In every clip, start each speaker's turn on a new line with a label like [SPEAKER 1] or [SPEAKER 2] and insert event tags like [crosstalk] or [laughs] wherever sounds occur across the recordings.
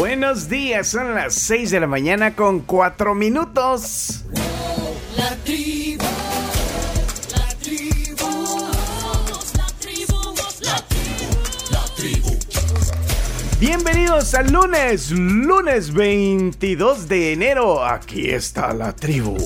[SPEAKER 1] Buenos días, son las 6 de la mañana con 4 minutos.
[SPEAKER 2] La tribu, la tribu, la tribu, la tribu, la tribu.
[SPEAKER 1] Bienvenidos al lunes, lunes 22 de enero. Aquí está la tribu.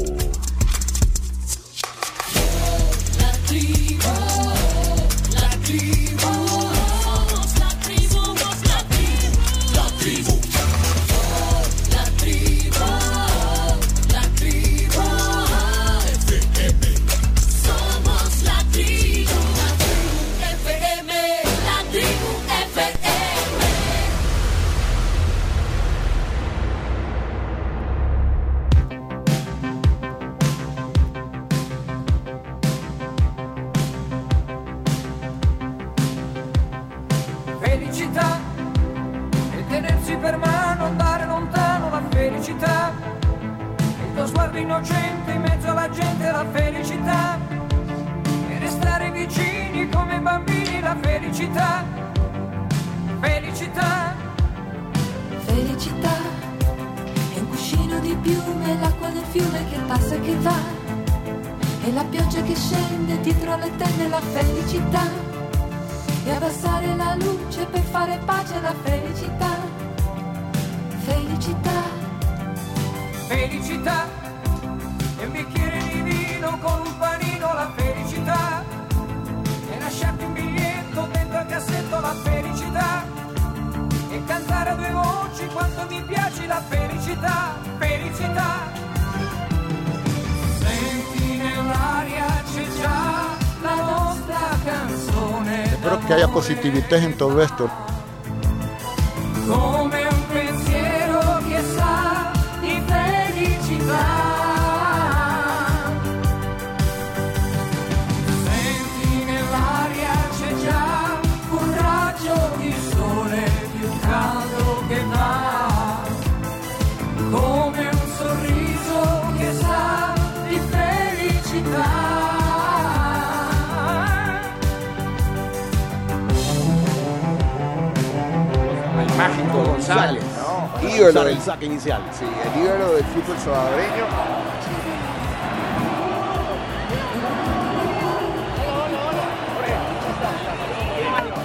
[SPEAKER 3] Positividad en todo esto.
[SPEAKER 4] Sí, el ídolo del fútbol salvadoreño.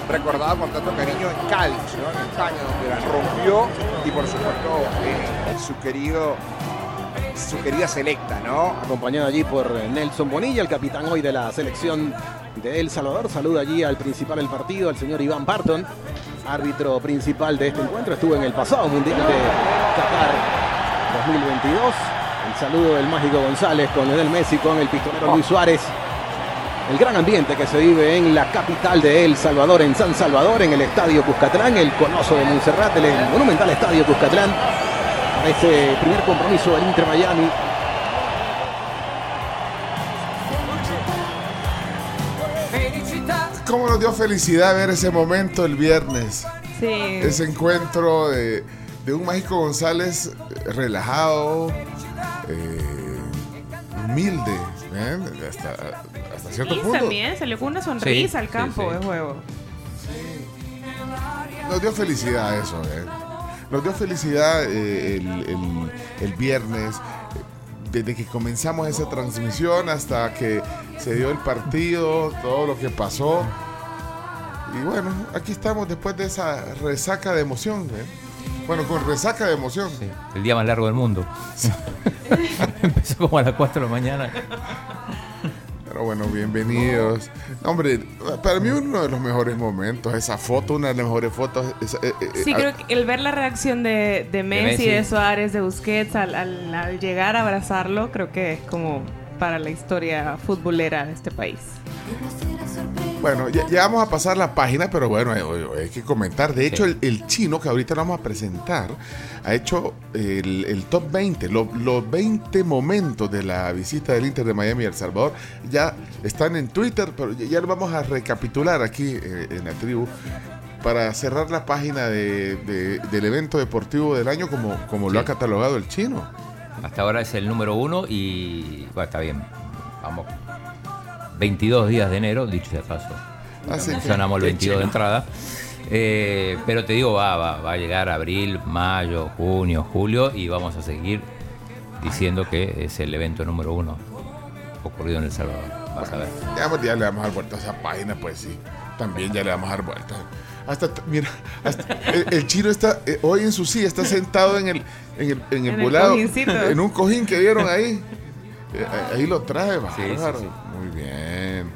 [SPEAKER 4] Recordado con tanto cariño en Cádiz, ¿no? en España, donde la rompió y por supuesto eh, su querido, su querida selecta, ¿no?
[SPEAKER 5] Acompañado allí por Nelson Bonilla, el capitán hoy de la selección de El Salvador. Saluda allí al principal del partido, al señor Iván Barton, árbitro principal de este encuentro. Estuvo en el pasado Mundial de Qatar 2022. El saludo del mágico González con Lionel Messi, con el pistolero Luis Suárez. El gran ambiente que se vive en la capital de El Salvador, en San Salvador, en el Estadio Cuscatlán, el Coloso de Montserrat, el monumental Estadio Cuscatlán. Para este primer compromiso del Inter Miami.
[SPEAKER 6] ¿Cómo nos dio felicidad ver ese momento el viernes?
[SPEAKER 7] Sí.
[SPEAKER 6] Ese encuentro de, de un Mágico González relajado, eh, humilde, ¿eh? hasta, hasta cierto
[SPEAKER 7] Y
[SPEAKER 6] punto.
[SPEAKER 7] también salió con una sonrisa
[SPEAKER 1] Sí,
[SPEAKER 7] al campo
[SPEAKER 1] sí.
[SPEAKER 7] de juego.
[SPEAKER 6] Nos dio felicidad eso, ¿eh? Nos dio felicidad eh, el, el- el viernes, desde que comenzamos esa transmisión hasta que se dio el partido, todo lo que pasó. Y bueno, aquí estamos después de esa resaca de emoción, ¿eh? Bueno, con resaca de emoción.
[SPEAKER 8] Sí, el día más largo del mundo. [laughs] Empezó como a las 4 de la mañana.
[SPEAKER 6] Pero bueno, bienvenidos. No, hombre, para mí uno de los mejores momentos, esa foto, una de las mejores fotos. esa- eh, eh,
[SPEAKER 7] Sí,
[SPEAKER 6] eh,
[SPEAKER 7] creo que el ver la reacción de, de Messi,
[SPEAKER 8] Messi.
[SPEAKER 7] de Suárez, de Busquets al, al- al llegar a abrazarlo, creo que es como para la historia futbolera de este país.
[SPEAKER 6] Bueno, ya, ya vamos a pasar la página, pero bueno, eh, hay que comentar. De hecho, el, el chino que ahorita lo vamos a presentar ha hecho el, el top 20, lo- los 20 momentos de la visita del Inter de Miami a El Salvador. Ya están en Twitter, pero ya, ya lo vamos a recapitular aquí eh, en la tribu para cerrar la página de- de- del evento deportivo del año como, como lo ha catalogado el chino.
[SPEAKER 8] Hasta ahora es el número uno y. Bueno, está bien. Vamos. 22 días de enero, dicho de paso.
[SPEAKER 6] Así que-
[SPEAKER 8] Mencionamos el
[SPEAKER 6] qué
[SPEAKER 8] 22 de entrada. Eh, pero te digo, va, va, va a llegar abril, mayo, junio, julio y vamos a seguir diciendo que es el evento número uno ocurrido en El Salvador. Vas a ver.
[SPEAKER 6] Ya, pues, ya le vamos a dar vuelta a esa página, pues sí. También ya le vamos a dar vuelta. Hasta, mira, hasta- el, el chino está, eh, hoy en su silla, está sentado en el, en el, en el
[SPEAKER 7] En el
[SPEAKER 6] volado, en un cojín que vieron ahí. [laughs] Eh, ahí lo trae,
[SPEAKER 8] Sí, sí, sí.
[SPEAKER 6] Muy bien.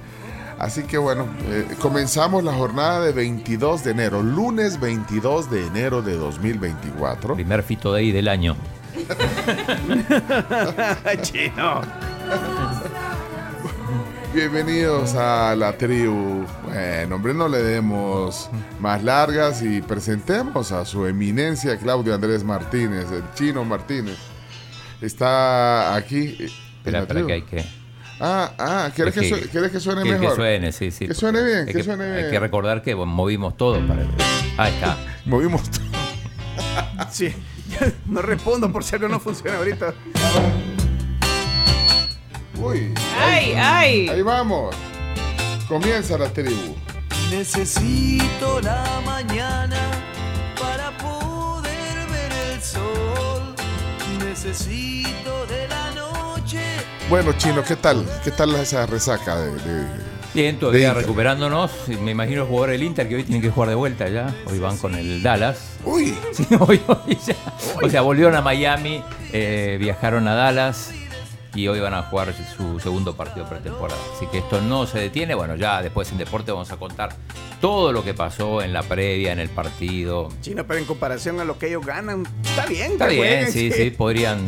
[SPEAKER 6] Así que bueno, eh, comenzamos la jornada de 22 de enero, lunes 22 de enero de 2024.
[SPEAKER 8] Primer Fito Day del año. [laughs]
[SPEAKER 1] Chino.
[SPEAKER 6] Bienvenidos a la tribu. Bueno, hombre, no le demos más largas y presentemos a su eminencia Claudio Andrés Martínez, el chino Martínez. Está aquí. eh, en
[SPEAKER 8] Espera,
[SPEAKER 6] la
[SPEAKER 8] espera
[SPEAKER 6] tribu.
[SPEAKER 8] que hay que...
[SPEAKER 6] Ah, ah, ¿quieres
[SPEAKER 8] es
[SPEAKER 6] que, su- quieres que suene
[SPEAKER 8] que-
[SPEAKER 6] mejor?
[SPEAKER 8] Que suene, sí, sí.
[SPEAKER 6] Que suene bien,
[SPEAKER 8] Hay
[SPEAKER 6] que suene bien.
[SPEAKER 8] Hay que recordar que movimos todo para... Ahí está. [laughs]
[SPEAKER 6] Movimos todo. [laughs]
[SPEAKER 1] Sí. No respondo por si algo no funciona ahorita.
[SPEAKER 6] Uy,
[SPEAKER 7] ¡Ay, ay!
[SPEAKER 6] ahí vamos. Comienza la tribu.
[SPEAKER 9] Necesito la mañana para poder ver el sol. Necesito de la.
[SPEAKER 6] Bueno, chino, ¿qué tal? ¿Qué tal esa resaca de, de-
[SPEAKER 8] Bien, todavía recuperándonos. Me imagino los jugadores del Inter que hoy tienen que jugar de vuelta ya. Hoy van con el Dallas.
[SPEAKER 6] Uy, [laughs]
[SPEAKER 8] Sí, hoy, hoy ya. O sea, volvieron a Miami, eh, viajaron a Dallas y hoy van a jugar su segundo partido pretemporada. Así que esto no se detiene. Bueno, ya después en deporte vamos a contar todo lo que pasó en la previa, en el partido.
[SPEAKER 1] Chino, pero en comparación a lo que ellos ganan, está bien.
[SPEAKER 8] Está bien,
[SPEAKER 1] jueguen,
[SPEAKER 8] sí, sí, podrían.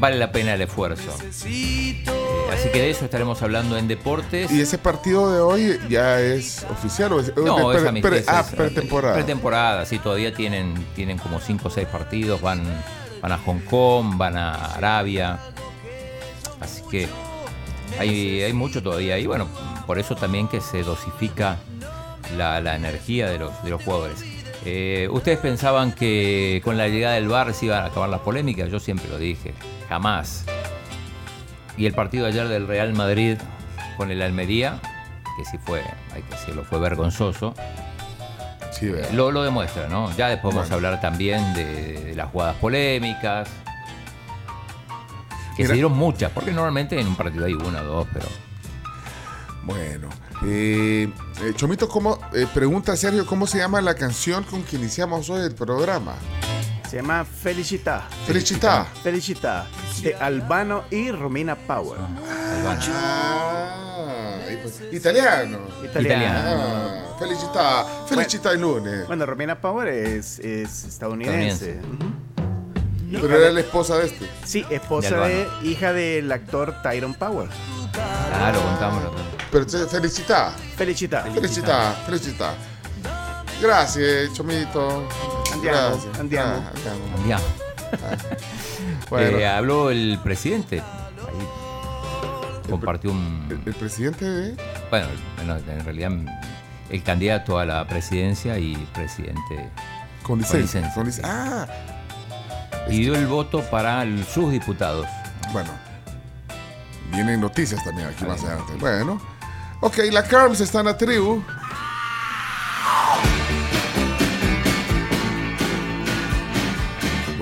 [SPEAKER 8] Vale la pena el esfuerzo. Eh, así que de eso estaremos hablando en deportes.
[SPEAKER 6] ¿y ese partido de hoy ya es oficial o es,
[SPEAKER 8] No, es
[SPEAKER 6] pre- pre- ah, pretemporada?
[SPEAKER 8] Pretemporada, sí, todavía tienen, tienen como 5 o 6 partidos, van, van a Hong Kong, van a Arabia. Así que hay, hay mucho todavía. Y bueno, por eso también que se dosifica la, la energía de los, de los jugadores. Eh, ¿Ustedes pensaban que con la llegada del VAR se iban a acabar las polémicas? Yo siempre lo dije, jamás. Y el partido ayer del Real Madrid con el Almería, que sí fue, hay que decirlo, fue vergonzoso,
[SPEAKER 6] Sí,
[SPEAKER 8] lo, lo demuestra, ¿no? Ya después vamos a hablar también de, de las jugadas polémicas, que
[SPEAKER 6] Mira.
[SPEAKER 8] se dieron muchas, porque normalmente en un partido hay una o dos, pero
[SPEAKER 6] Bueno, eh, eh, Chomito, ¿cómo, eh, pregunta Sergio, ¿cómo se llama la canción con que iniciamos hoy el programa?
[SPEAKER 1] Se llama Felicita.
[SPEAKER 6] Felicita.
[SPEAKER 1] Felicita. De Albano y Romina Power.
[SPEAKER 8] van.
[SPEAKER 6] Ah, ahí pues, italiano.
[SPEAKER 1] Italiana.
[SPEAKER 6] Ah, felicita, felicita el lunes.
[SPEAKER 1] Bueno, Romina Power es, es estadounidense.
[SPEAKER 6] Pero era la esposa de este.
[SPEAKER 1] Sí, esposa
[SPEAKER 8] De
[SPEAKER 1] hija del actor Tyron Power.
[SPEAKER 8] Ah, lo contamos. lo contamos.
[SPEAKER 6] Pero entonces, felicita,
[SPEAKER 1] Felicita.
[SPEAKER 6] felicita, felicita. Gracias, Chomito.
[SPEAKER 1] Andiamo,
[SPEAKER 6] Gracias.
[SPEAKER 1] andiamo.
[SPEAKER 6] Ah, andiamo. [laughs] Bueno,
[SPEAKER 8] Eh, habló el presidente. Ahí compartió un.
[SPEAKER 6] el, el presidente de...
[SPEAKER 8] Bueno, bueno, en realidad el candidato a la presidencia y presidente.
[SPEAKER 6] Con licencia.
[SPEAKER 8] licencia,
[SPEAKER 6] con lic-
[SPEAKER 8] sí.
[SPEAKER 6] Ah,
[SPEAKER 8] Y dio el voto para el- sus diputados.
[SPEAKER 6] bueno. Vienen noticias también aquí
[SPEAKER 8] Ahí.
[SPEAKER 6] más adelante. Bueno. Ok, la Carms está en la tribu.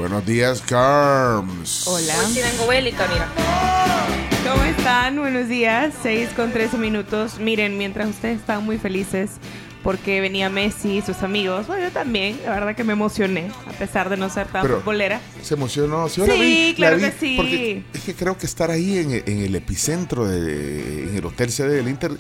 [SPEAKER 6] Buenos días, Carms.
[SPEAKER 7] Hola.
[SPEAKER 10] Sí, vengo bélica, mira.
[SPEAKER 7] ¿Cómo están? Buenos días. 6 con 13 minutos. Miren, mientras ustedes estaban muy felices porque venía Messi y sus amigos, bueno, yo también, la verdad que me emocioné, a pesar de no ser tan
[SPEAKER 6] Pero-
[SPEAKER 7] futbolera.
[SPEAKER 6] Se emocionó. Sí, la vi,
[SPEAKER 7] claro
[SPEAKER 6] la vi,
[SPEAKER 7] que sí.
[SPEAKER 6] Porque es que creo que estar ahí en, en el epicentro, de, en el hotel sede del Inter,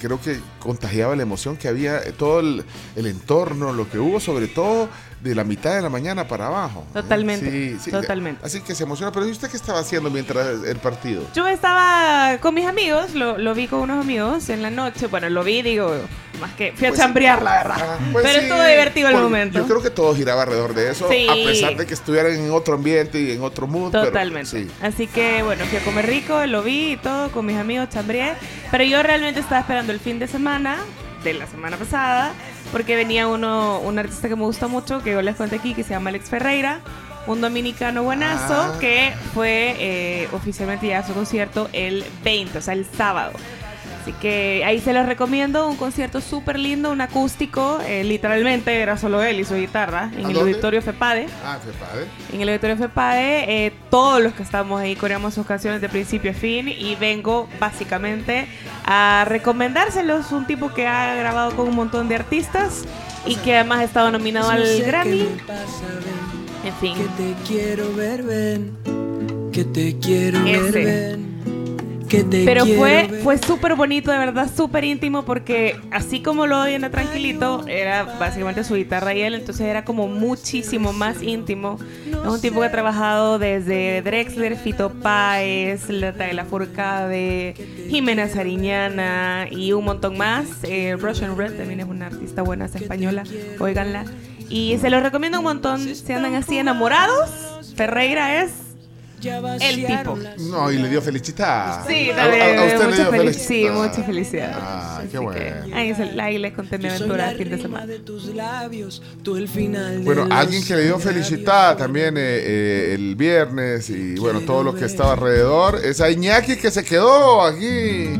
[SPEAKER 6] creo que contagiaba la emoción que había, todo el, el entorno, lo que hubo, sobre todo de la mitad de la mañana para abajo.
[SPEAKER 7] Totalmente,
[SPEAKER 6] Sí, sí.
[SPEAKER 7] totalmente.
[SPEAKER 6] Así que se emociona. Pero ¿y usted qué estaba haciendo mientras el partido?
[SPEAKER 7] Yo estaba con mis amigos, lo, lo vi con unos amigos en la noche. Bueno, lo vi, digo, más que fui a
[SPEAKER 6] Pues-
[SPEAKER 7] chambrear, la verdad.
[SPEAKER 6] Ah, pues
[SPEAKER 7] Pero estuvo divertido el
[SPEAKER 6] porque
[SPEAKER 7] momento.
[SPEAKER 6] Yo creo que todo giraba alrededor de eso, a pesar de que estuvieran en otro ambiente y en otro mood. pero
[SPEAKER 7] Totalmente.
[SPEAKER 6] sí.
[SPEAKER 7] Así que bueno, fui a comer rico, lo vi y todo con mis amigos, chambrié. Pero yo realmente estaba esperando el fin de semana, de la semana pasada, porque venía uno, un artista que me gusta mucho, que yo les conté aquí, que se llama Alex Ferreira, un dominicano buenazo,
[SPEAKER 6] Ah.
[SPEAKER 7] que fue eh, oficialmente ya a su concierto el 20, o sea, el sábado. Así que ahí se los recomiendo, un concierto súper lindo, un acústico, eh, literalmente era solo él y su guitarra, en
[SPEAKER 6] ¿A
[SPEAKER 7] el
[SPEAKER 6] dónde?
[SPEAKER 7] auditorio FEPADE.
[SPEAKER 6] Ah, qué padre.
[SPEAKER 7] En el auditorio FEPADE, eh, todos los que estamos ahí coreamos sus canciones de principio a fin y vengo básicamente a recomendárselos. Un tipo que ha grabado con un montón de artistas y que además ha estado nominado al Grammy. En fin.
[SPEAKER 9] Que te quiero ver, ven. Que te quiero ver, ven. Que te
[SPEAKER 7] Pero fue,
[SPEAKER 9] ver.
[SPEAKER 7] fue súper bonito, de verdad, súper íntimo, porque así como lo oyen a Tranquilito, era básicamente su guitarra y él, entonces era como muchísimo más íntimo. Es un tipo que ha trabajado desde Drexler, Fito Páez, La la Furcade, Jimena Sariñana y un montón más. Eh, Russian Red también es una artista buena, es española, óiganla. Y se los recomiendo un montón, si andan así enamorados, Ferreira es el tipo.
[SPEAKER 6] No, y le dio felicita.
[SPEAKER 7] Sí,
[SPEAKER 6] A-
[SPEAKER 7] también.
[SPEAKER 6] a- a usted le
[SPEAKER 7] mucha
[SPEAKER 6] dio
[SPEAKER 7] felic-
[SPEAKER 6] felicita.
[SPEAKER 7] Sí, mucha felicidad.
[SPEAKER 6] Ah, qué bueno.
[SPEAKER 7] Ahí, ahí les conté mi aventura el fin de semana.
[SPEAKER 9] de tus labios, tú el final de
[SPEAKER 6] Bueno, alguien que le dio
[SPEAKER 9] labios.
[SPEAKER 6] felicitar también eh, eh, el viernes y bueno, todo lo que estaba alrededor es a Iñaki que se quedó aquí.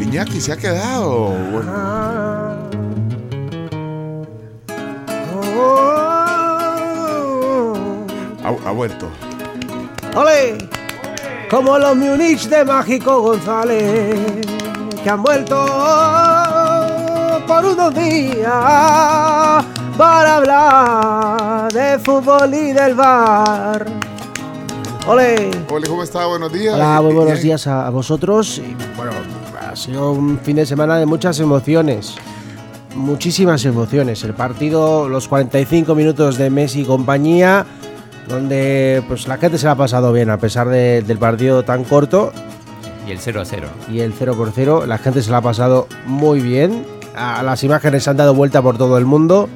[SPEAKER 6] Iñaki se ha quedado. Bueno, ha, ha vuelto.
[SPEAKER 10] ¡Ole! Como los Munich de Mágico González, que han vuelto por unos días para hablar de fútbol y del bar. ¡Ole!
[SPEAKER 6] Hola, ¿cómo está? Buenos días.
[SPEAKER 10] Hola, muy buenos días a, a vosotros. Y, bueno, ha sido un fin de semana de muchas emociones. Muchísimas emociones. El partido, los 45 minutos de Messi y compañía, donde pues la gente se la ha pasado bien a pesar de- del partido tan corto
[SPEAKER 8] Y el 0 a 0.
[SPEAKER 10] y el 0 por 0. La gente se la ha pasado muy bien. A las imágenes se han dado vuelta por todo el mundo.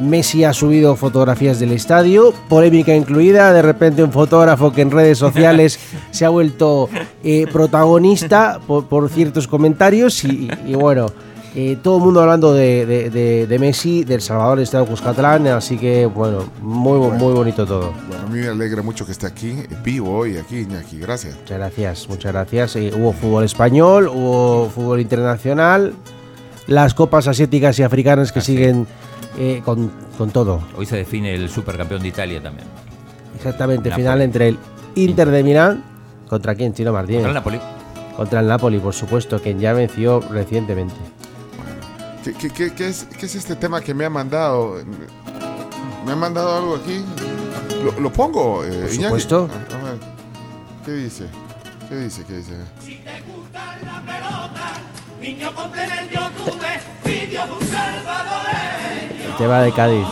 [SPEAKER 10] Messi ha subido fotografías del estadio, polémica incluida. De repente, un fotógrafo que en redes sociales [laughs] se ha vuelto eh, protagonista por, por ciertos comentarios. Y, y bueno, eh, todo el mundo hablando de, de- de- de Messi, del Salvador Estado Cuscatlán. Así que, bueno, muy, muy bonito todo.
[SPEAKER 6] Bueno, a mí me alegra mucho que esté aquí, vivo hoy aquí, Iñaki. Gracias.
[SPEAKER 10] Muchas gracias, muchas gracias. Eh, hubo fútbol español, hubo fútbol internacional, las copas asiáticas y africanas que siguen eh, con, con todo.
[SPEAKER 8] Hoy se define el supercampeón de Italia también.
[SPEAKER 10] Exactamente,
[SPEAKER 8] Napoli.
[SPEAKER 10] final entre el Inter de Milán contra quién, Chino Martínez.
[SPEAKER 8] Contra el Napoli.
[SPEAKER 10] Contra el Napoli, por supuesto, quien ya venció recientemente.
[SPEAKER 6] ¿Qué, qué- qué- qué es, qué es este tema que me ha mandado? ¿Me ha mandado algo aquí? ¿Lo, lo pongo? eh,
[SPEAKER 10] Por
[SPEAKER 6] Iñaki?
[SPEAKER 10] supuesto.
[SPEAKER 6] A, a ver. ¿Qué dice? ¿Qué dice? ¿Qué dice?
[SPEAKER 2] Niño, ponte en el YouTube, vídeo de un salvadoreño.
[SPEAKER 10] El tema de Cádiz.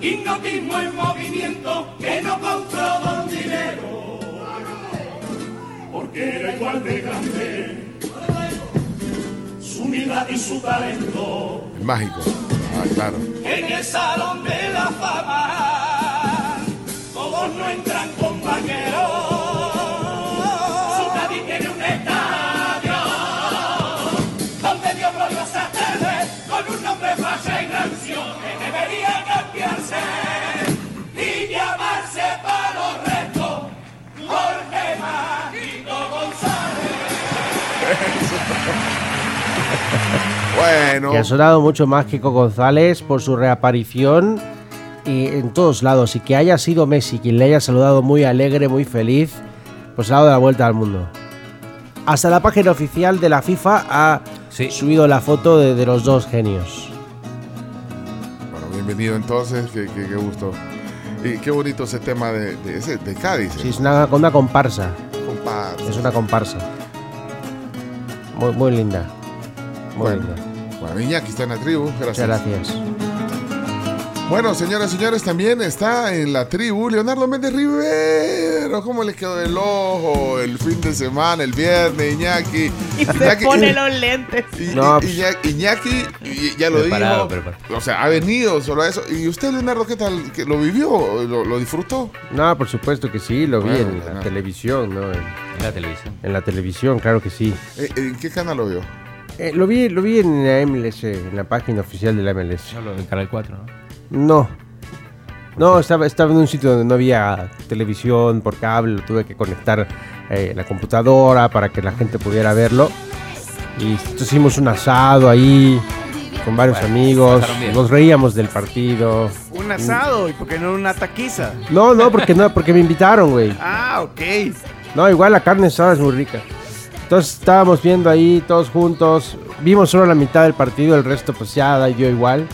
[SPEAKER 2] Hipnotismo en movimiento que no compró don dinero. Porque era igual de grande su unidad y su talento.
[SPEAKER 6] El mágico. Ah, claro.
[SPEAKER 2] En el salón de la fama, todos no entran con
[SPEAKER 6] Bueno.
[SPEAKER 10] Que ha sonado mucho más Kiko González por su reaparición y en todos lados. Y que haya sido Messi quien le haya saludado muy alegre, muy feliz, pues ha dado la vuelta al mundo. Hasta la página oficial de la FIFA ha subido la foto de, de los dos genios.
[SPEAKER 6] Bueno, bienvenido entonces. Qué, qué- qué gusto. Y qué bonito ese tema de, de, ese- de Cádiz.
[SPEAKER 10] Sí, es una, una comparsa.
[SPEAKER 6] Comparsa.
[SPEAKER 10] Es una comparsa. Muy, muy linda. Muy
[SPEAKER 6] Bueno,
[SPEAKER 10] linda.
[SPEAKER 6] Bueno, Iñaki está en la tribu. Gracias.
[SPEAKER 10] Muchas gracias.
[SPEAKER 6] Bueno, señoras y señores, también está en la tribu Leonardo Méndez Rivero. ¿Cómo le quedó el ojo el fin de semana, el viernes, Iñaki?
[SPEAKER 7] Y se pone los lentes.
[SPEAKER 6] I-
[SPEAKER 10] No,
[SPEAKER 6] I- Iñaki, Iñaki, y- ya lo
[SPEAKER 8] Preparado,
[SPEAKER 6] dijo.
[SPEAKER 8] preparado.
[SPEAKER 6] O sea, ha venido solo a eso. ¿Y usted, Leonardo, qué tal? ¿Que ¿Lo vivió? ¿Lo, lo disfrutó?
[SPEAKER 10] No, por supuesto que sí, lo vi
[SPEAKER 6] Bueno,
[SPEAKER 10] en la televisión, ¿no? En,
[SPEAKER 8] En la televisión.
[SPEAKER 10] en la televisión, claro que sí.
[SPEAKER 6] ¿En qué canal lo vio?
[SPEAKER 10] Eh, lo vi, lo vi en la MLS, en la página oficial de la MLS.
[SPEAKER 8] No, lo del Canal 4, ¿no?
[SPEAKER 10] No. No, estaba, estaba en un sitio donde no había televisión por cable, lo tuve que conectar eh, la computadora para que la gente pudiera verlo. Y entonces hicimos un asado ahí con varios
[SPEAKER 8] Bueno,
[SPEAKER 10] amigos, nos reíamos del partido.
[SPEAKER 1] Un asado, ¿y por qué no una taquiza?
[SPEAKER 10] No, no, porque no, porque me invitaron, güey.
[SPEAKER 1] Ah, ok.
[SPEAKER 10] No, igual la carne asada es muy rica. Entonces estábamos viendo ahí todos juntos. Vimos solo la mitad del partido, el resto pues ya da- dio igual.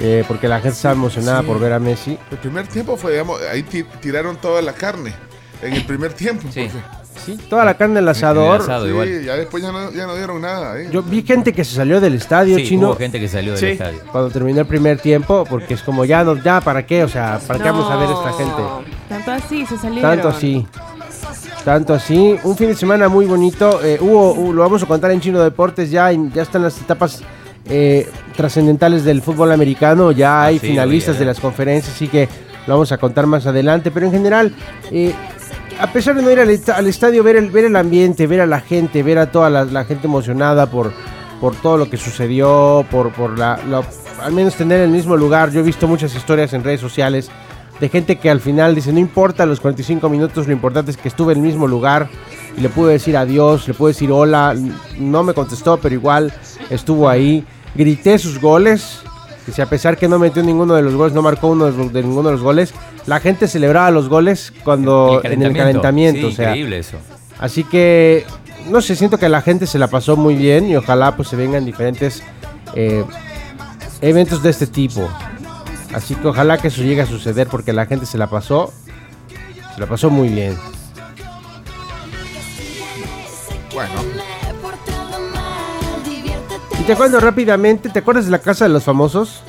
[SPEAKER 10] Eh, porque la gente estaba emocionada
[SPEAKER 6] Sí.
[SPEAKER 10] por ver a Messi.
[SPEAKER 6] El primer tiempo fue, digamos, ahí ti- tiraron toda la carne. En el primer tiempo.
[SPEAKER 8] Sí.
[SPEAKER 6] porque-
[SPEAKER 10] Sí, toda la carne del asador.
[SPEAKER 8] asado.
[SPEAKER 6] sí,
[SPEAKER 8] igual.
[SPEAKER 6] ya después ya no, ya no dieron nada. ¿eh?
[SPEAKER 10] Yo vi gente que se salió del estadio
[SPEAKER 8] Sí,
[SPEAKER 10] chino
[SPEAKER 8] hubo gente que salió del
[SPEAKER 1] Sí.
[SPEAKER 8] estadio.
[SPEAKER 10] cuando terminó el primer tiempo, porque es como ya no, ya para qué, o sea, para qué vamos a ver a esta gente.
[SPEAKER 7] Tanto así, se salieron.
[SPEAKER 10] Tanto así. Tanto así. Un fin de semana muy bonito. Eh, hubo, lo vamos a contar en Chino Deportes. Ya, ya están las etapas eh, trascendentales del fútbol americano. Ya hay
[SPEAKER 8] Ah,
[SPEAKER 10] finalistas de las conferencias. Así que lo vamos a contar más adelante. Pero en general, eh, a pesar de no ir al, esta- al estadio, ver el, ver el ambiente, ver a la gente, ver a toda la, la gente emocionada por, por todo lo que sucedió, por, por la, la- al menos tener el mismo lugar. Yo he visto muchas historias en redes sociales de gente que al final dice, no importa los 45 minutos, lo importante es que estuve en el mismo lugar y le pude decir adiós, le pude decir hola, no me contestó, pero igual estuvo ahí. Grité sus goles, que si a pesar que no metió ninguno de los goles, no marcó uno de, ninguno de los goles, la gente celebraba los goles cuando en el calentamiento.
[SPEAKER 8] Sí,
[SPEAKER 10] o sea,
[SPEAKER 8] increíble eso.
[SPEAKER 10] Así que, no sé, siento que la gente se la pasó muy bien y ojalá pues se vengan diferentes eh, eventos de este tipo. Así que ojalá que eso llegue a suceder porque la gente se la pasó, se la pasó muy bien.
[SPEAKER 6] Bueno,
[SPEAKER 10] Y te cuento rápidamente, ¿te acuerdas de la casa de los famosos?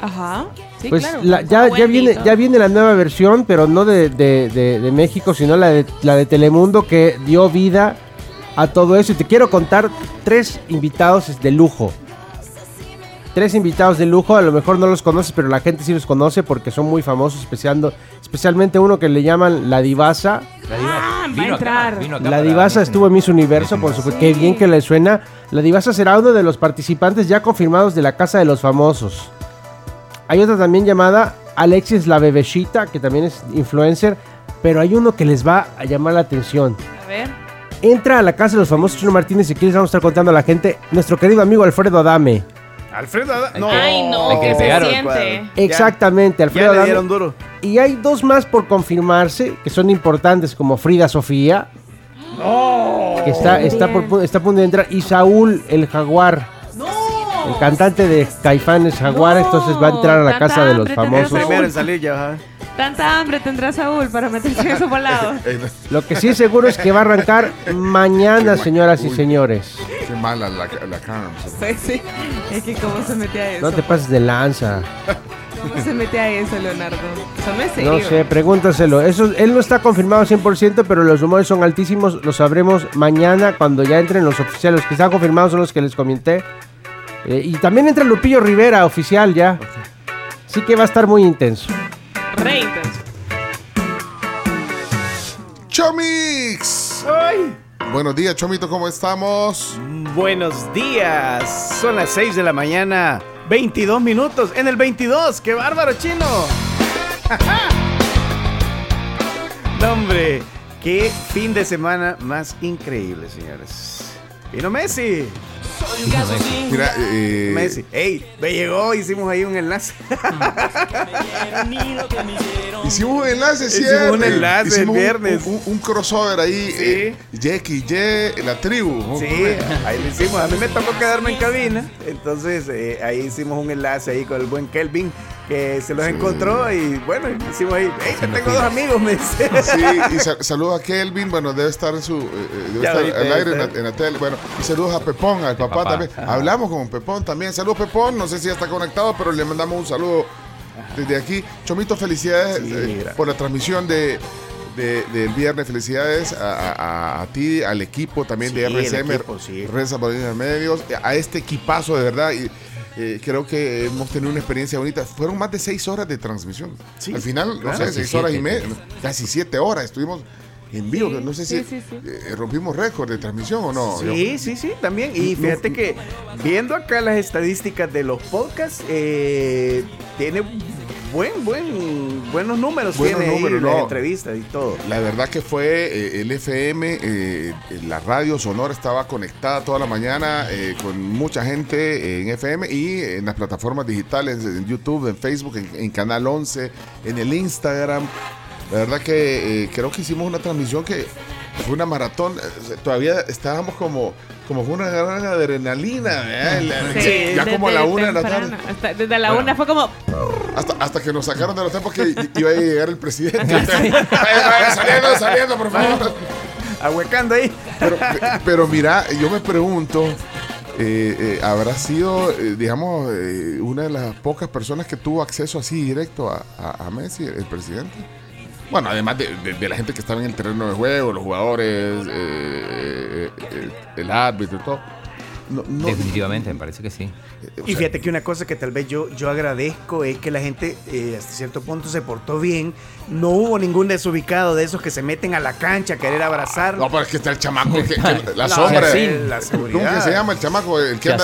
[SPEAKER 7] Ajá. Sí,
[SPEAKER 10] pues
[SPEAKER 7] claro.
[SPEAKER 10] la- ya, ya viene, ya viene la nueva versión, pero no de, de- de- de México, sino la de, la de Telemundo que dio vida a todo eso. Y te quiero contar tres invitados de lujo. Tres invitados de lujo, a lo mejor no los conoces, pero la gente sí los conoce porque son muy famosos, especiando- especialmente uno que le llaman La Divasa.
[SPEAKER 8] La diva
[SPEAKER 7] Ah, va a
[SPEAKER 8] acá,
[SPEAKER 7] entrar.
[SPEAKER 8] vino acá
[SPEAKER 10] La Divasa estuvo en Miss Universo, por supuesto. Qué bien que le suena. La Divasa será uno de los participantes ya confirmados de la Casa de los Famosos. Hay otra también llamada Alexis la Bebechita, que también es influencer. Pero hay uno que les va a llamar la atención.
[SPEAKER 7] A ver.
[SPEAKER 10] Entra a la Casa de los Famosos Chino Martínez y aquí les vamos a estar contando a la gente. Nuestro querido amigo Alfredo Adame.
[SPEAKER 1] Alfredo Ada-
[SPEAKER 8] Hay
[SPEAKER 1] No,
[SPEAKER 7] Ay, no,
[SPEAKER 8] hay que
[SPEAKER 7] que
[SPEAKER 8] le
[SPEAKER 7] se
[SPEAKER 8] pegaron.
[SPEAKER 7] siente.
[SPEAKER 10] Exactamente,
[SPEAKER 1] Ya,
[SPEAKER 10] Alfredo
[SPEAKER 1] ya le
[SPEAKER 10] Adame.
[SPEAKER 1] dieron duro.
[SPEAKER 10] Y hay dos más por confirmarse, que son importantes, como Frida Sofía. Que está, está, por, pu- está a punto de entrar. Y Saúl, el jaguar. El cantante de Caifanes Jaguar,
[SPEAKER 7] No,
[SPEAKER 10] entonces va a entrar a la casa de los
[SPEAKER 7] hambre tendrá
[SPEAKER 10] famosos.
[SPEAKER 1] Primero en salir ya. ajá.
[SPEAKER 7] Tanta hambre tendrá Saúl para meterse en esos volados. [laughs]
[SPEAKER 10] Lo que sí es seguro es que va a arrancar [laughs] mañana, señoras y señores.
[SPEAKER 6] qué mala la, la.
[SPEAKER 7] Sí, sí. Es que cómo se mete a eso.
[SPEAKER 10] No te pases de lanza.
[SPEAKER 7] ¿Cómo se mete a eso, Leonardo? No es serio.
[SPEAKER 10] No sé, pregúntaselo. Eso, él no está confirmado 100%, pero los rumores son altísimos. Lo sabremos mañana cuando ya entren los oficiales. Los que están confirmados son los que les comenté. Eh, y también entra Lupillo Rivera, oficial ya. Así que va a estar muy intenso.
[SPEAKER 7] Re intenso.
[SPEAKER 6] Chomix.
[SPEAKER 1] Ay.
[SPEAKER 6] Buenos días, Chomito, ¿cómo estamos?
[SPEAKER 1] Buenos días. Son las 6 de la mañana. 22 minutos. En el 22. ¡Qué bárbaro, chino! [laughs] no, hombre. Qué fin de semana más increíble, señores. Vino Messi.
[SPEAKER 6] Mira, eh,
[SPEAKER 1] Messi. Ey, me llegó. Hicimos ahí un enlace.
[SPEAKER 6] hicimos un enlace,
[SPEAKER 1] Hicimos
[SPEAKER 6] ¿cierto?
[SPEAKER 1] un enlace el
[SPEAKER 6] Hicimos un-
[SPEAKER 1] viernes.
[SPEAKER 6] Un, un crossover ahí.
[SPEAKER 1] Sí.
[SPEAKER 6] Eh, la tribu.
[SPEAKER 1] Sí, ahí lo hicimos. A mí me tocó quedarme en cabina. Entonces, eh, ahí hicimos un enlace ahí con el buen Kelvin, que se los encontró. Y bueno, hicimos ahí. Hey, yo tengo dos amigos, me dice. [laughs]
[SPEAKER 6] Sí, y sa- saludos a Kelvin, bueno, debe estar en su, eh, eh, debe
[SPEAKER 1] Ya
[SPEAKER 6] estar
[SPEAKER 1] ahorita
[SPEAKER 6] al aire en la, en la tele, bueno, y saludos a Pepón, al papá,
[SPEAKER 8] papá,
[SPEAKER 6] también,
[SPEAKER 8] ajá.
[SPEAKER 6] hablamos con Pepón también, saludos Pepón, no sé si ya está conectado, pero le mandamos un saludo desde aquí, Chomito, felicidades
[SPEAKER 1] Sí,
[SPEAKER 6] eh, por la transmisión de, de- del viernes, felicidades a, a- a ti, al equipo también
[SPEAKER 1] Sí,
[SPEAKER 6] de RCM,
[SPEAKER 1] equipo, sí.
[SPEAKER 6] Renza Bolivia de Medios, a este equipazo de verdad, y eh, creo que hemos tenido una experiencia bonita. Fueron más de seis horas de transmisión.
[SPEAKER 1] Sí,
[SPEAKER 6] Al final, no sé, seis horas y media, casi siete horas estuvimos en vivo.
[SPEAKER 7] Sí,
[SPEAKER 6] no sé
[SPEAKER 7] sí,
[SPEAKER 6] si
[SPEAKER 7] sí, sí.
[SPEAKER 6] eh, rompimos récord de transmisión o no.
[SPEAKER 1] Sí, sí, sí, también. Y fíjate que viendo acá las estadísticas de los podcasts, eh, tiene buen, buen, buenos números,
[SPEAKER 6] Buenos
[SPEAKER 1] tiene ahí
[SPEAKER 6] números,
[SPEAKER 1] las
[SPEAKER 6] no.
[SPEAKER 1] entrevistas y todo.
[SPEAKER 6] La verdad que fue eh, el FM, eh, la radio sonora estaba conectada toda la mañana eh, con mucha gente en FM y en las plataformas digitales, en YouTube, en Facebook, en, en Canal 11, en el Instagram. La verdad que creo que hicimos una transmisión que fue una maratón. eh, Todavía estábamos como, como con una gran adrenalina.
[SPEAKER 7] Sí,
[SPEAKER 6] ya como a la una de la tarde.
[SPEAKER 7] hasta- desde la
[SPEAKER 6] Bueno.
[SPEAKER 7] una fue como.
[SPEAKER 6] Hasta, hasta que nos sacaron del hotel porque iba a llegar el presidente. [laughs] Saliendo, saliendo, por favor. [laughs]
[SPEAKER 1] Ahuecando ahí.
[SPEAKER 6] Pero, pero mira, yo me pregunto, eh, eh, ¿habrá sido, eh, digamos, eh, una de las pocas personas que tuvo acceso así directo a, a- a Messi, el presidente? Bueno, además de, de- la gente que estaba en el terreno de juego, los jugadores, eh, eh, el árbitro y todo. No, no-
[SPEAKER 8] Definitivamente, me parece que sí.
[SPEAKER 1] Y fíjate que una cosa que tal vez yo, yo agradezco es que la gente eh, hasta cierto punto se portó bien. No hubo ningún desubicado de esos que se meten a la cancha a querer abrazar.
[SPEAKER 6] No, pero es que está el chamaco, que- que- [laughs] la
[SPEAKER 1] No,
[SPEAKER 6] sombra. eh,
[SPEAKER 1] la
[SPEAKER 6] ¿Cómo
[SPEAKER 1] seguridad.
[SPEAKER 6] que se llama el chamaco? El que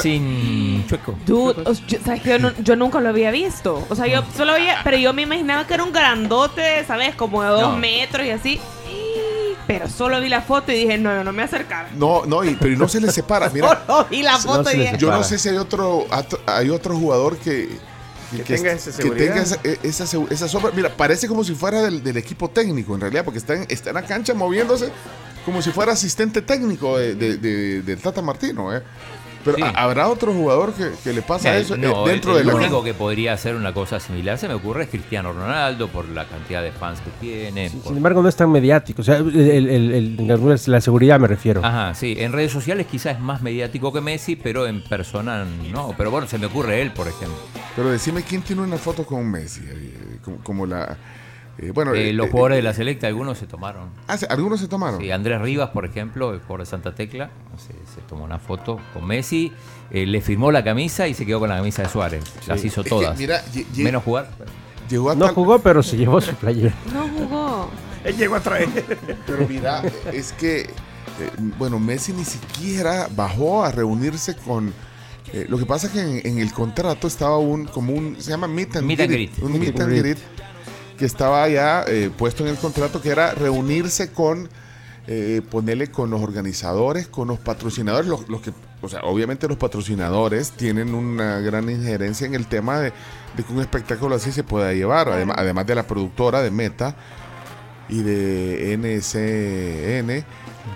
[SPEAKER 8] Chueco.
[SPEAKER 7] Dude, yo- ¿sabes que yo, no- yo nunca lo había visto. O sea, yo solo veía, pero yo me imaginaba que era un grandote, ¿sabes? Como de dos
[SPEAKER 8] No.
[SPEAKER 7] metros y así. Pero solo vi la foto y dije, no, no, no me acercar.
[SPEAKER 6] No, no, y- pero no se le separa. Mira, [laughs]
[SPEAKER 7] Solo vi la foto y dije,
[SPEAKER 6] Yo no sé si hay otro hay otro jugador que
[SPEAKER 1] Que tenga esa seguridad.
[SPEAKER 6] tenga esa, e- esa esa sombra. Mira, parece como si fuera del, del equipo técnico en realidad, porque está en, está en la cancha moviéndose como si fuera asistente técnico de, de- de- del Tata Martino. ¿eh? Pero
[SPEAKER 8] Sí.
[SPEAKER 6] ¿ha- ¿habrá otro jugador que, que le pasa eso eh,
[SPEAKER 8] no,
[SPEAKER 6] dentro
[SPEAKER 8] el,
[SPEAKER 6] de
[SPEAKER 8] el
[SPEAKER 6] la
[SPEAKER 8] único que podría hacer una cosa similar se me ocurre es Cristiano Ronaldo por la cantidad de fans que tiene. por-
[SPEAKER 10] Sin embargo, no es tan mediático. O sea, el- el- el- el- la seguridad me refiero.
[SPEAKER 8] Ajá, sí. En redes sociales quizás es más mediático que Messi, pero en persona no. Pero bueno, se me ocurre él, por ejemplo.
[SPEAKER 6] Pero decime quién tiene una foto con Messi. eh, como, como la. eh, bueno,
[SPEAKER 8] Eh,
[SPEAKER 6] eh,
[SPEAKER 8] los
[SPEAKER 6] eh,
[SPEAKER 8] jugadores de la selecta, algunos se tomaron.
[SPEAKER 6] ah, ¿se- ¿Algunos se tomaron?
[SPEAKER 8] Sí, Andrés Rivas, por ejemplo, el jugador de Santa Tecla, se, se tomó una foto con Messi, eh, le firmó la camisa y se quedó con la camisa de Suárez. Las hizo
[SPEAKER 6] Es que,
[SPEAKER 8] todas.
[SPEAKER 6] mira,
[SPEAKER 8] Menos jugar.
[SPEAKER 6] llegó a
[SPEAKER 10] No
[SPEAKER 6] tal-
[SPEAKER 10] jugó, pero se llevó su playera. [laughs]
[SPEAKER 7] no jugó.
[SPEAKER 1] Él llegó a traer.
[SPEAKER 6] Pero mira, es que, eh, bueno, Messi ni siquiera bajó a reunirse con... eh, lo que pasa es que en, en el contrato estaba un, como un, se llama meet and,
[SPEAKER 8] Meet and
[SPEAKER 6] greet,
[SPEAKER 8] greet.
[SPEAKER 6] un
[SPEAKER 10] Meet
[SPEAKER 6] meet
[SPEAKER 10] and
[SPEAKER 6] and
[SPEAKER 10] greet.
[SPEAKER 6] greet, que estaba ya eh, puesto en el contrato, que era reunirse con, eh, ponerle con los organizadores, con los patrocinadores, los, los que, o sea, obviamente los patrocinadores tienen una gran injerencia en el tema de, de que un espectáculo así se pueda llevar, además, además de la productora de Meta y de NCN,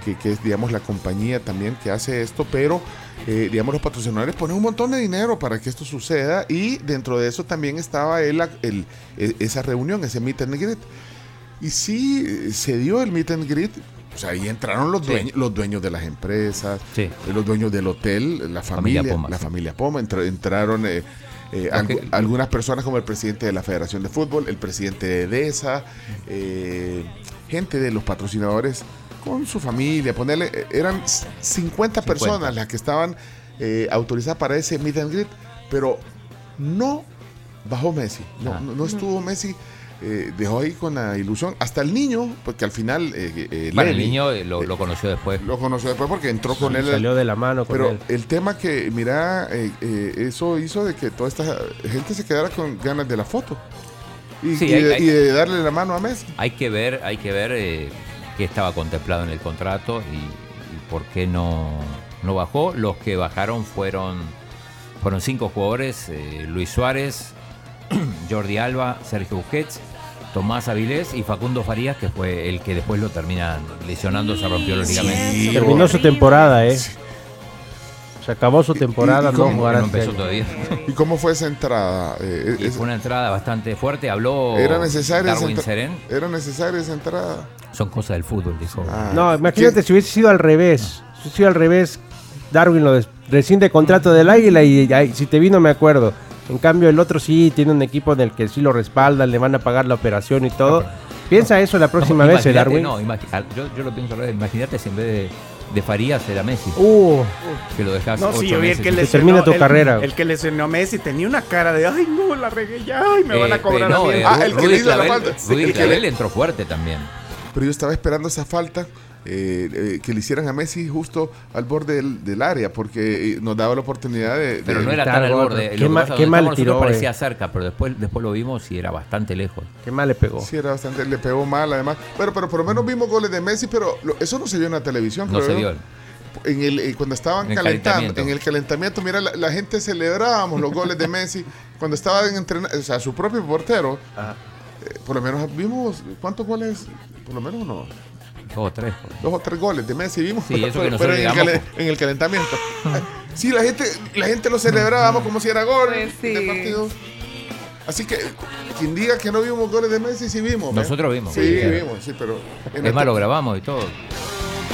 [SPEAKER 6] que, que es, digamos, la compañía también que hace esto, pero, eh, digamos, los patrocinadores ponen un montón de dinero para que esto suceda y dentro de eso también estaba el, el- e- esa reunión, ese meet and greet. Y sí, se dio el meet and greet. O sea, ahí entraron los,
[SPEAKER 8] Sí.
[SPEAKER 6] dueños, los dueños de las empresas,
[SPEAKER 8] Sí.
[SPEAKER 6] eh, los dueños del hotel, la familia,
[SPEAKER 8] Familia Poma,
[SPEAKER 6] la
[SPEAKER 8] sí.
[SPEAKER 6] familia Poma, entra- entraron eh, eh, algunas personas como el presidente de la Federación de Fútbol, el presidente de EDESA, eh, gente de los patrocinadores con su familia, ponerle, eran c- 50 personas las que estaban eh, autorizadas para ese meet and greet, pero no bajó Messi, no,
[SPEAKER 8] Ah.
[SPEAKER 6] no, no estuvo Messi, eh, dejó ahí con la ilusión, hasta el niño, porque al final eh, eh,
[SPEAKER 8] Bueno, el niño eh, lo, lo conoció después.
[SPEAKER 6] lo conoció después porque entró con él.
[SPEAKER 10] Salió de la mano con
[SPEAKER 6] Pero
[SPEAKER 10] él.
[SPEAKER 6] el tema que, mira, eh, eh, eso hizo de que toda esta gente se quedara con ganas de la foto. Y,
[SPEAKER 8] Sí,
[SPEAKER 6] y
[SPEAKER 8] hay-
[SPEAKER 6] de,
[SPEAKER 8] hay-
[SPEAKER 6] y de darle la mano a Messi.
[SPEAKER 8] Hay que ver, hay que ver eh, qué estaba contemplado en el contrato y, y por qué no, no bajó. Los que bajaron fueron, fueron cinco jugadores: eh, Luis Suárez, [clears throat] Jordi Alba, Sergio Busquets, Tomás Avilés y Facundo Farías, que fue el que después lo termina lesionando, se rompió los ligamentos.
[SPEAKER 10] Terminó su temporada, ¿eh? Se acabó su temporada,
[SPEAKER 6] y
[SPEAKER 10] no
[SPEAKER 6] cómo-
[SPEAKER 8] No
[SPEAKER 10] este
[SPEAKER 8] empezó todavía.
[SPEAKER 6] ¿Y cómo fue esa entrada? Eh,
[SPEAKER 8] Y
[SPEAKER 6] es-
[SPEAKER 8] fue una entrada bastante fuerte. Habló
[SPEAKER 6] ¿Era necesaria esa
[SPEAKER 8] Darwin Serén.
[SPEAKER 6] ¿Era necesaria esa entrada?
[SPEAKER 8] Son cosas del fútbol, dijo.
[SPEAKER 6] Ah,
[SPEAKER 10] No, imagínate
[SPEAKER 6] ¿quién-
[SPEAKER 10] si hubiese sido al revés. Si hubiese sido al revés, Darwin lo des- rescinde contrato del águila y ay, si te vino me acuerdo. En cambio el otro sí tiene un equipo en el que sí lo respaldan, le van a pagar la operación y todo. Piensa eso la próxima
[SPEAKER 8] No,
[SPEAKER 10] vez, eh, Darwin.
[SPEAKER 8] No, al- yo, yo lo pienso. Imagínate si en vez de, de Farías era Messi.
[SPEAKER 10] Uh,
[SPEAKER 8] que lo dejas
[SPEAKER 1] No,
[SPEAKER 8] ocho
[SPEAKER 1] sí, yo vi el que lesionó-
[SPEAKER 10] termina tu
[SPEAKER 1] el-
[SPEAKER 10] carrera.
[SPEAKER 1] El que lesionó a Messi tenía una cara de, ay, no, la regué ya, ay, me van
[SPEAKER 8] Eh,
[SPEAKER 1] a cobrar a
[SPEAKER 8] no,
[SPEAKER 1] mí.
[SPEAKER 8] eh,
[SPEAKER 6] Ah, el que le hizo la falta.
[SPEAKER 8] Rudy
[SPEAKER 6] El que
[SPEAKER 8] Clavel
[SPEAKER 6] le-
[SPEAKER 8] entró fuerte también.
[SPEAKER 6] pero yo estaba esperando esa falta. Eh, eh, que le hicieran a Messi justo al borde del, del área porque eh, nos daba la oportunidad de,
[SPEAKER 8] Pero
[SPEAKER 6] de-
[SPEAKER 8] no era tan al borde.
[SPEAKER 10] Qué ma- qué mal tiró, eh.
[SPEAKER 8] parecía cerca, pero después, después lo vimos y era bastante lejos.
[SPEAKER 10] Qué mal le pegó.
[SPEAKER 6] Sí, era bastante, le pegó mal además. Pero, pero por lo menos vimos goles de Messi, pero lo- eso no se vio en la televisión.
[SPEAKER 8] No
[SPEAKER 6] creo
[SPEAKER 8] se vio.
[SPEAKER 6] En el, eh, cuando estaban
[SPEAKER 8] En el
[SPEAKER 6] calentando,
[SPEAKER 8] calentamiento.
[SPEAKER 6] en el calentamiento, mira, la, la gente celebrábamos los goles de Messi [laughs] cuando estaba en entrenamiento, o sea, su propio portero. eh, por lo menos vimos, ¿cuántos goles? Por lo menos uno,
[SPEAKER 8] Dos o tres.
[SPEAKER 6] dos o tres goles de Messi vimos,
[SPEAKER 8] Sí,
[SPEAKER 6] pero,
[SPEAKER 8] eso que
[SPEAKER 6] pero-
[SPEAKER 8] nosotros
[SPEAKER 6] pero en, el
[SPEAKER 8] llegamos
[SPEAKER 6] calen- en el calentamiento. [laughs] sí, la gente, la gente lo celebrábamos como si era gol
[SPEAKER 7] Pues sí.
[SPEAKER 6] del partido. Así que quien diga que no vimos goles de Messi, sí vimos. ¿eh?
[SPEAKER 8] Nosotros vimos.
[SPEAKER 6] Sí,
[SPEAKER 8] Sí.
[SPEAKER 6] vimos, sí, pero... en
[SPEAKER 8] Es
[SPEAKER 6] este-
[SPEAKER 8] más, lo grabamos y todo.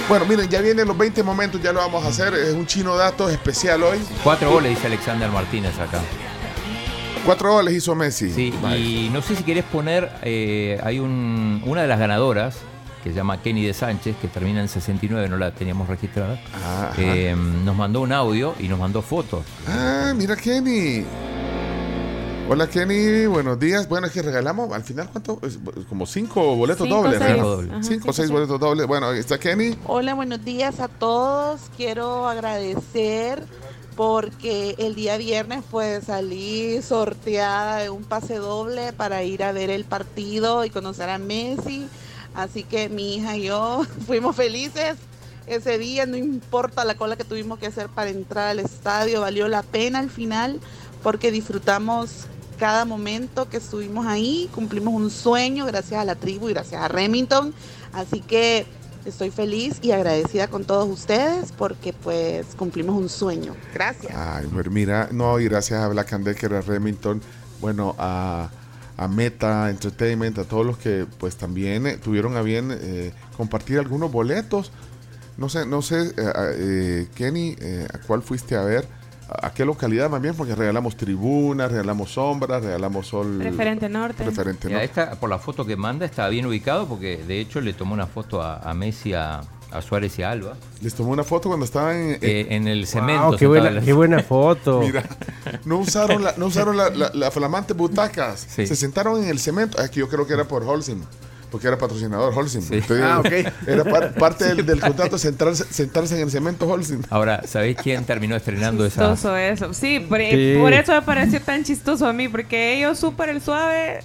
[SPEAKER 6] Bueno, miren, ya vienen los 20 momentos, ya lo vamos a hacer. Es un chino dato especial hoy.
[SPEAKER 8] Cuatro goles, dice Alexander Martínez acá.
[SPEAKER 6] Cuatro goles hizo Messi.
[SPEAKER 8] Sí, y no sé si querés poner, eh, hay un, una de las ganadoras que se llama Kenny de Sánchez, que termina en 69, no la teníamos registrada.
[SPEAKER 6] Ajá.
[SPEAKER 8] Eh, nos mandó un audio y nos mandó fotos.
[SPEAKER 6] Ah, mira Kenny. Hola Kenny, buenos días. Bueno, es que regalamos al final, ¿cuánto? Es, Como cinco boletos
[SPEAKER 7] Cinco,
[SPEAKER 6] dobles.
[SPEAKER 7] seis.
[SPEAKER 6] ¿no?
[SPEAKER 8] Ajá,
[SPEAKER 6] Cinco o seis
[SPEAKER 7] seis.
[SPEAKER 6] boletos dobles. Bueno, ahí está Kenny.
[SPEAKER 11] Hola, buenos días a todos. Quiero agradecer porque el día viernes pues salí sorteada de un pase doble para ir a ver el partido y conocer a Messi. Así que mi hija y yo [laughs] fuimos felices ese día, no importa la cola que tuvimos que hacer para entrar al estadio, valió la pena al final porque disfrutamos cada momento que estuvimos ahí, cumplimos un sueño gracias a la tribu y gracias a Remington. Así que estoy feliz y agradecida con todos ustedes porque pues cumplimos un sueño. Gracias.
[SPEAKER 6] Ay, mira, no, y gracias a Black and Decker, a Remington, bueno, a, a Meta Entertainment, a todos los que pues también eh, tuvieron a bien eh, compartir algunos boletos. No sé, no sé, eh, eh, Kenny, eh, ¿a cuál fuiste a ver? ¿A a qué localidad más bien? Porque regalamos tribunas, regalamos sombras, regalamos sol.
[SPEAKER 7] Preferente norte.
[SPEAKER 6] Preferente,
[SPEAKER 8] Mira,
[SPEAKER 6] ¿no?
[SPEAKER 8] esta, por la foto que manda, está bien ubicado porque de hecho le tomó una foto a, a Messi, a, a Suárez y a Alba.
[SPEAKER 6] Les tomó una foto cuando estaban en,
[SPEAKER 8] eh, en el cemento.
[SPEAKER 10] Wow, qué, buena,
[SPEAKER 8] la-
[SPEAKER 10] qué buena [laughs] foto.
[SPEAKER 6] Mira, no usaron la, no usaron la, la, la flamante butacas.
[SPEAKER 8] Sí.
[SPEAKER 6] Se sentaron en el cemento. Es que yo creo que era por Holcim. Porque era patrocinador Holcim.
[SPEAKER 8] Sí.
[SPEAKER 6] Entonces,
[SPEAKER 1] Ah, ok.
[SPEAKER 6] Era par- parte [laughs] del, del contrato sentarse, sentarse en el cemento Holcim.
[SPEAKER 8] Ahora, ¿sabéis quién terminó estrenando esa?
[SPEAKER 7] Chistoso eso. Sí, por,
[SPEAKER 10] Sí.
[SPEAKER 7] por eso me pareció tan chistoso a mí, porque ellos súper el suave,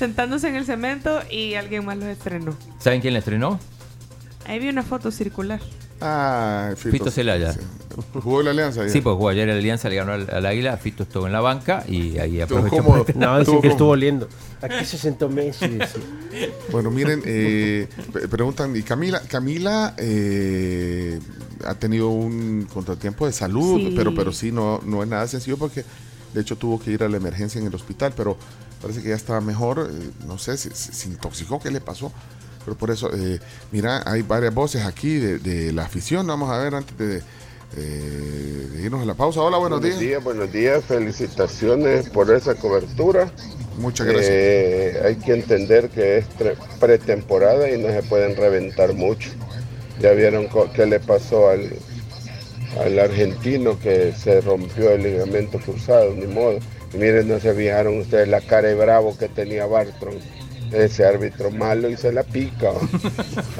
[SPEAKER 7] sentándose en el cemento y alguien más los estrenó.
[SPEAKER 8] ¿Saben quién la estrenó?
[SPEAKER 7] Ahí vi una foto circular.
[SPEAKER 6] Ah, Fito,
[SPEAKER 8] Fito Celaya.
[SPEAKER 6] sí. Jugó la alianza.
[SPEAKER 8] Sí, pues jugó ayer en la Alianza, le ganó al, al Águila, Fito estuvo en la banca y ahí
[SPEAKER 6] Estuvo
[SPEAKER 8] aprovechó. para-
[SPEAKER 10] No, dicen que estuvo oliendo. Aquí se sentó Messi. [laughs]
[SPEAKER 6] Bueno, miren, eh, preguntan, y Camila, Camila eh, ha tenido un contratiempo de salud,
[SPEAKER 7] Sí.
[SPEAKER 6] pero pero sí, no, no es nada sencillo porque de hecho tuvo que ir a la emergencia en el hospital, pero parece que ya está mejor, eh, no sé, si si se intoxicó, ¿qué le pasó? Pero por eso, eh, mira, hay varias voces aquí de, de la afición, vamos a ver antes de, eh, de irnos a la pausa. Hola, buenos, días.
[SPEAKER 12] buenos días, felicitaciones por esa cobertura.
[SPEAKER 6] Muchas gracias.
[SPEAKER 12] Eh, hay que entender que es pretemporada y no se pueden reventar mucho. Ya vieron qué le pasó al, al argentino que se rompió el ligamento cruzado, ni modo. Y miren, no se fijaron ustedes la cara de bravo que tenía Bartron, ese árbitro malo y se la pica.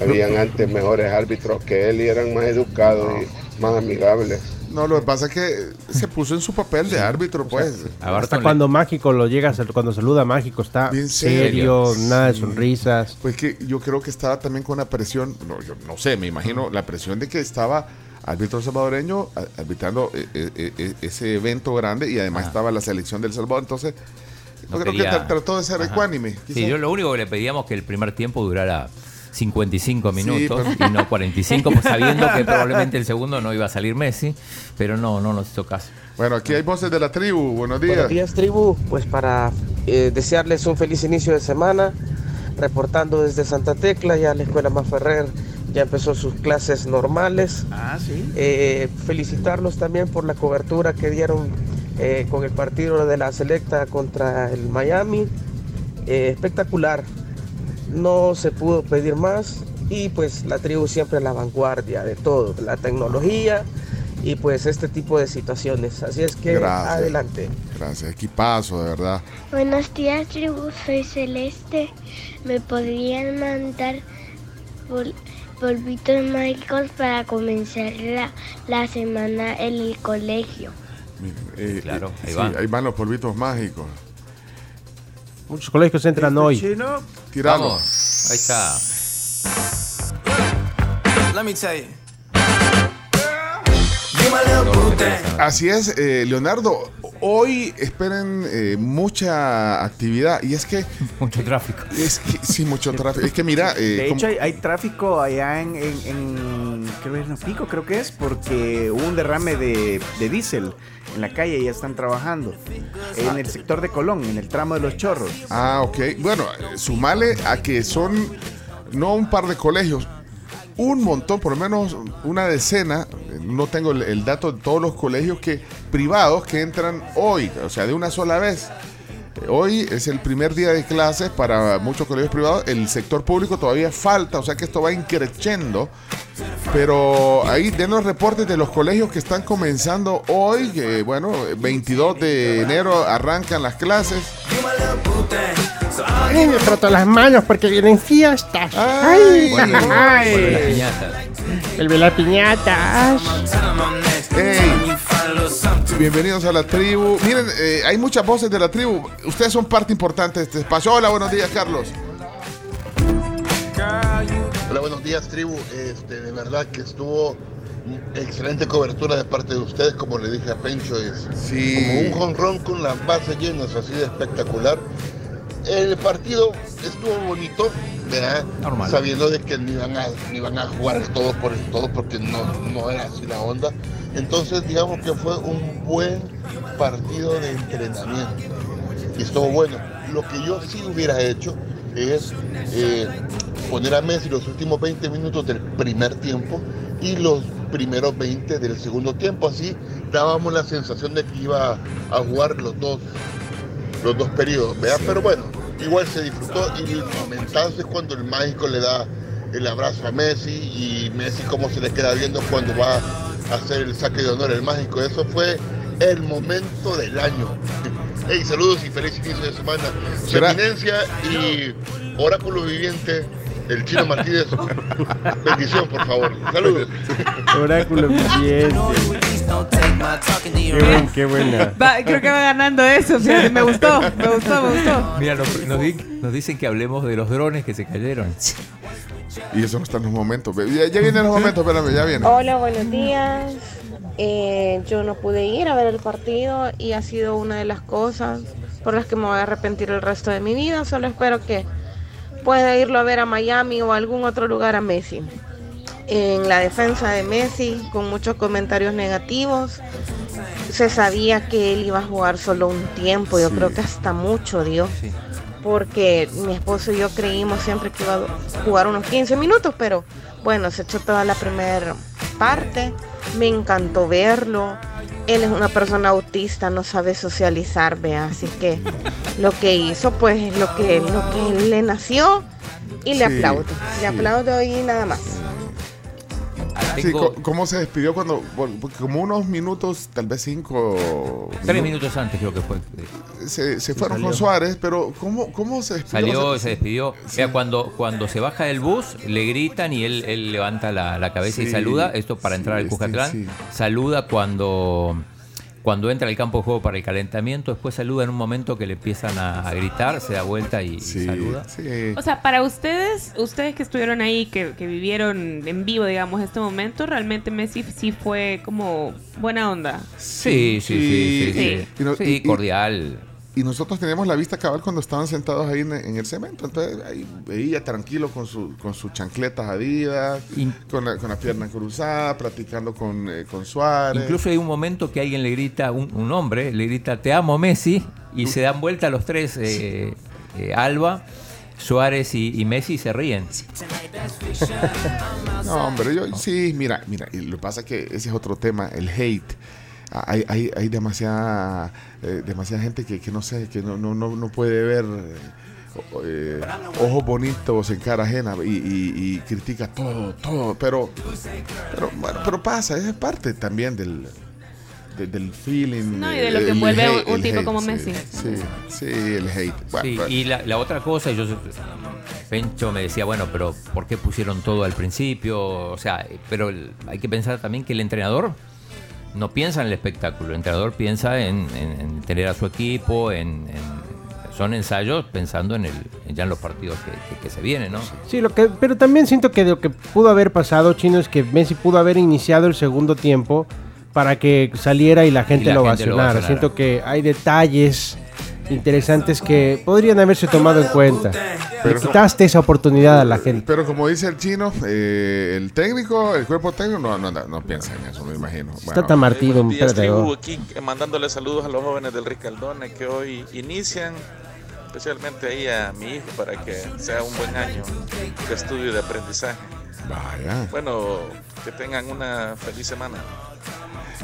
[SPEAKER 12] Habían antes mejores árbitros que él y eran más educados y más amigables.
[SPEAKER 6] No, lo que pasa es que se puso en su papel de árbitro, pues.
[SPEAKER 10] Hasta
[SPEAKER 8] le-
[SPEAKER 10] cuando Mágico lo llega, cuando saluda a Mágico, está
[SPEAKER 6] Bien
[SPEAKER 10] serio,
[SPEAKER 6] serio.
[SPEAKER 10] nada de sonrisas.
[SPEAKER 6] Pues que yo creo que estaba también con la presión, no, yo no sé, me imagino la presión de que estaba árbitro salvadoreño arbitrando eh, eh, eh, ese evento grande y además estaba la selección del Salvador, entonces yo
[SPEAKER 8] no
[SPEAKER 6] creo
[SPEAKER 8] quería-
[SPEAKER 6] que tra- trató de ser ecuánime.
[SPEAKER 8] Sí, yo lo único que le pedíamos que el primer tiempo durara 55
[SPEAKER 6] Sí,
[SPEAKER 8] minutos
[SPEAKER 6] pero-
[SPEAKER 8] y no 45, pues sabiendo que probablemente el segundo no iba a salir Messi, pero no, no nos hizo caso.
[SPEAKER 6] Bueno, aquí hay voces de la tribu, buenos días.
[SPEAKER 13] Buenos días tribu, pues para eh, desearles un feliz inicio de semana, reportando desde Santa Tecla, ya la Escuela Maferrer ya empezó sus clases normales.
[SPEAKER 1] Ah, sí.
[SPEAKER 13] Eh, felicitarlos también por la cobertura que dieron eh, con el partido de la Selecta contra el Miami. Eh, espectacular, no se pudo pedir más y pues la tribu siempre a la vanguardia de todo, de la tecnología y pues este tipo de situaciones. Así es que
[SPEAKER 6] Gracias.
[SPEAKER 13] adelante.
[SPEAKER 6] Gracias, equipazo, de verdad.
[SPEAKER 14] Buenos días, tribu. Soy Celeste. ¿Me podrían mandar pol- polvitos mágicos para comenzar la, la semana en el colegio.
[SPEAKER 6] Eh,
[SPEAKER 8] Claro, ahí
[SPEAKER 6] sí,
[SPEAKER 8] van.
[SPEAKER 6] ahí van los polvitos mágicos.
[SPEAKER 10] Muchos colegios entran hoy.
[SPEAKER 1] Chino.
[SPEAKER 8] Vamos, ahí está.
[SPEAKER 9] Let me tell you.
[SPEAKER 6] Así es, eh, Leonardo. Hoy esperen eh, mucha actividad y es que [laughs]
[SPEAKER 8] Mucho tráfico.
[SPEAKER 6] es que sí mucho [laughs] tráfico. Es que mira, eh,
[SPEAKER 1] De hecho, hay, hay tráfico allá en, en, en- creo que es en Pico, creo que es, porque hubo un derrame de, de diésel en la calle y ya están trabajando. En el sector de Colón, en el tramo de los chorros.
[SPEAKER 6] Ah, ok. Bueno, eh, sumale a que son no un par de colegios, un montón, por lo menos una decena, no tengo el, el dato de todos los colegios que privados que entran hoy, o sea, de una sola vez. Eh, Hoy es el primer día de clases para muchos colegios privados. El sector público todavía falta, o sea que esto va increciendo. Pero ahí den los reportes de los colegios que están comenzando hoy. Que bueno, 22 de enero arrancan las clases.
[SPEAKER 10] Ay, me froto las manos porque vienen fiestas.
[SPEAKER 6] Ay,
[SPEAKER 8] Bueno,
[SPEAKER 10] ay.
[SPEAKER 8] bueno, las piñatas.
[SPEAKER 10] El de las piñatas.
[SPEAKER 6] Hey, bienvenidos a la tribu. Miren, eh, hay muchas voces de la tribu. Ustedes son parte importante de este espacio. Hola, buenos días, Carlos.
[SPEAKER 15] Hola, buenos días, tribu. Este, de verdad que estuvo excelente cobertura de parte de ustedes, como le dije a Pencho, es
[SPEAKER 6] Sí.
[SPEAKER 15] como un jonrón con las bases llenas, así de espectacular. El partido estuvo bonito, ¿verdad?
[SPEAKER 8] Normal.
[SPEAKER 15] sabiendo de que no iban a, no iban a jugar todo por el todo, porque no, no era así la onda. Entonces, digamos que fue un buen partido de entrenamiento y estuvo bueno. Lo que yo sí hubiera hecho es eh, poner a Messi los últimos 20 minutos del primer tiempo y los primeros 20 del segundo tiempo. Así dábamos la sensación de que iba a jugar los dos, los dos periodos, ¿verdad? Pero bueno, igual se disfrutó y el momentazo es cuando el mágico le da el abrazo a Messi y Messi cómo se le queda viendo cuando va a hacer el saque de honor el mágico. Eso fue el momento del año. Hey, saludos y feliz inicio de semana. Su eminencia y oráculo viviente, el chino Martínez. [laughs] Bendición, por favor. Saludos.
[SPEAKER 10] Oráculo viviente. Qué, buen- qué buena.
[SPEAKER 7] Va, creo que va ganando eso. fíjate, Me gustó, me gustó, me gustó.
[SPEAKER 8] Mira, nos, nos di- nos dicen que hablemos de los drones que se cayeron.
[SPEAKER 6] Y eso no está en los momentos. Ya, ya vienen los momentos, espérame, ya viene.
[SPEAKER 16] Hola, buenos días. Eh, yo no pude ir a ver el partido y ha sido una de las cosas por las que me voy a arrepentir el resto de mi vida. Solo espero que pueda irlo a ver a Miami o a algún otro lugar a Messi. En la defensa de Messi, con muchos comentarios negativos, se sabía que él iba a jugar solo un tiempo. Yo
[SPEAKER 8] Sí.
[SPEAKER 16] creo que hasta mucho, Dios. Porque mi esposo y yo creímos siempre que iba a jugar unos 15 minutos, pero bueno, se echó toda la primera parte. Me encantó verlo. Él es una persona autista, no sabe socializar, vea. Así que lo que hizo, pues es lo que, lo que le nació y le
[SPEAKER 6] Sí,
[SPEAKER 16] aplaudo.
[SPEAKER 6] sí.
[SPEAKER 16] Le aplaudo y nada más.
[SPEAKER 6] Sí, ¿Cómo se despidió cuando, como unos minutos, tal vez cinco...
[SPEAKER 8] Tres minutos antes creo que fue.
[SPEAKER 6] Se, se fueron
[SPEAKER 8] salió.
[SPEAKER 6] con Suárez, pero ¿cómo, cómo se despidió?
[SPEAKER 8] Salió,
[SPEAKER 6] O sea,
[SPEAKER 8] se despidió. Mira, cuando, cuando se baja del bus, le gritan y él, él levanta la, la cabeza y
[SPEAKER 6] Sí,
[SPEAKER 8] saluda. Esto para entrar al Cuscatlán.
[SPEAKER 6] sí.
[SPEAKER 8] Saluda cuando, cuando entra al campo de juego para el calentamiento. Después saluda en un momento que le empiezan a, a gritar. Se da vuelta y, y saluda.
[SPEAKER 7] O sea, para ustedes, ustedes que estuvieron ahí, que, que vivieron en vivo, digamos, este momento, realmente Messi sí fue como buena onda.
[SPEAKER 8] Sí, sí, sí, sí. sí.
[SPEAKER 6] Y-
[SPEAKER 8] cordial.
[SPEAKER 6] Y nosotros teníamos la vista cabal cuando estaban sentados ahí en, en el cemento. Entonces ahí veía tranquilo con, su, con sus chancletas adidas, con, la, con la pierna cruzada, platicando con, eh, con Suárez.
[SPEAKER 8] Incluso hay un momento que alguien le grita, un, un hombre le grita, te amo Messi, y se dan vuelta los tres, eh, eh, Alba, Suárez y, y Messi, y se ríen. [laughs]
[SPEAKER 6] No, hombre, yo sí, mira, mira, y lo que pasa es que ese es otro tema, el hate. Hay, hay, hay demasiada, eh, demasiada gente que, que no sé, que no, no, no, no puede ver eh, o- eh, ojos bonitos en cara ajena y, y- y critica todo, todo, pero, pero, bueno, pero pasa, esa es parte también del, de- del feeling.
[SPEAKER 7] No, y de lo que
[SPEAKER 6] hate-
[SPEAKER 7] un tipo
[SPEAKER 6] hate,
[SPEAKER 7] como
[SPEAKER 6] sí,
[SPEAKER 7] Messi.
[SPEAKER 6] Sí, sí, el hate. Bueno,
[SPEAKER 8] Sí,
[SPEAKER 6] pero-
[SPEAKER 8] y la, la otra cosa, yo Pencho me decía, bueno, pero ¿por qué pusieron todo al principio? O sea, pero hay que pensar también que el entrenador no piensa en el espectáculo, el entrenador piensa en, en- en tener a su equipo, en, son ensayos pensando en el ya en los partidos que, que- que se vienen, ¿no?
[SPEAKER 10] Sí, lo que, pero también siento que lo que pudo haber pasado, Chino, es que Messi pudo haber iniciado el segundo tiempo para que saliera y la gente,
[SPEAKER 8] la
[SPEAKER 10] lo,
[SPEAKER 8] gente lo.
[SPEAKER 10] Siento que hay detalles interesantes que podrían haberse tomado en cuenta. Le
[SPEAKER 6] Pero-
[SPEAKER 10] quitaste esa oportunidad a la gente.
[SPEAKER 6] Pero como dice el chino, eh, el técnico, el cuerpo técnico no, no, no piensa en eso, me imagino.
[SPEAKER 10] Está tan martido,
[SPEAKER 17] días,
[SPEAKER 10] perdedor.
[SPEAKER 17] aquí mandándole saludos a los jóvenes del Ricaldone que hoy inician, especialmente ahí a mi hijo para que sea un buen año de estudio y de aprendizaje.
[SPEAKER 6] Vaya.
[SPEAKER 17] Bueno, que tengan una feliz semana.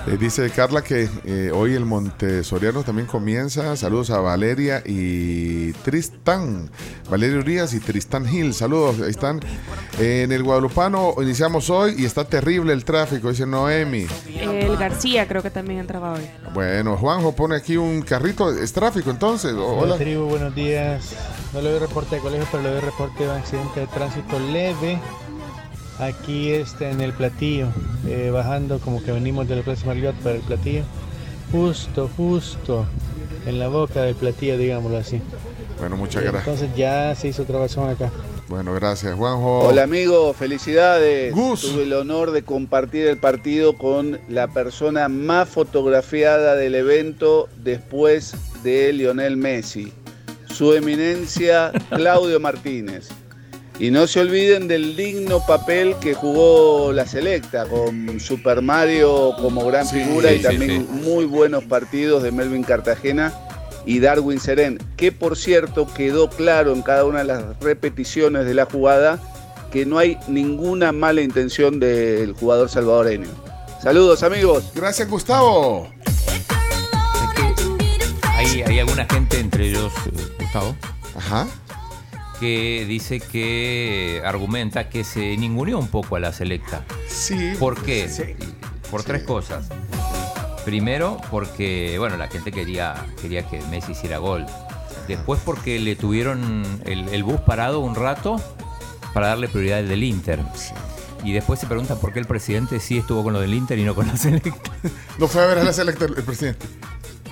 [SPEAKER 6] Eh, dice Carla que eh, hoy el Montessoriano también comienza. Saludos a Valeria y Tristán. Valeria Urias y Tristán Gil. Saludos, ahí están. Eh, en el Guadalupano iniciamos hoy y está terrible el tráfico, dice Noemi.
[SPEAKER 7] El García creo que también entraba hoy.
[SPEAKER 6] Bueno, Juanjo pone aquí un carrito. ¿Es tráfico entonces? Hola.
[SPEAKER 18] tribu, buenos días. No le doy reporte de colegio, pero le doy reporte de un accidente de tránsito leve. Aquí está en el platillo, eh, bajando como que venimos de la Plaza Marriott para el platillo. Justo, justo en la boca del platillo, digámoslo así.
[SPEAKER 6] Bueno, muchas gracias.
[SPEAKER 18] Entonces ya se hizo otra razón acá.
[SPEAKER 6] Bueno, gracias, Juanjo.
[SPEAKER 19] Hola amigos, felicidades. Tuve el honor de compartir el partido con la persona más fotografiada del evento después de Lionel Messi, su eminencia [laughs] Claudio Martínez. Y no se olviden del digno papel que jugó la selecta con Super Mario como gran figura
[SPEAKER 8] sí,
[SPEAKER 19] y
[SPEAKER 8] sí,
[SPEAKER 19] también muy buenos partidos de Melvin Cartagena y Darwin Serén, que por cierto quedó claro en cada una de las repeticiones de la jugada que no hay ninguna mala intención del jugador salvadoreño. Saludos amigos.
[SPEAKER 6] Gracias Gustavo.
[SPEAKER 8] Hay, hay alguna gente, entre ellos eh, Gustavo,
[SPEAKER 6] Ajá.
[SPEAKER 8] Que dice que argumenta que se ninguneó un poco a la selecta.
[SPEAKER 6] Sí.
[SPEAKER 8] ¿Por qué? Por tres cosas. Primero, porque bueno, la gente quería, quería que Messi hiciera gol. Después porque le tuvieron el, el bus parado un rato para darle prioridad al del Inter. Y después se pregunta por qué el presidente sí estuvo con lo del Inter y no con la [laughs] selecta.
[SPEAKER 6] No fue a ver a la selecta el, el presidente.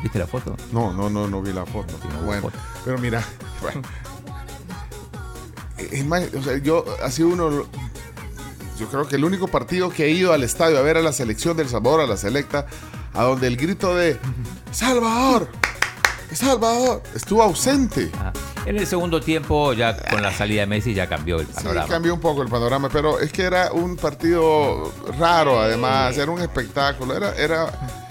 [SPEAKER 8] ¿Viste la foto?
[SPEAKER 6] No, no, no, no vi la foto. Bueno, pero mira, [laughs] bueno. Es más, o sea, yo ha sido uno, yo creo que el único partido que he ido al estadio a ver a la selección del Salvador, a la selecta, a donde el grito de Salvador, Salvador, estuvo ausente.
[SPEAKER 8] En el segundo tiempo, ya con la salida de Messi, ya cambió el
[SPEAKER 6] Sí,
[SPEAKER 8] panorama.
[SPEAKER 6] cambió un poco el panorama, pero es que era un partido raro, además, era un espectáculo, era, era,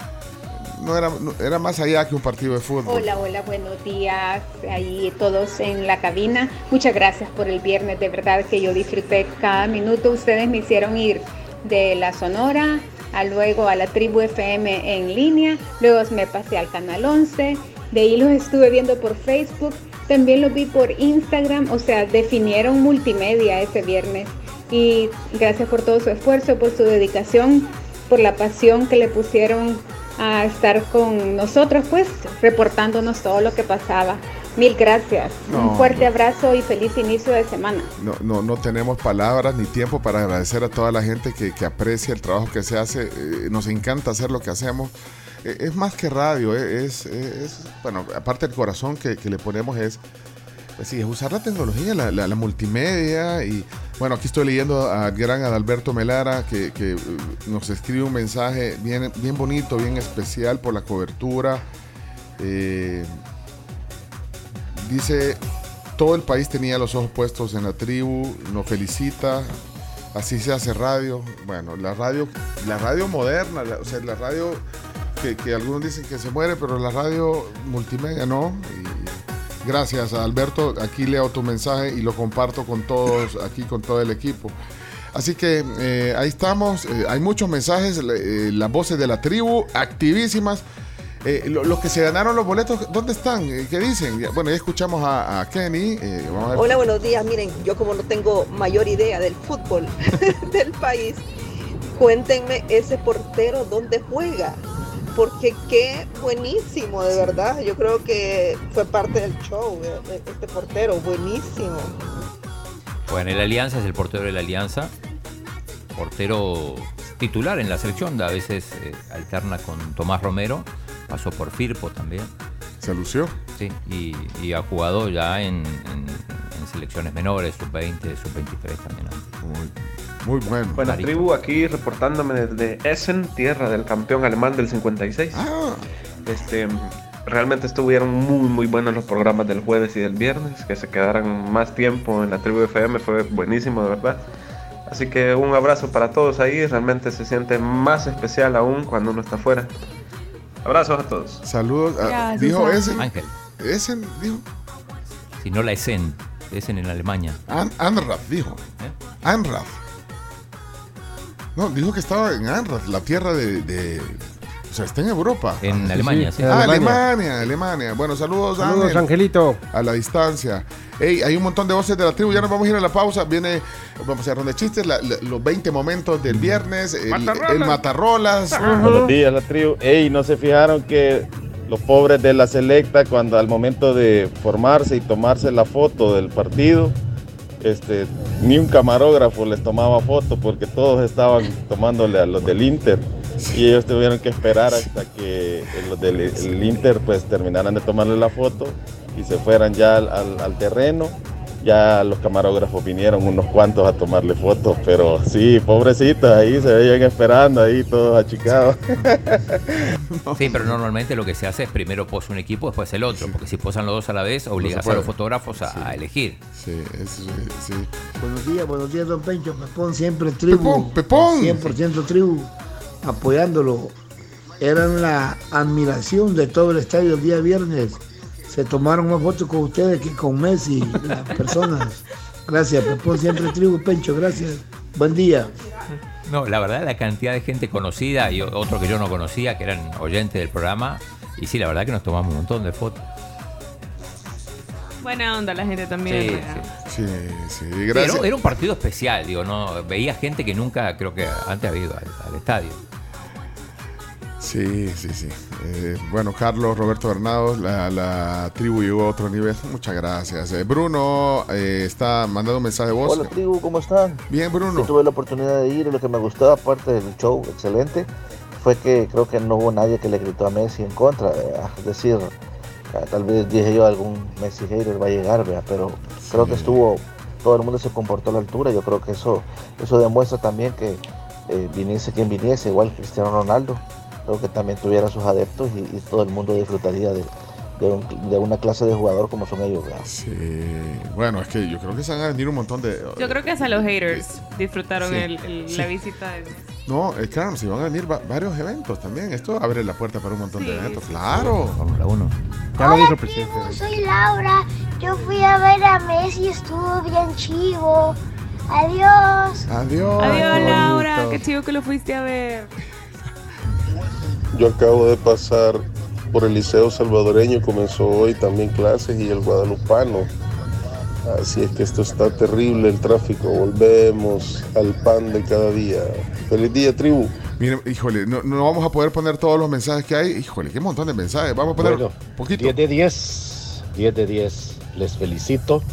[SPEAKER 6] no era, era más allá que un partido de fútbol.
[SPEAKER 20] Hola, hola, buenos días. Ahí todos en la cabina. Muchas gracias por el viernes. De verdad que yo disfruté cada minuto. Ustedes me hicieron ir de la Sonora a luego a la Tribu FM en línea. Luego me pasé al Canal 11. De ahí los estuve viendo por Facebook. También los vi por Instagram. O sea, definieron multimedia ese viernes. Y gracias por todo su esfuerzo, por su dedicación, por la pasión que le pusieron a estar con nosotros, pues, reportándonos todo lo que pasaba. Mil gracias.
[SPEAKER 6] No,
[SPEAKER 20] Un fuerte abrazo y feliz inicio de semana.
[SPEAKER 6] No, no, no tenemos palabras ni tiempo para agradecer a toda la gente que, que aprecia el trabajo que se hace. Eh, nos encanta hacer lo que hacemos. Eh, es más que radio, eh, es, es- bueno, aparte del corazón que, que le ponemos es, pues sí, es usar la tecnología, la, la- multimedia. Y bueno, aquí estoy leyendo al gran Adalberto Melara que, que, eh, nos escribe un mensaje bien, bien bonito, bien especial por la cobertura. Eh, Dice, todo el país tenía los ojos puestos en la tribu, nos felicita, así se hace radio. Bueno, la radio, la radio moderna, o sea, la radio que, que algunos dicen que se muere, pero la radio multimedia no. Gracias Alberto, aquí leo tu mensaje y lo comparto con todos, aquí con todo el equipo. Así que eh, ahí estamos, eh, hay muchos mensajes, eh, las voces de la tribu, activísimas. Eh, lo- los que se ganaron los boletos, ¿dónde están? ¿Qué dicen? Bueno, ya escuchamos a, Kenny.
[SPEAKER 21] Hola, buenos días. Miren, yo como no tengo mayor idea del fútbol [laughs] del país, cuéntenme ese portero dónde juega. Porque qué buenísimo, de verdad. Yo creo que fue parte del show, este portero, buenísimo.
[SPEAKER 8] En el Alianza, es el portero de la Alianza. Portero titular en la selección, a veces eh, alterna con Tomás Romero. Pasó por Firpo también.
[SPEAKER 6] ¿Se lució?
[SPEAKER 8] Sí, y, y ha jugado ya en, en- en selecciones menores, sub-20, sub-23 también.
[SPEAKER 6] Muy, bueno.
[SPEAKER 22] Buenas tribu, aquí reportándome desde Essen, tierra del campeón alemán del 56.
[SPEAKER 6] Ah.
[SPEAKER 22] Este, realmente estuvieron muy muy buenos los programas del jueves y del viernes, que se quedaran más tiempo en la tribu FM fue buenísimo de verdad. Así que un abrazo para todos ahí, realmente se siente más especial aún cuando uno está afuera. Abrazos a todos.
[SPEAKER 6] Saludos. a-
[SPEAKER 8] Gracias,
[SPEAKER 6] dijo ese.
[SPEAKER 8] Ángel.
[SPEAKER 6] Ese dijo.
[SPEAKER 8] Si no la Essen, Essen en Alemania.
[SPEAKER 6] An dijo. Anrad. No, dijo que estaba en Anrad, la tierra de. de- o sea, está en Europa.
[SPEAKER 8] En Alemania, sí.
[SPEAKER 6] Ah,
[SPEAKER 10] Alemania.
[SPEAKER 6] Alemania, Alemania. Bueno, saludos,
[SPEAKER 10] Saludos,
[SPEAKER 6] Ángel.
[SPEAKER 10] Angelito.
[SPEAKER 6] A la distancia. Ey, hay un montón de voces de la tribu. Ya nos vamos a ir a la pausa. Viene, vamos a hacer ronda de chistes, la- la- los 20 momentos del viernes, el
[SPEAKER 23] Matarrolas.
[SPEAKER 6] el Matarrolas.
[SPEAKER 23] Buenos días, la tribu. Ey, ¿no se fijaron que los pobres de la selecta, cuando al momento de formarse y tomarse la foto del partido, este, ni un camarógrafo les tomaba foto porque todos estaban tomándole a los del Inter. Y ellos tuvieron que esperar hasta que los del el Inter pues terminaran de tomarle la foto y se fueran ya al, al- al terreno. Ya los camarógrafos vinieron unos cuantos a tomarle fotos, pero sí, pobrecitos, ahí se veían esperando, ahí todos achicados. [laughs]
[SPEAKER 8] Sí, pero normalmente lo que se hace es primero posa un equipo, después el otro, porque si posan los dos a la vez, obligas a los fotógrafos a, a elegir.
[SPEAKER 6] Sí, es, sí.
[SPEAKER 24] Buenos días, buenos días, don Pencho. Pepón siempre tribu.
[SPEAKER 6] Pepón,
[SPEAKER 24] 100% tribu, apoyándolo. Eran la admiración de todo el estadio el día viernes. Se tomaron más fotos con ustedes que con Messi, las personas. Gracias, Pepón siempre tribu, Pencho, gracias. Buen día.
[SPEAKER 8] No, la verdad, la cantidad de gente conocida y otro que yo no conocía, que eran oyentes del programa, y sí, la verdad que nos tomamos un montón de fotos.
[SPEAKER 7] Buena onda la gente también.
[SPEAKER 8] Sí.
[SPEAKER 6] Sí, sí,
[SPEAKER 8] Sí,
[SPEAKER 6] gracias.
[SPEAKER 8] Era, era un partido especial, digo, no veía gente que nunca, creo que antes había ido al, al estadio.
[SPEAKER 6] Sí, sí, sí. Eh, bueno, Carlos, Roberto Bernados, la, la tribu llegó a otro nivel. Muchas gracias. Eh, Bruno eh, está mandando un mensaje de voz.
[SPEAKER 25] Hola tribu, ¿cómo están?
[SPEAKER 6] Bien, Bruno.
[SPEAKER 25] Yo tuve la oportunidad de ir y lo que me gustó, aparte del show excelente, fue que creo que no hubo nadie que le gritó a Messi en contra. ¿verdad? Es decir, tal vez dije yo algún Messi hater va a llegar, ¿verdad? pero creo que estuvo, todo el mundo se comportó a la altura. Yo creo que eso, eso demuestra también que eh, viniese quien viniese, igual Cristiano Ronaldo, creo que también tuviera sus adeptos y, y todo el mundo disfrutaría de, de un- de una clase de jugador como son ellos. ¿verdad?
[SPEAKER 6] Sí. Bueno, es que yo creo que se van a venir un montón de.
[SPEAKER 7] Yo creo que hasta los haters disfrutaron
[SPEAKER 6] Sí.
[SPEAKER 7] el- el-
[SPEAKER 6] Sí.
[SPEAKER 7] la visita de
[SPEAKER 6] No, es claro, si van a venir va- varios eventos también. Esto abre la puerta para un montón de eventos. Claro.
[SPEAKER 8] Fórmula 1.
[SPEAKER 10] Ya lo dijo el presidente.
[SPEAKER 14] Soy Laura, yo fui a ver a Messi, estuvo bien chivo. Adiós.
[SPEAKER 6] Adiós.
[SPEAKER 7] Adiós, Laura. Qué chido que lo fuiste a ver.
[SPEAKER 26] Yo acabo de pasar por el Liceo Salvadoreño, comenzó hoy también clases y el Guadalupano. Así es que esto está terrible el tráfico. Volvemos al pan de cada día. Feliz día, tribu.
[SPEAKER 6] Miren, híjole, no, no vamos a poder poner todos los mensajes que hay. Híjole, qué montón de mensajes. Vamos a poner
[SPEAKER 27] Bueno,
[SPEAKER 6] poquito.
[SPEAKER 27] 10 de 10, 10 de 10. Les felicito.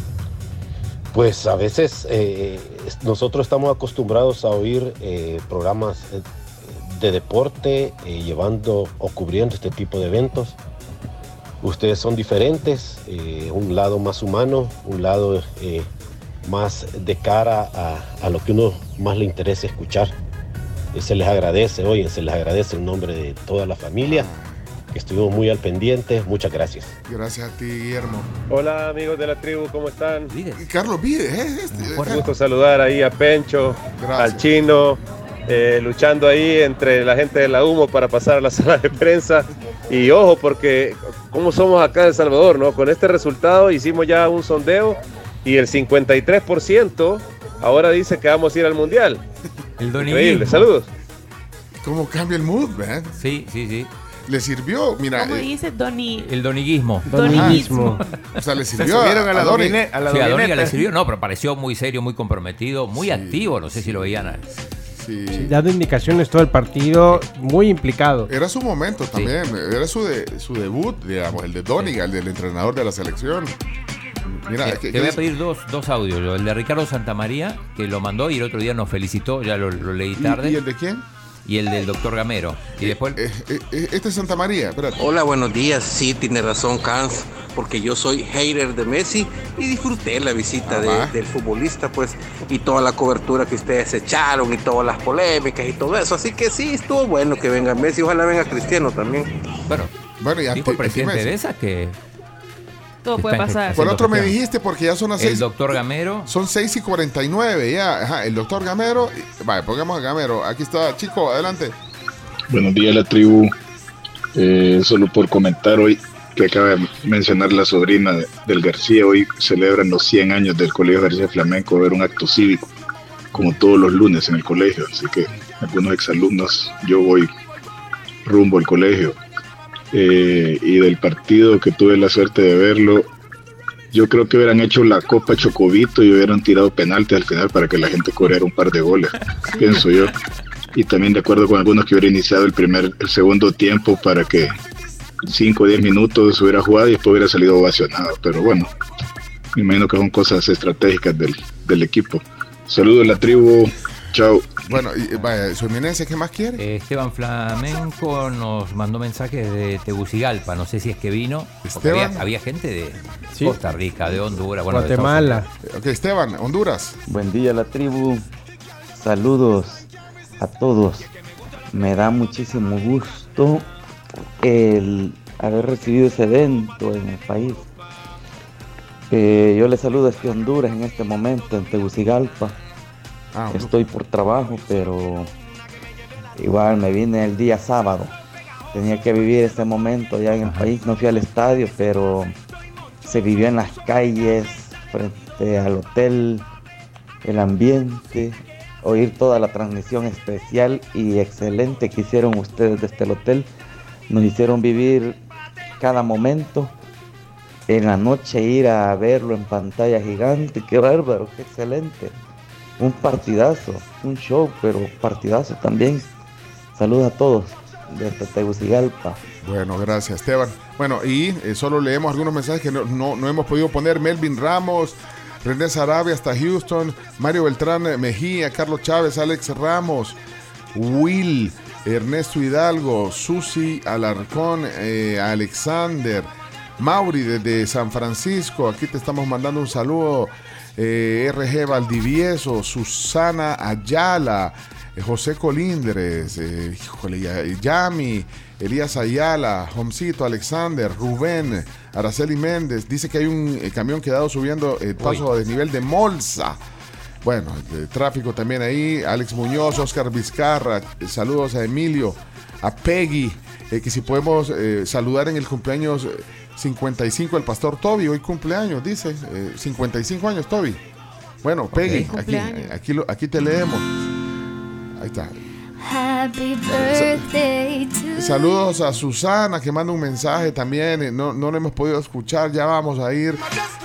[SPEAKER 27] Pues a veces eh, nosotros estamos acostumbrados a oír eh, programas eh, de deporte eh, llevando o cubriendo este tipo de eventos. Ustedes son diferentes, eh, un lado más humano, un lado eh, más de cara a, a lo que uno más le interesa escuchar. Eh, se les agradece, oye, se les agradece en nombre de toda la familia, que estuvimos muy al pendiente. Muchas gracias.
[SPEAKER 6] Gracias a ti, Guillermo.
[SPEAKER 22] Hola amigos de la tribu, ¿cómo están?
[SPEAKER 6] Carlos Vides, ¿eh? Este,
[SPEAKER 22] Un gusto saludar ahí a Pencho,
[SPEAKER 6] Gracias.
[SPEAKER 22] al chino, eh, luchando ahí entre la gente de la Humo para pasar a la [laughs] sala de prensa. Y ojo, porque como somos acá en El Salvador, ¿no? Con este resultado hicimos ya un sondeo y el 53% ahora dice que vamos a ir al Mundial. [laughs]
[SPEAKER 8] El
[SPEAKER 22] Increíble, saludos.
[SPEAKER 6] ¿Cómo cambia el mood, man?
[SPEAKER 8] Sí, sí, sí.
[SPEAKER 6] Le sirvió, mira.
[SPEAKER 7] ¿Cómo
[SPEAKER 6] eh,
[SPEAKER 7] dice Donny?
[SPEAKER 8] El doniguismo.
[SPEAKER 7] Doniguismo.
[SPEAKER 6] o sea, le
[SPEAKER 1] Se
[SPEAKER 6] sirvió
[SPEAKER 1] subieron a la
[SPEAKER 6] Doni.
[SPEAKER 1] a la
[SPEAKER 8] Sí, a
[SPEAKER 1] domineta.
[SPEAKER 8] le sirvió, no, pero pareció muy serio, muy comprometido, muy activo, no sé si lo veían. al-
[SPEAKER 6] Sí.
[SPEAKER 10] Dando indicaciones todo el partido, muy implicado.
[SPEAKER 6] Era su momento también, era su, de- su debut, digamos, el de Doniga, el del entrenador de la selección. Mira,
[SPEAKER 8] Te-
[SPEAKER 6] que-
[SPEAKER 8] te voy a pedir dos, dos audios. yo. El de Ricardo Santamaría, que lo mandó y el otro día nos felicitó, ya lo, lo leí
[SPEAKER 6] ¿Y-
[SPEAKER 8] tarde.
[SPEAKER 6] ¿Y, el de quién?
[SPEAKER 8] Y el del doctor Gamero. Y después.
[SPEAKER 6] este es Santa María, espérate.
[SPEAKER 28] Hola, buenos días. Sí, tiene razón, Cans, porque yo soy hater de Messi y disfruté la visita de- del futbolista, pues, y toda la cobertura que ustedes echaron y todas las polémicas y todo eso. Así que sí, estuvo bueno que venga Messi. Ojalá venga Cristiano también.
[SPEAKER 8] Bueno,
[SPEAKER 6] bueno y
[SPEAKER 8] dijo el presidente de esa que.
[SPEAKER 7] Todo puede pasar.
[SPEAKER 6] Por otro me dijiste porque ya son las
[SPEAKER 8] El
[SPEAKER 6] 6.
[SPEAKER 8] doctor Gamero.
[SPEAKER 6] Son 6 y 49 ya. Ajá, el doctor Gamero. Vale, pongamos a Gamero. Aquí está, chico, adelante.
[SPEAKER 29] Buenos días, la tribu. Eh, solo por comentar hoy que acaba de mencionar la sobrina de- del García, hoy celebran los 100 años del Colegio García Flamenco, ver un acto cívico, como todos los lunes en el colegio. Así que algunos exalumnos, yo voy rumbo al colegio. Eh, y del partido que tuve la suerte de verlo, yo creo que hubieran hecho la Copa Chocobito y hubieran tirado penalti al final para que la gente corriera un par de goles, pienso yo. Y también de acuerdo con algunos que hubiera iniciado el primer, el segundo tiempo para que 5 o 10 minutos hubiera jugado y después hubiera salido ovacionado. Pero bueno, me imagino que son cosas estratégicas del, del equipo. Saludos a la tribu, chao.
[SPEAKER 6] Bueno, y, vaya, su eminencia, ¿qué más quiere?
[SPEAKER 8] Eh, Esteban Flamenco nos mandó mensajes de Tegucigalpa, no sé si es que vino.
[SPEAKER 6] Esteban.
[SPEAKER 8] Había, había gente de
[SPEAKER 10] Sí.
[SPEAKER 8] Costa Rica, de Honduras, bueno,
[SPEAKER 10] Guatemala.
[SPEAKER 6] Ok, Esteban, Honduras.
[SPEAKER 30] Buen día la tribu, saludos a todos. Me da muchísimo gusto el haber recibido ese evento en el país. Eh, yo le saludo desde Honduras en este momento, en Tegucigalpa.
[SPEAKER 6] Ah,
[SPEAKER 30] Estoy por trabajo, pero igual me vine el día sábado. Tenía que vivir ese momento ya en el país. No fui al estadio, pero se vivió en las calles, frente al hotel, el ambiente, oír toda la transmisión especial y excelente que hicieron ustedes desde el hotel. Nos hicieron vivir cada momento. En la noche ir a verlo en pantalla gigante, qué bárbaro, qué excelente. Un partidazo, un show, pero partidazo también. Saludos a todos desde Tegucigalpa.
[SPEAKER 6] Bueno, gracias, Esteban. Bueno, y eh, solo leemos algunos mensajes que no, no- no hemos podido poner. Melvin Ramos, René Sarabia hasta Houston, Mario Beltrán eh, Mejía, Carlos Chávez, Alex Ramos, Will, Ernesto Hidalgo, Susi Alarcón, eh, Alexander, Mauri desde San Francisco. Aquí te estamos mandando un saludo. Eh, RG Valdivieso, Susana Ayala, eh, José Colindres, eh, híjole, ya- Yami, Elías Ayala, Homcito, Alexander, Rubén, Araceli Méndez. Dice que hay un eh, camión quedado subiendo el paso a desnivel de Molsa. Bueno, tráfico también ahí. Alex Muñoz, Oscar Vizcarra. eh, Saludos a Emilio, a Peggy. eh, que si podemos eh, saludar en el cumpleaños eh, 55 del pastor Toby. Hoy cumpleaños, dice. eh, 55 años, Toby. Bueno, Peggy, aquí, aquí, lo- aquí te leemos. Ahí está.
[SPEAKER 31] Happy birthday to
[SPEAKER 6] Saludos a Susana que manda un mensaje también. eh, No, no lo hemos podido escuchar. Ya vamos a ir.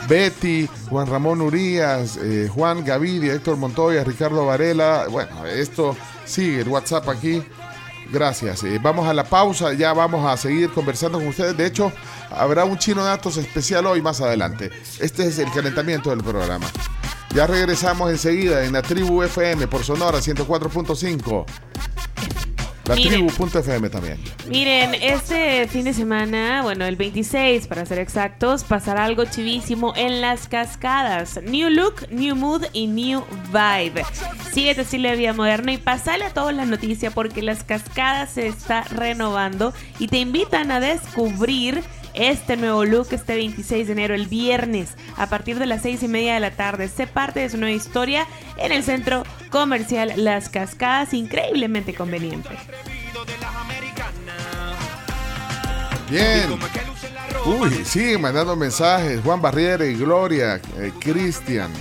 [SPEAKER 6] Betty, Juan Ramón Urías, eh, Juan Gaviria, Héctor Montoya, Ricardo Varela. Bueno, esto sigue el WhatsApp aquí. Gracias. Eh, vamos a la pausa. Ya vamos a seguir conversando con ustedes. De hecho, habrá un chino datos especial hoy más adelante. Este es el calentamiento del programa. Ya regresamos enseguida en la tribu FM por Sonora 104.5. La tribu.fm también.
[SPEAKER 7] Miren, este fin de semana, bueno, el 26 para ser exactos, pasará algo chivísimo en las cascadas. New look, new mood y new vibe. Sigue tu estilo de vida moderno y pasale a todos la noticia porque las cascadas se está renovando y te invitan a descubrir este nuevo look este 26 de enero, el viernes, a partir de las 6 y media de la tarde. Sé parte de su nueva historia en el centro comercial Las Cascadas, increíblemente conveniente.
[SPEAKER 6] Bien. Uy, siguen mandando mensajes. Juan Barriera y Gloria, eh, Cristian,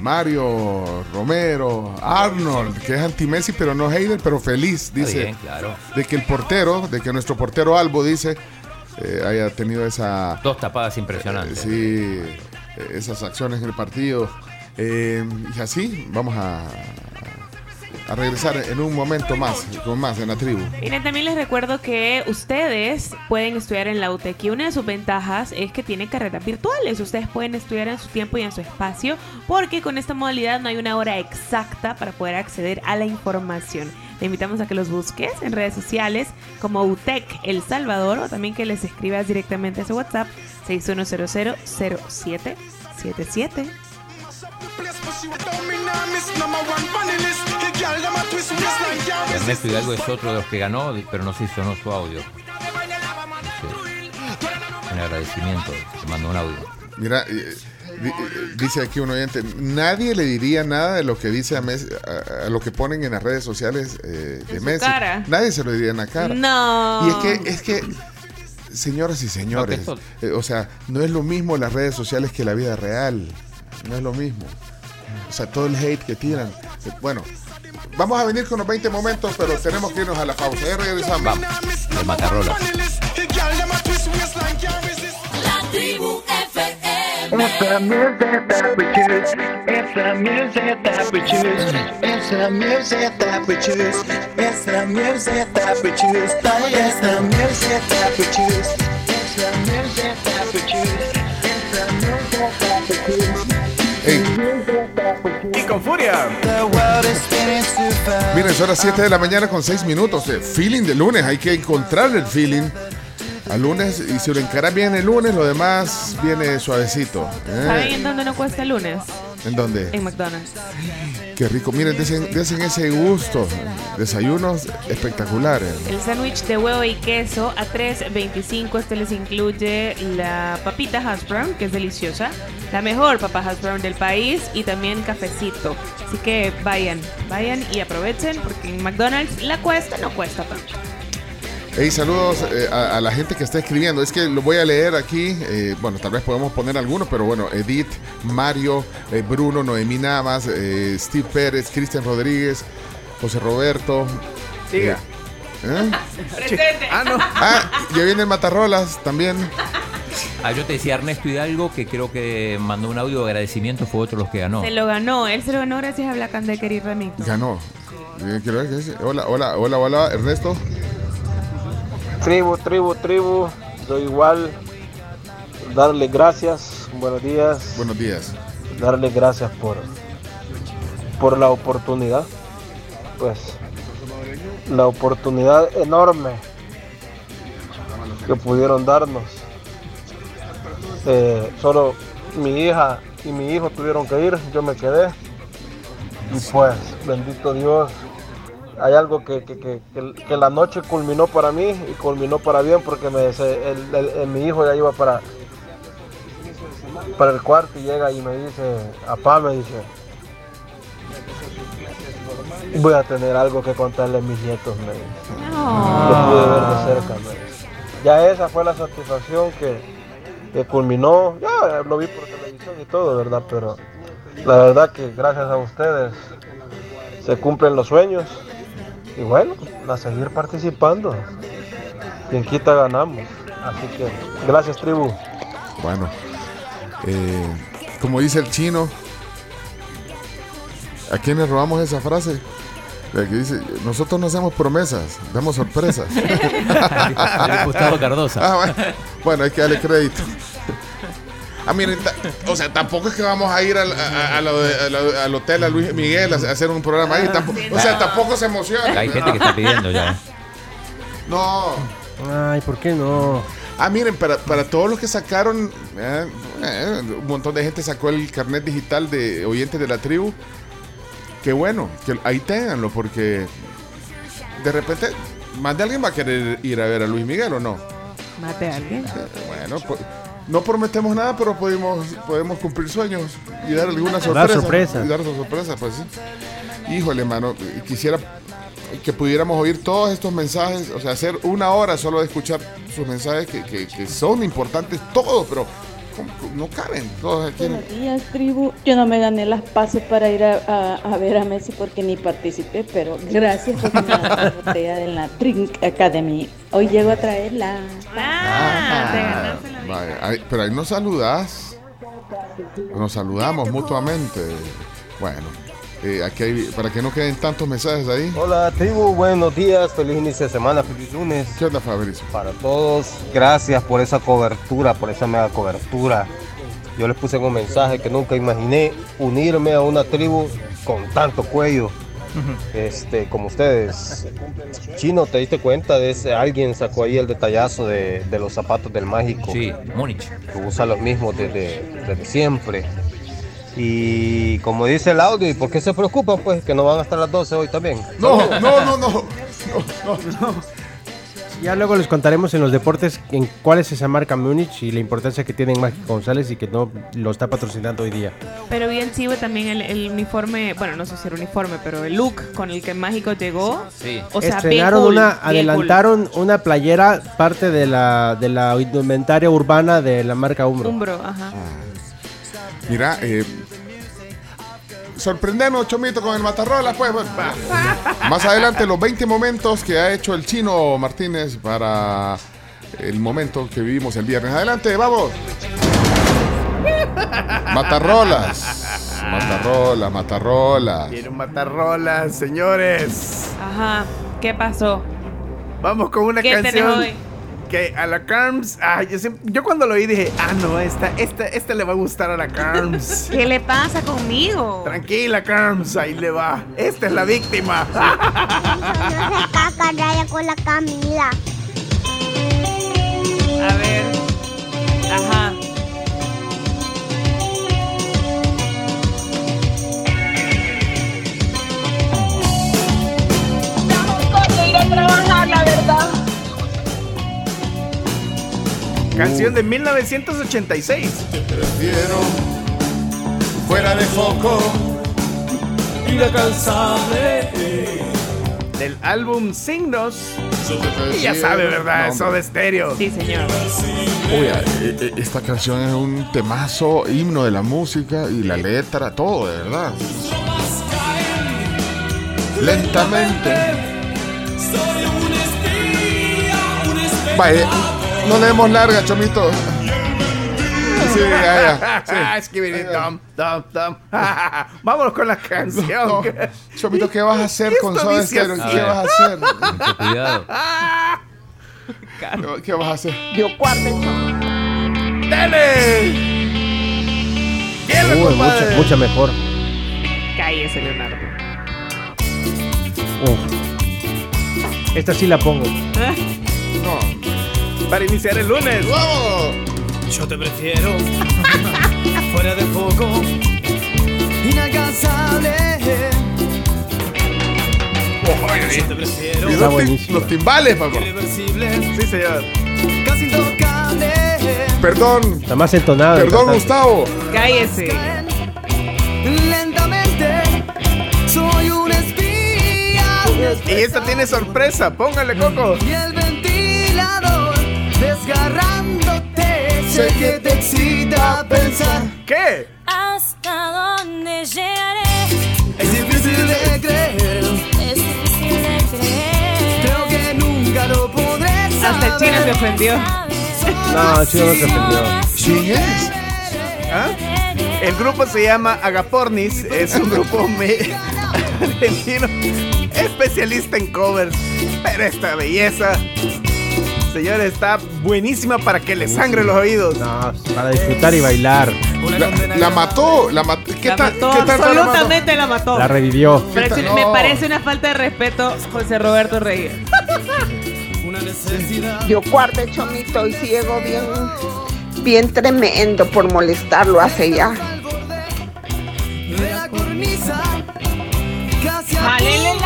[SPEAKER 6] Mario Romero, Arnold, que es anti-Messi, pero no hater, pero feliz, dice.
[SPEAKER 8] bien, claro.
[SPEAKER 6] De que el portero, de que nuestro portero Albo, dice, eh, haya tenido esa.
[SPEAKER 8] Dos tapadas impresionantes.
[SPEAKER 6] sí, eh, esas acciones en el partido. Eh, y así, vamos a, a regresar en un momento más, con más en la tribu.
[SPEAKER 7] Miren, también les recuerdo que ustedes pueden estudiar en la UTEC y una de sus ventajas es que tiene carreras virtuales. Ustedes pueden estudiar en su tiempo y en su espacio porque con esta modalidad no hay una hora exacta para poder acceder a la información. Te invitamos a que los busques en redes sociales como UTEC El Salvador o también que les escribas directamente a su WhatsApp 61000777.
[SPEAKER 8] Ernesto Hidalgo es otro de los que ganó, pero no se sonó su audio. Dice, en agradecimiento, te mando un audio.
[SPEAKER 6] Mira, eh, di- eh, dice aquí un oyente, nadie le diría nada de lo que dice a, Messi- a- a lo que ponen en las redes sociales eh, de Messi.
[SPEAKER 7] cara.
[SPEAKER 6] Nadie se lo diría en la cara.
[SPEAKER 7] No.
[SPEAKER 6] Y es que, es que, señoras y señores,
[SPEAKER 8] No,
[SPEAKER 6] eh, o sea, no es lo mismo las redes sociales que la vida real. No es lo mismo. O sea, todo el hate que tiran. Bueno, vamos a venir con los 20 momentos, pero tenemos que irnos a la pausa. Ya regresamos.
[SPEAKER 8] Vamos, de Matarrola.
[SPEAKER 31] La tribu FM.
[SPEAKER 32] It's the music that we choose. It's the music that we choose. It's the music that we choose. It's the music that we choose. It's the music that we choose. It's the music that we choose.
[SPEAKER 1] Con furia.
[SPEAKER 6] Miren, son las 7 de la mañana con 6 minutos. Eh, feeling de lunes, hay que encontrar el feeling. Al lunes, y si lo encaras bien el lunes, lo demás viene suavecito. ¿eh?
[SPEAKER 7] ¿Saben en dónde no cuesta el lunes?
[SPEAKER 6] ¿En dónde?
[SPEAKER 7] En McDonald's.
[SPEAKER 6] Qué rico. Miren, desen, desen ese gusto. Desayunos espectaculares.
[SPEAKER 7] El sándwich de huevo y queso a 3.25. Este les incluye la papita hash brown, que es deliciosa. La mejor papa hash brown del país y también cafecito. Así que vayan, vayan y aprovechen porque en McDonald's la cuesta no cuesta tanto.
[SPEAKER 6] Hey, saludos eh, a, a la gente que está escribiendo. Es que lo voy a leer aquí. eh, bueno, tal vez podemos poner algunos, pero bueno, Edith, Mario, eh, Bruno, Noemí Navas, eh, Steve Pérez, Cristian Rodríguez, José Roberto.
[SPEAKER 1] Siga.
[SPEAKER 6] Eh, ¿eh? [laughs]
[SPEAKER 7] Presente.
[SPEAKER 1] Ah, no. [laughs]
[SPEAKER 6] Ah, ya viene el Matarrolas también.
[SPEAKER 8] Ah, yo te decía Ernesto Hidalgo que creo que mandó un audio de agradecimiento, fue otro los que ganó.
[SPEAKER 7] Se lo ganó. Él se lo ganó gracias a Black and Decker y Remix.
[SPEAKER 6] Ganó. Eh, quiero ver qué dice. Hola, hola, hola, hola, Ernesto.
[SPEAKER 33] Tribu, tribu, tribu, yo igual. Darle gracias, buenos días,
[SPEAKER 6] Buenos días.
[SPEAKER 33] darle gracias por, por la oportunidad, pues la oportunidad enorme que pudieron darnos. Eh, solo mi hija y mi hijo tuvieron que ir, yo me quedé. Y pues bendito Dios hay algo que, que- que- que- la noche culminó para mí y culminó para bien porque me, el- el- el- mi hijo ya iba para, para el cuarto y llega y me dice, papá me dice, voy a tener algo que contarle a mis nietos, me dice. Lo pude ver de cerca, me dice. Ya esa fue la satisfacción que, que culminó, ya lo vi por televisión y todo, ¿verdad? Pero la verdad que gracias a ustedes se cumplen los sueños. Y bueno, a seguir participando. Quien quita ganamos. Así que gracias tribu.
[SPEAKER 6] Bueno, eh, como dice el chino, ¿a quién le robamos esa frase? La que dice, nosotros no hacemos promesas, damos sorpresas. [laughs]
[SPEAKER 8] Al diputado Cardosa.
[SPEAKER 6] Ah, bueno. Bueno, hay que darle crédito. Ah, miren, o sea, tampoco es que vamos a ir al, a- a lo de- a lo- al hotel a Luis Miguel a hacer un programa ahí. tampoco- o sea, tampoco se emociona.
[SPEAKER 8] Hay gente que está pidiendo ya.
[SPEAKER 6] No.
[SPEAKER 10] Ay, ¿por qué no?
[SPEAKER 6] Ah, miren, para, para todos los que sacaron, eh, eh, un montón de gente sacó el carnet digital de oyentes de la tribu. Qué bueno, que ahí ténganlo, porque de repente más de alguien va a querer ir a ver a Luis Miguel o no.
[SPEAKER 7] Mate a alguien.
[SPEAKER 6] Bueno, pues, no prometemos nada, pero podemos, podemos cumplir sueños y dar alguna
[SPEAKER 10] Dar
[SPEAKER 6] sorpresa.
[SPEAKER 10] sorpresa.
[SPEAKER 6] Y dar sorpresa, pues sí. Híjole, mano, quisiera que pudiéramos oír todos estos mensajes, o sea, hacer una hora solo de escuchar sus mensajes que, que- que son importantes todos, pero. No caben todos aquí.
[SPEAKER 34] Buenos días, tribu. Yo no me gané las pases para ir a, a- a ver a Messi porque ni participé, pero gracias por la [laughs] botella de la Drink Academy. Hoy llego a traerla.
[SPEAKER 6] Ah, vaya, ahí- pero ahí nos saludas. Nos saludamos mutuamente. Bueno, Eh, aquí hay- para que no queden tantos mensajes ahí.
[SPEAKER 35] Hola tribu, buenos días, feliz inicio de semana, feliz lunes.
[SPEAKER 6] ¿Qué onda, Fabricio?
[SPEAKER 35] Para todos, gracias por esa cobertura, por esa mega cobertura. Yo les puse un mensaje que nunca imaginé unirme a una tribu con tanto cuello. Este, como ustedes. Chino, ¿te diste cuenta de ese? Alguien sacó ahí el detallazo de, de los zapatos del mágico.
[SPEAKER 8] Sí, Múnich.
[SPEAKER 35] Que usa los mismos desde, desde siempre. Y como dice el audio, ¿y por qué se preocupan? Pues que no van a estar las 12 hoy también.
[SPEAKER 6] No, no, no, no. no, no.
[SPEAKER 10] Ya luego les contaremos en los deportes en cuál es esa marca Múnich y la importancia que tiene Mágico González y que no lo está patrocinando hoy día.
[SPEAKER 7] Pero bien chivo también el, el uniforme, bueno, no sé si era uniforme, pero el look con el que Mágico llegó.
[SPEAKER 8] Sí.
[SPEAKER 7] O sea,
[SPEAKER 10] Estrenaron
[SPEAKER 7] bien cool,
[SPEAKER 10] una,
[SPEAKER 7] bien cool.
[SPEAKER 10] adelantaron una playera, parte de la, de la indumentaria urbana de la marca Umbro.
[SPEAKER 7] Umbro, ajá.
[SPEAKER 6] Mira, eh, sorprendenos, Chomito, con el Matarrola, pues. bueno, va. [laughs] Más adelante, los 20 momentos que ha hecho el chino Martínez para el momento que vivimos el viernes. Adelante, vamos. Matarrolas. Matarrolas, matarrolas.
[SPEAKER 1] Quiero matarrolas, señores.
[SPEAKER 7] Ajá. ¿Qué pasó?
[SPEAKER 1] Vamos con una
[SPEAKER 7] ¿Qué tenés
[SPEAKER 1] canción
[SPEAKER 7] hoy?
[SPEAKER 1] Que a la Carms. Ah, yo, siempre- yo cuando lo oí dije, ah, no, esta, esta, esta le va a gustar a la Carms. [laughs]
[SPEAKER 7] ¿Qué le pasa conmigo?
[SPEAKER 1] Tranquila, Carms, ahí le va. Esta es la víctima.
[SPEAKER 14] Caca con la Camila.
[SPEAKER 7] A ver.
[SPEAKER 1] Canción de 1986.
[SPEAKER 6] Prefiero fuera de foco.
[SPEAKER 36] Inalcanzable.
[SPEAKER 1] Del álbum Signos. Y ya sabe, ¿verdad?
[SPEAKER 6] no,
[SPEAKER 1] Eso de estéreo.
[SPEAKER 7] Sí, señor.
[SPEAKER 6] Uy, eh, eh, esta canción es un temazo, himno de la música y la letra, todo, de verdad. Lentamente. Vaya, no le demos larga, Chomito. Sí, ya, ya. sí. [laughs]
[SPEAKER 1] Ah, Skibidi dum, dum, dum. [laughs] Vámonos con la canción.
[SPEAKER 6] No, [laughs] Chomito, ¿qué vas a hacer con Soda Stereo? ¿Qué vas a hacer?
[SPEAKER 8] Cuidado.
[SPEAKER 6] ¿Qué, qué vas a hacer?
[SPEAKER 16] Yo cuarto.
[SPEAKER 1] ¡Dale!
[SPEAKER 10] Uy, mucha, mucha mejor.
[SPEAKER 7] Cállese, Leonardo.
[SPEAKER 10] Uf. Esta sí la pongo.
[SPEAKER 6] No.
[SPEAKER 1] Para iniciar el lunes.
[SPEAKER 6] ¡Vamos!
[SPEAKER 36] Yo te prefiero [laughs] fuera de foco, inalcanzable. Yo te prefiero
[SPEAKER 10] Está
[SPEAKER 6] los, timbales, papá.
[SPEAKER 36] irreversible,
[SPEAKER 1] Sí, señor.
[SPEAKER 36] casi intocable.
[SPEAKER 6] Perdón,
[SPEAKER 10] Está más entonado. el
[SPEAKER 6] perdón,
[SPEAKER 10] cantante.
[SPEAKER 6] Gustavo.
[SPEAKER 7] Cállese.
[SPEAKER 36] Lentamente soy un espía,
[SPEAKER 1] Y esta tiene sorpresa. Póngale, Coco.
[SPEAKER 36] Y el ventilador Sé que te excita pensar.
[SPEAKER 1] ¿Qué?
[SPEAKER 37] ¿Hasta dónde llegaré?
[SPEAKER 36] Es difícil de creer.
[SPEAKER 37] Es difícil de creer.
[SPEAKER 36] Creo que nunca lo podré
[SPEAKER 7] Hasta el chino se ofendió.
[SPEAKER 10] No, el chino no se ofendió.
[SPEAKER 6] ¿Quién es?
[SPEAKER 1] ¿Ah? El grupo se llama Agapornis. Es un grupo me- [laughs] argentino especialista en covers. Pero esta belleza, señores, está buenísima para que le sangre los oídos.
[SPEAKER 10] No, para disfrutar y bailar.
[SPEAKER 6] La, la mató, la mató. ¿Qué
[SPEAKER 7] La
[SPEAKER 6] tal?
[SPEAKER 7] mató,
[SPEAKER 6] ¿Qué tanto la mató?
[SPEAKER 7] absolutamente la mató.
[SPEAKER 10] La revivió.
[SPEAKER 7] Me parece una falta de respeto, José Roberto Reyes.
[SPEAKER 36] Una necesidad.
[SPEAKER 16] Yo cuarto chomito y llegó bien, bien tremendo por molestarlo hace ya.
[SPEAKER 36] De la cornisa, casi a
[SPEAKER 7] ¡Jálele el.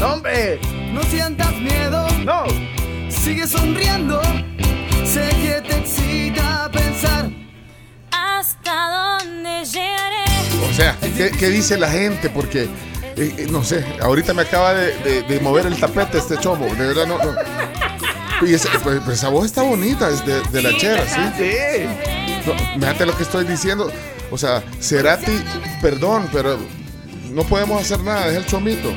[SPEAKER 1] ¡No, hombre!
[SPEAKER 36] No sientas miedo,
[SPEAKER 1] ¡No!
[SPEAKER 36] sigue sonriendo. Sé que te excita pensar.
[SPEAKER 37] ¿Hasta dónde llegaré?
[SPEAKER 6] O sea, ¿qué, qué dice la gente? Porque, eh, eh, no sé, ahorita me acaba de, de- de mover el tapete este chomo. De verdad, no. no. Y esa, pues, pues esa voz está bonita, es de, de la chera, ¿sí?
[SPEAKER 1] Sí.
[SPEAKER 6] No, fíjate lo que estoy diciendo. O sea, Cerati, perdón, pero no podemos hacer nada, es el chomito.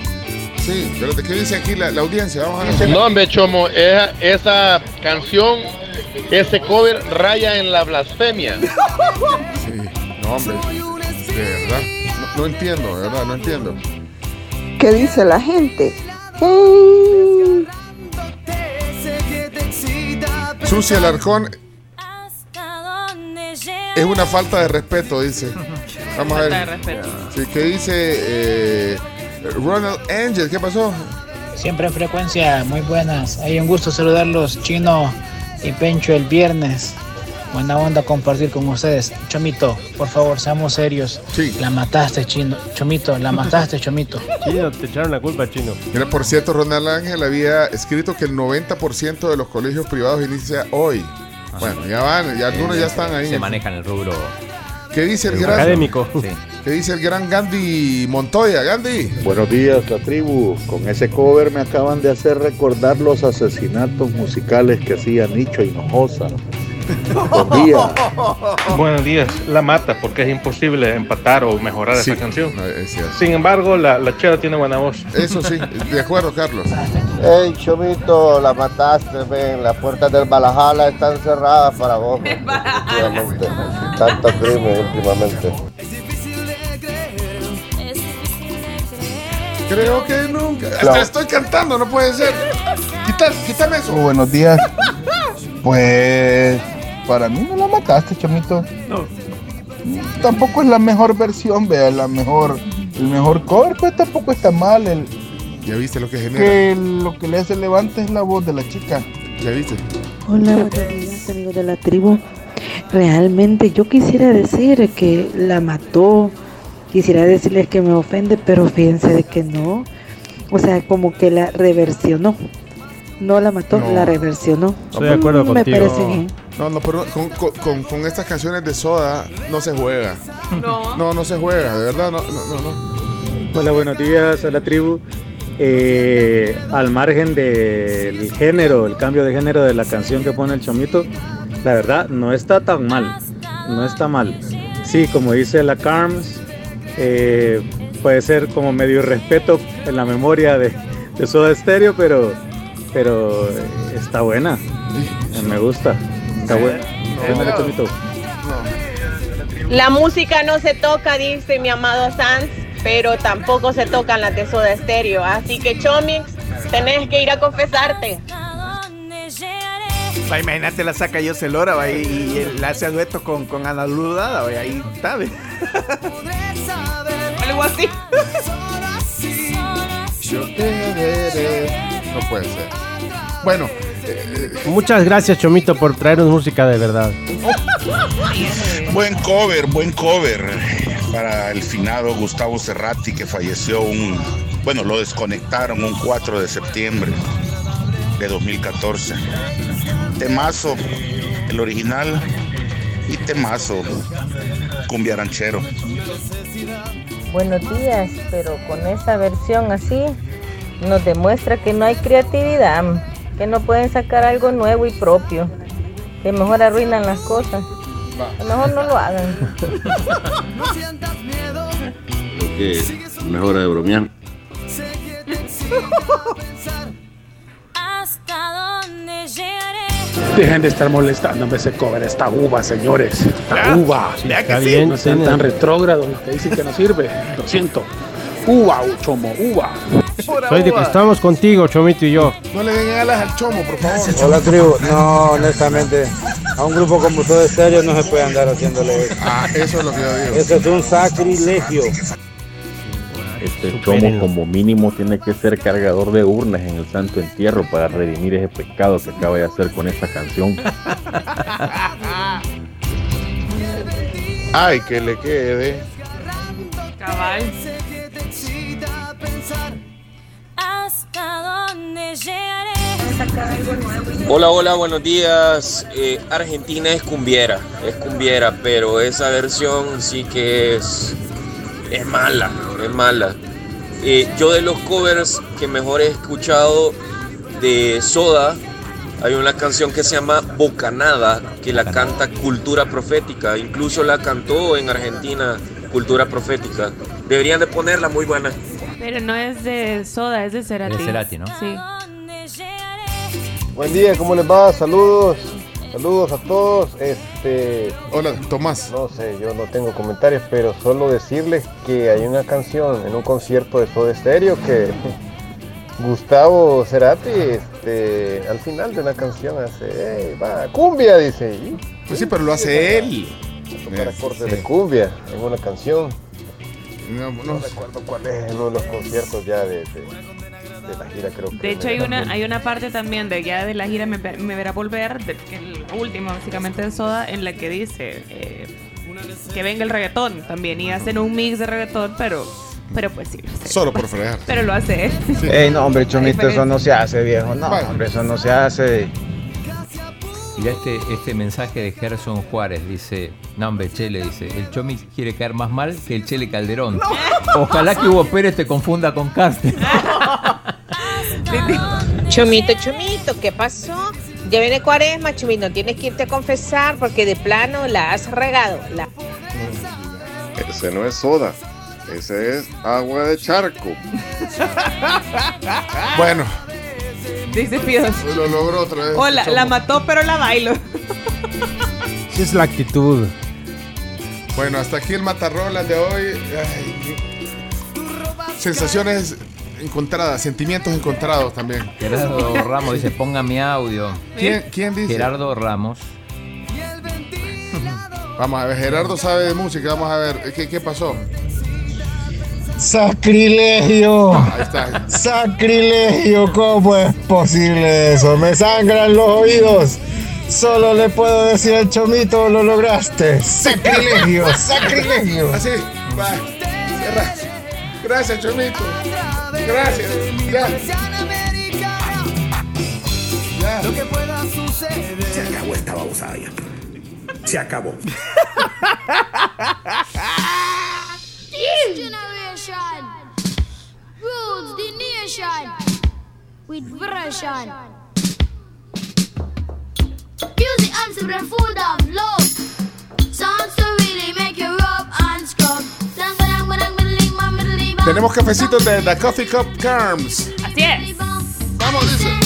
[SPEAKER 6] Sí, pero ¿qué dice aquí la, la audiencia? Vamos a ver.
[SPEAKER 38] No, hombre, Chomo, esa, esa canción, ese cover raya en la blasfemia. [laughs]
[SPEAKER 6] Sí, no, hombre, de verdad. no entiendo, de verdad, no entiendo.
[SPEAKER 16] ¿Qué dice la gente? Hey.
[SPEAKER 6] Sucia Alarcón es una falta de respeto, dice. [laughs] Vamos a
[SPEAKER 7] Falta de
[SPEAKER 6] ver.
[SPEAKER 7] respeto.
[SPEAKER 6] Sí, ¿Qué dice eh, Ronald Angel? ¿Qué pasó?
[SPEAKER 22] Siempre en frecuencia, muy buenas. Hay un gusto saludarlos, Chino y Pencho, el viernes. Buena onda compartir con ustedes. Chomito, por favor, seamos serios. La mataste, Chino. Chomito, la mataste, Chomito.
[SPEAKER 10] Chino, te echaron la culpa, Chino.
[SPEAKER 6] Mira, por cierto, Ronald Ángel había escrito que el 90% de los colegios privados inicia hoy. Bueno, ya van, ya algunos ya están ahí.
[SPEAKER 8] Se manejan el rubro
[SPEAKER 6] ¿Qué dice el
[SPEAKER 8] el
[SPEAKER 6] gran
[SPEAKER 10] académico.
[SPEAKER 8] Sí.
[SPEAKER 6] ¿Qué dice el gran Gandhi Montoya? Gandhi.
[SPEAKER 35] Buenos días, la tribu. Con ese cover me acaban de hacer recordar los asesinatos musicales que hacía Nicho Hinojosa. Buen día. [laughs]
[SPEAKER 39] Buenos días, la mata porque es imposible empatar o mejorar
[SPEAKER 6] Sí,
[SPEAKER 39] esa canción.
[SPEAKER 6] no, es cierto.
[SPEAKER 39] Sin embargo, la, la chera tiene buena voz.
[SPEAKER 6] Eso sí, de acuerdo, Carlos.
[SPEAKER 35] Hey, Chomito, la mataste, ven. Las puertas del Valhalla están cerradas para vos. [laughs] Tanto crimen últimamente.
[SPEAKER 6] Creo que nunca.
[SPEAKER 35] Claro.
[SPEAKER 6] Hasta estoy cantando, no puede ser. Quita- quítame eso.
[SPEAKER 40] Buenos días. Pues para mí no la mataste, chamito. Tampoco es la mejor versión, vea, la mejor, el mejor cover, pues tampoco está mal. El,
[SPEAKER 6] Ya viste lo que genera.
[SPEAKER 40] que lo que le hace levante es la voz de la chica.
[SPEAKER 6] Ya viste.
[SPEAKER 34] Hola, buenos días, amigos de la tribu. Realmente yo quisiera decir que la mató, quisiera decirles que me ofende, pero fíjense de que no. O sea, como que la reversionó. No la mató,
[SPEAKER 6] No.
[SPEAKER 34] la reversionó.
[SPEAKER 10] Estoy de acuerdo
[SPEAKER 34] Me
[SPEAKER 10] contigo.
[SPEAKER 34] parece bien.
[SPEAKER 6] No, no, pero con, con- con- estas canciones de Soda no se juega.
[SPEAKER 7] No.
[SPEAKER 6] No, no se juega, de verdad, no, no, no. no.
[SPEAKER 41] Hola, buenos días a la tribu. Eh, al margen del género, el cambio de género de la canción que pone el chomito, la verdad no está tan mal, no está mal. Sí, como dice la Carms, eh, puede ser como medio irrespeto en la memoria de, de Soda Stereo, pero, pero está buena, me gusta, está buena.
[SPEAKER 21] La música no se toca, dice mi amado Sanz, pero tampoco se tocan las de Soda Stereo. Así que, Chomix, tenés que ir a confesarte.
[SPEAKER 1] Imagínate la saca yo Celora va, y, y él hace dueto con, con Ana Ludada, va, ahí está. [laughs]
[SPEAKER 7] Algo así.
[SPEAKER 6] No puede ser. Bueno, eh,
[SPEAKER 10] Muchas gracias, Chomito, por traernos música de verdad. [laughs]
[SPEAKER 42] Buen cover, buen cover para el finado Gustavo Cerrati que falleció un, bueno, lo desconectaron un 4 de septiembre de 2014. Temazo, el original, y temazo, cumbia ranchero.
[SPEAKER 43] Buenos días, pero con esa versión así nos demuestra que no hay creatividad, que no pueden sacar algo nuevo y propio, que mejor arruinan las cosas. Que mejor no lo hagan.
[SPEAKER 36] Creo que mejor de bromear.
[SPEAKER 44] Dejen de estar molestándome ese cover, esta uva, señores. Esta
[SPEAKER 10] Ya,
[SPEAKER 44] uva.
[SPEAKER 10] ya que Está sí. bien,
[SPEAKER 44] no sean
[SPEAKER 10] tiene-
[SPEAKER 44] tan retrógrados y que dicen que no sirve. Lo siento. Uva, chomo, uva.
[SPEAKER 10] Soy de que estamos contigo, Chomito y yo.
[SPEAKER 6] no le den alas al chomo, por favor.
[SPEAKER 45] Hola tribu, no, honestamente, a un grupo como todo serio no se puede andar haciéndole eso.
[SPEAKER 6] Ah, eso es lo que yo digo.
[SPEAKER 45] Eso es un sacrilegio.
[SPEAKER 46] Este chomo como mínimo tiene que ser cargador de urnas en el santo entierro para redimir ese pecado que acaba de hacer con esta canción.
[SPEAKER 6] Ay, que le quede.
[SPEAKER 7] Cabal.
[SPEAKER 47] ¿Hasta dónde llegaré?
[SPEAKER 48] Hola, hola, buenos días. Eh, Argentina es cumbiera, es cumbiera, pero esa versión sí que es, es mala, es mala. Eh, yo de los covers que mejor he escuchado de Soda, hay una canción que se llama Bocanada, que la canta Cultura Profética, incluso la cantó en Argentina Cultura Profética. Deberían de ponerla, muy buena.
[SPEAKER 7] Pero no es de soda, es de Cerati.
[SPEAKER 48] De Cerati, ¿no?
[SPEAKER 7] Sí.
[SPEAKER 49] Buen día, ¿cómo les va? Saludos.
[SPEAKER 35] Saludos a todos. Este.
[SPEAKER 6] Hola, Tomás.
[SPEAKER 35] No sé, yo no tengo comentarios, pero solo decirles que hay una canción en un concierto de Soda Stereo que [laughs] Gustavo Cerati, este, al final de una canción hace, "Ey, va, cumbia, dice. y-
[SPEAKER 6] Pues sí, pero lo hace él.
[SPEAKER 35] Tocar acordes de cumbia en una canción.
[SPEAKER 6] No,
[SPEAKER 35] no recuerdo cuál es en uno de los conciertos ya de, de- de la gira, creo que.
[SPEAKER 7] De hecho, hay una, hay una parte también de ya de la gira Me, Me Verá Volver, de- que es la última básicamente de Soda, en la que dice eh, que venga el reggaetón también. Y hacen un mix de reggaetón, pero, pero pues sí. lo hace.
[SPEAKER 6] Solo por fregar.
[SPEAKER 7] Pero lo hace él.
[SPEAKER 50] Ey, no, hombre, Chomito, eso no se hace, viejo. No,
[SPEAKER 6] Bueno.
[SPEAKER 50] hombre, eso no se hace.
[SPEAKER 8] Mira este, este mensaje de Gerson Juárez, dice, no hombre, Chele, dice, el Chomi quiere caer más mal que el Chele Calderón. Ojalá que Hugo Pérez te confunda con Carsten. [laughs]
[SPEAKER 51] Chomito, Chomito, ¿qué pasó? Ya viene cuaresma, Chomito, tienes que irte a confesar porque de plano la has regado. La...
[SPEAKER 52] Ese no es soda, ese es agua de charco.
[SPEAKER 6] Bueno,
[SPEAKER 7] Dice Fidos.
[SPEAKER 6] lo logró otra vez.
[SPEAKER 7] Hola, la mató, pero la bailo.
[SPEAKER 10] Es la actitud.
[SPEAKER 6] Bueno, hasta aquí el Matarrolas de hoy. Ay, sensaciones encontradas, sentimientos encontrados también.
[SPEAKER 8] Gerardo Ramos dice, ponga mi audio.
[SPEAKER 6] ¿Quién, quién dice?
[SPEAKER 8] Gerardo Ramos.
[SPEAKER 6] Vamos a ver, Gerardo sabe de música, vamos a ver, ¿qué, qué pasó?
[SPEAKER 40] ¡Sacrilegio!
[SPEAKER 6] Ahí está.
[SPEAKER 40] ¡Sacrilegio! ¿Cómo es posible eso? Me sangran los oídos. Solo le puedo decir al chomito, lo lograste. ¡Sacrilegio! [laughs] ¡Sacrilegio!
[SPEAKER 6] Así, va. Cierra. Gracias, Chomito. Gracias. Ya. Ya.
[SPEAKER 52] Lo que pueda suceder. Se acabó esta babosada ya. Se acabó. [laughs] [laughs]
[SPEAKER 53] the nation with version. Music and super full of love. Songs to really make you rub and scrub.
[SPEAKER 6] Tenemos cafecitos de The Coffee Cup Carms.
[SPEAKER 7] Así es.
[SPEAKER 6] Vamos, dice.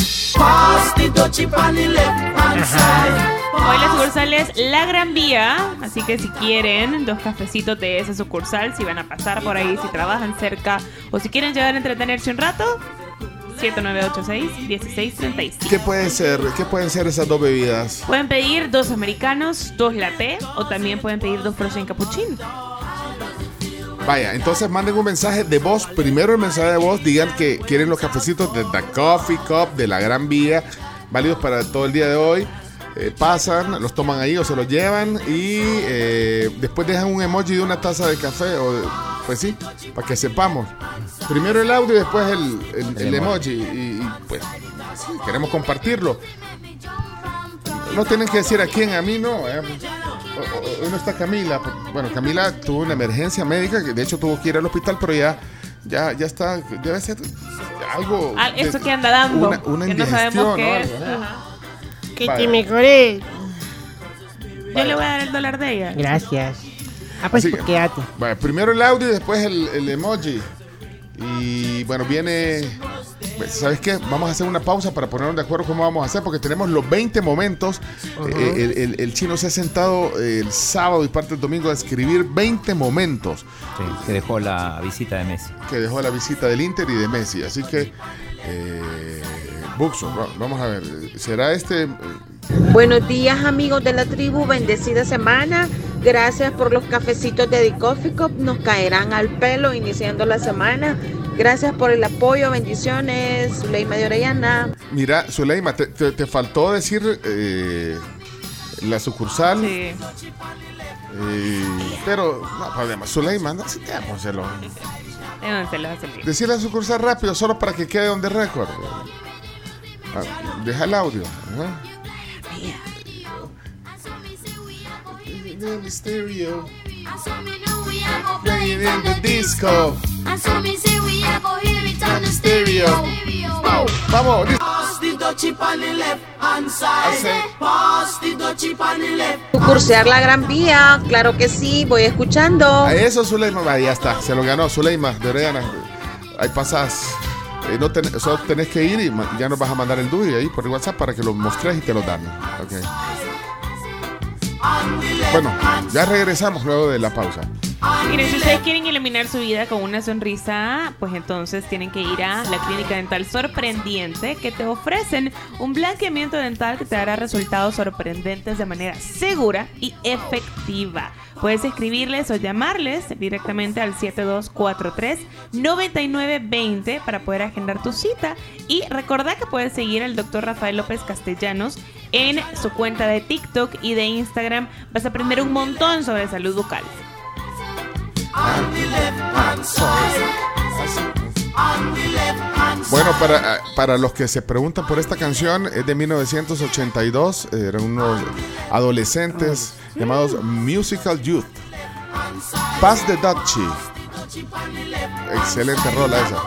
[SPEAKER 7] Hoy la sucursal es La Gran Vía, así que si quieren dos cafecitos de esa sucursal, si van a pasar por ahí, si trabajan cerca o si quieren llegar a entretenerse un rato, 7986-1635.
[SPEAKER 6] ¿Qué puede ser? ¿Qué pueden ser esas dos bebidas?
[SPEAKER 7] Pueden pedir dos americanos, dos latte o también pueden pedir dos frozen cappuccino.
[SPEAKER 6] Vaya, entonces manden un mensaje de voz. Primero el mensaje de voz, digan que quieren los cafecitos de The Coffee Cup, de la Gran Vía, válidos para todo el día de hoy. Eh, pasan, los toman ahí o se los llevan y eh, después dejan un emoji de una taza de café o de- pues sí, para que sepamos. Primero el audio y después el, el- el emoji y, y, pues sí, queremos compartirlo. No tienen que decir a quién, a mí no. eh. O- o- Hoy no está Camila. Bueno, Camila tuvo una emergencia médica, que de hecho tuvo que ir al hospital, pero ya, ya, ya está, debe ser algo.
[SPEAKER 7] Ah,
[SPEAKER 6] de-
[SPEAKER 7] que anda dando,
[SPEAKER 6] Una, una
[SPEAKER 7] que no sabemos qué
[SPEAKER 6] ¿no?
[SPEAKER 7] es.
[SPEAKER 6] Vaya.
[SPEAKER 7] mejoré. Yo le voy a dar el dólar de ella.
[SPEAKER 10] Gracias. Ah, pues
[SPEAKER 6] Así que-
[SPEAKER 10] quédate.
[SPEAKER 6] Vaya, primero el audio y después el, el emoji. Y bueno, viene. Pues, ¿Sabes qué? Vamos a hacer una pausa para ponernos de acuerdo cómo vamos a hacer, porque tenemos los 20 momentos. Eh, el, el- el chino se ha sentado el sábado y parte del domingo a escribir 20 momentos
[SPEAKER 8] Sí, que dejó la visita de Messi.
[SPEAKER 6] que dejó la visita del Inter y de Messi. Así que, eh, Buxo, va- vamos a ver, ¿será este? eh,
[SPEAKER 54] Buenos días amigos de la tribu, bendecida semana. Gracias por los cafecitos de Cup, nos caerán al pelo iniciando la semana. Gracias por el apoyo, bendiciones. Zuleima de Orellana.
[SPEAKER 6] Mira, Zuleima, te, te- te faltó decir eh, la sucursal.
[SPEAKER 7] Sí.
[SPEAKER 6] Eh, pero, no problema. Zuleima, no citémoselo.
[SPEAKER 7] Déjenselo, déjenselo.
[SPEAKER 6] Decir la sucursal rápido, solo para que quede on the record. Ah, deja el audio. ajá. Playing in the disco. Vamos.
[SPEAKER 54] Cursear la Gran Vía, claro que sí, voy escuchando.
[SPEAKER 6] A eso, Zuleima, va, ya está, se lo ganó Zuleima de Orellana. Ahí pasás. Eh, no ten- solo tenés que ir y ya nos vas a mandar el DUI ahí por WhatsApp para que lo mostres y te lo dan. Ok. Bueno, ya regresamos luego de la pausa.
[SPEAKER 7] Miren, si ustedes quieren iluminar su vida con una sonrisa, pues entonces tienen que ir a la clínica dental sorprendiente que te ofrecen un blanqueamiento dental que te dará resultados sorprendentes de manera segura y efectiva. Puedes escribirles o llamarles directamente al 7243-9920 para poder agendar tu cita. Y recordá que puedes seguir al doctor Rafael López Castellanos en su cuenta de TikTok y de Instagram. Vas a aprender un montón sobre salud bucal.
[SPEAKER 6] Bueno, para, para los que se preguntan por esta canción, es de 1982. Eran unos adolescentes llamados Musical Youth. Pass the Dutchie. Excelente rola esa.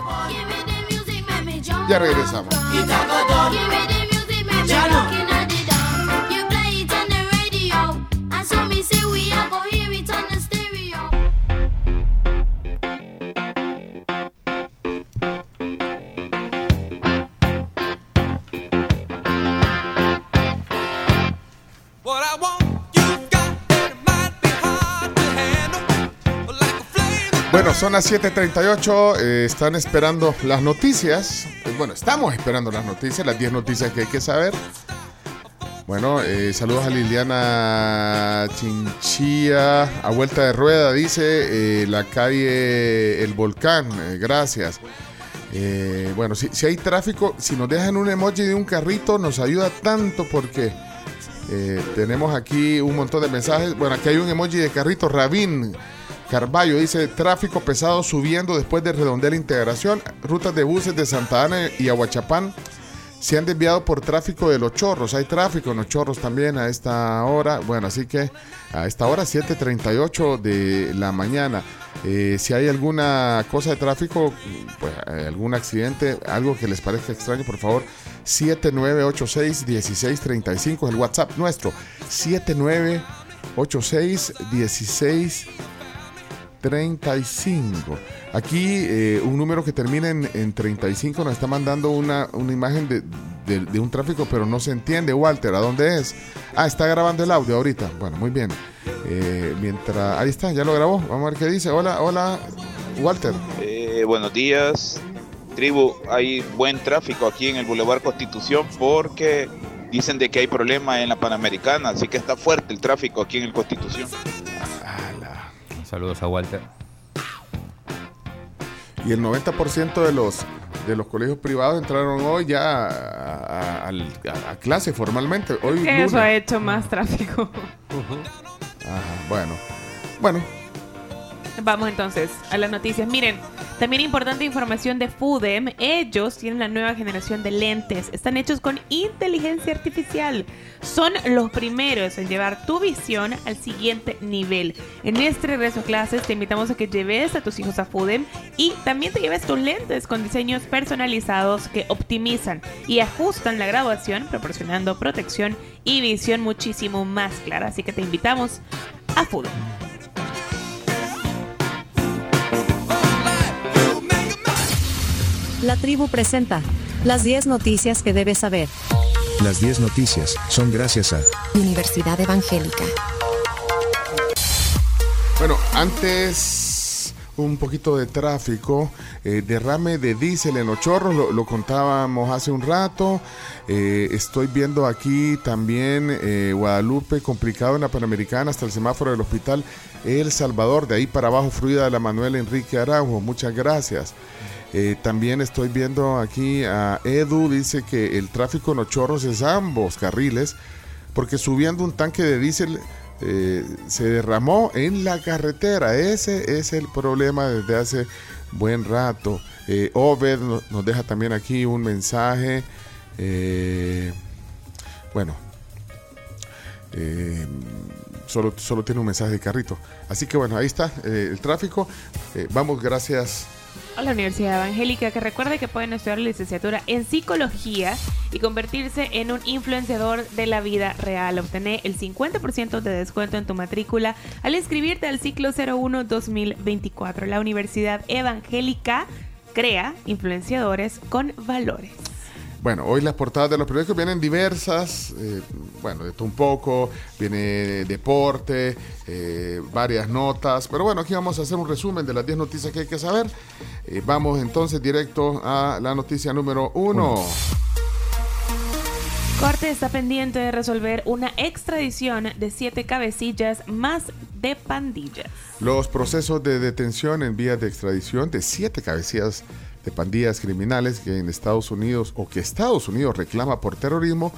[SPEAKER 6] Ya regresamos. Bueno, son las 7:38. eh, están esperando las noticias. Eh, Bueno, estamos esperando las noticias, las 10 noticias que hay que saber. Bueno, eh, saludos a Liliana Chinchilla. A vuelta de rueda, dice eh, la calle El Volcán. gracias. Bueno, si, si hay tráfico, si nos dejan un emoji de un carrito, nos ayuda tanto porque tenemos aquí un montón de mensajes. Bueno, aquí hay un emoji de carrito. Rabín Carballo dice: tráfico pesado subiendo después de redondear integración. Rutas de buses de Santa Ana y Aguachapán se han desviado por tráfico de los chorros. Hay tráfico en los chorros también a esta hora. Bueno, así que a esta hora, 7:38 de la mañana. Eh, si hay alguna cosa de tráfico, pues eh, algún accidente, algo que les parezca extraño, por favor, 7986-1635 es el WhatsApp nuestro. 7986-1635. Aquí eh, un número que termina en, en 35 nos está mandando una, una imagen de, de- un tráfico, pero no se entiende. Walter, ¿a dónde es? Ah, está grabando el audio ahorita. Bueno, muy bien. Eh, mientras. Ahí está, ya lo grabó. Vamos a ver qué dice. Hola, hola, Walter.
[SPEAKER 55] Eh, buenos días, tribu. Hay buen tráfico aquí en el Boulevard Constitución porque dicen de que hay problema en la Panamericana, así que está fuerte el tráfico aquí en el Constitución.
[SPEAKER 8] Saludos a Walter.
[SPEAKER 6] Y el 90% de los, de los colegios privados entraron hoy ya a, a- al- a- a clase formalmente. Hoy
[SPEAKER 7] Que eso ha hecho más tráfico.
[SPEAKER 6] Ajá, bueno. Bueno,
[SPEAKER 7] Vamos entonces a las noticias. Miren, también importante información de Fudem. Ellos tienen la nueva generación de lentes. Están hechos con inteligencia artificial. Son los primeros en llevar tu visión al siguiente nivel. En este regreso a clases te invitamos a que lleves a tus hijos a Fudem y también te lleves tus lentes con diseños personalizados que optimizan y ajustan la graduación, proporcionando protección y visión muchísimo más clara. Así que te invitamos a Fudem.
[SPEAKER 56] La tribu presenta las 10 noticias que debes saber.
[SPEAKER 57] Las 10 noticias son gracias a
[SPEAKER 56] Universidad Evangélica.
[SPEAKER 6] Bueno, antes un poquito de tráfico, eh, derrame de diésel en los lo, contábamos hace un rato. Eh, estoy viendo aquí también eh, Guadalupe complicado en la Panamericana hasta el semáforo del hospital El Salvador, de ahí para abajo fluida de la Manuel Enrique Araujo, muchas gracias. También estoy viendo aquí a Edu, dice que el tráfico en los es ambos carriles, porque subiendo un tanque de diésel eh, se derramó en la carretera. Ese es el problema desde hace buen rato. Eh, Obed no- nos deja también aquí un mensaje. eh, bueno, eh, solo, solo tiene un mensaje de carrito. Así que bueno, ahí está el tráfico. Vamos, gracias.
[SPEAKER 7] A la Universidad Evangélica que recuerde que pueden estudiar la licenciatura en psicología y convertirse en un influenciador de la vida real. Obtener el 50% de descuento en tu matrícula al inscribirte al ciclo 01 2024. La Universidad Evangélica crea influenciadores con valores.
[SPEAKER 6] Bueno, hoy las portadas de los periódicos vienen diversas, eh, bueno, de todo un poco, viene deporte, eh, varias notas, pero bueno, aquí vamos a hacer un resumen de las 10 noticias que hay que saber. Eh, vamos entonces directo a la noticia número uno.
[SPEAKER 7] Corte está pendiente de resolver una extradición de siete cabecillas más de pandillas.
[SPEAKER 6] Los procesos de detención en vías de extradición de siete cabecillas de pandillas criminales que en Estados Unidos o que Estados Unidos reclama por terrorismo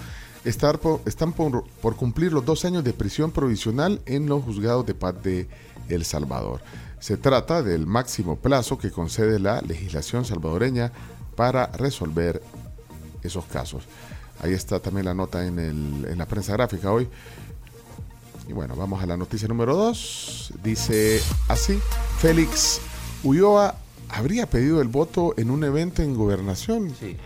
[SPEAKER 6] estar por- están por, por cumplir los dos años de prisión provisional en los juzgados de paz de El Salvador. Se trata del máximo plazo que concede la legislación salvadoreña para resolver esos casos. Ahí está también la nota en, la prensa gráfica hoy. Y bueno, vamos a la noticia número 2. Dice así, Félix Ulloa habría pedido el voto en un evento en gobernación.
[SPEAKER 8] Sí.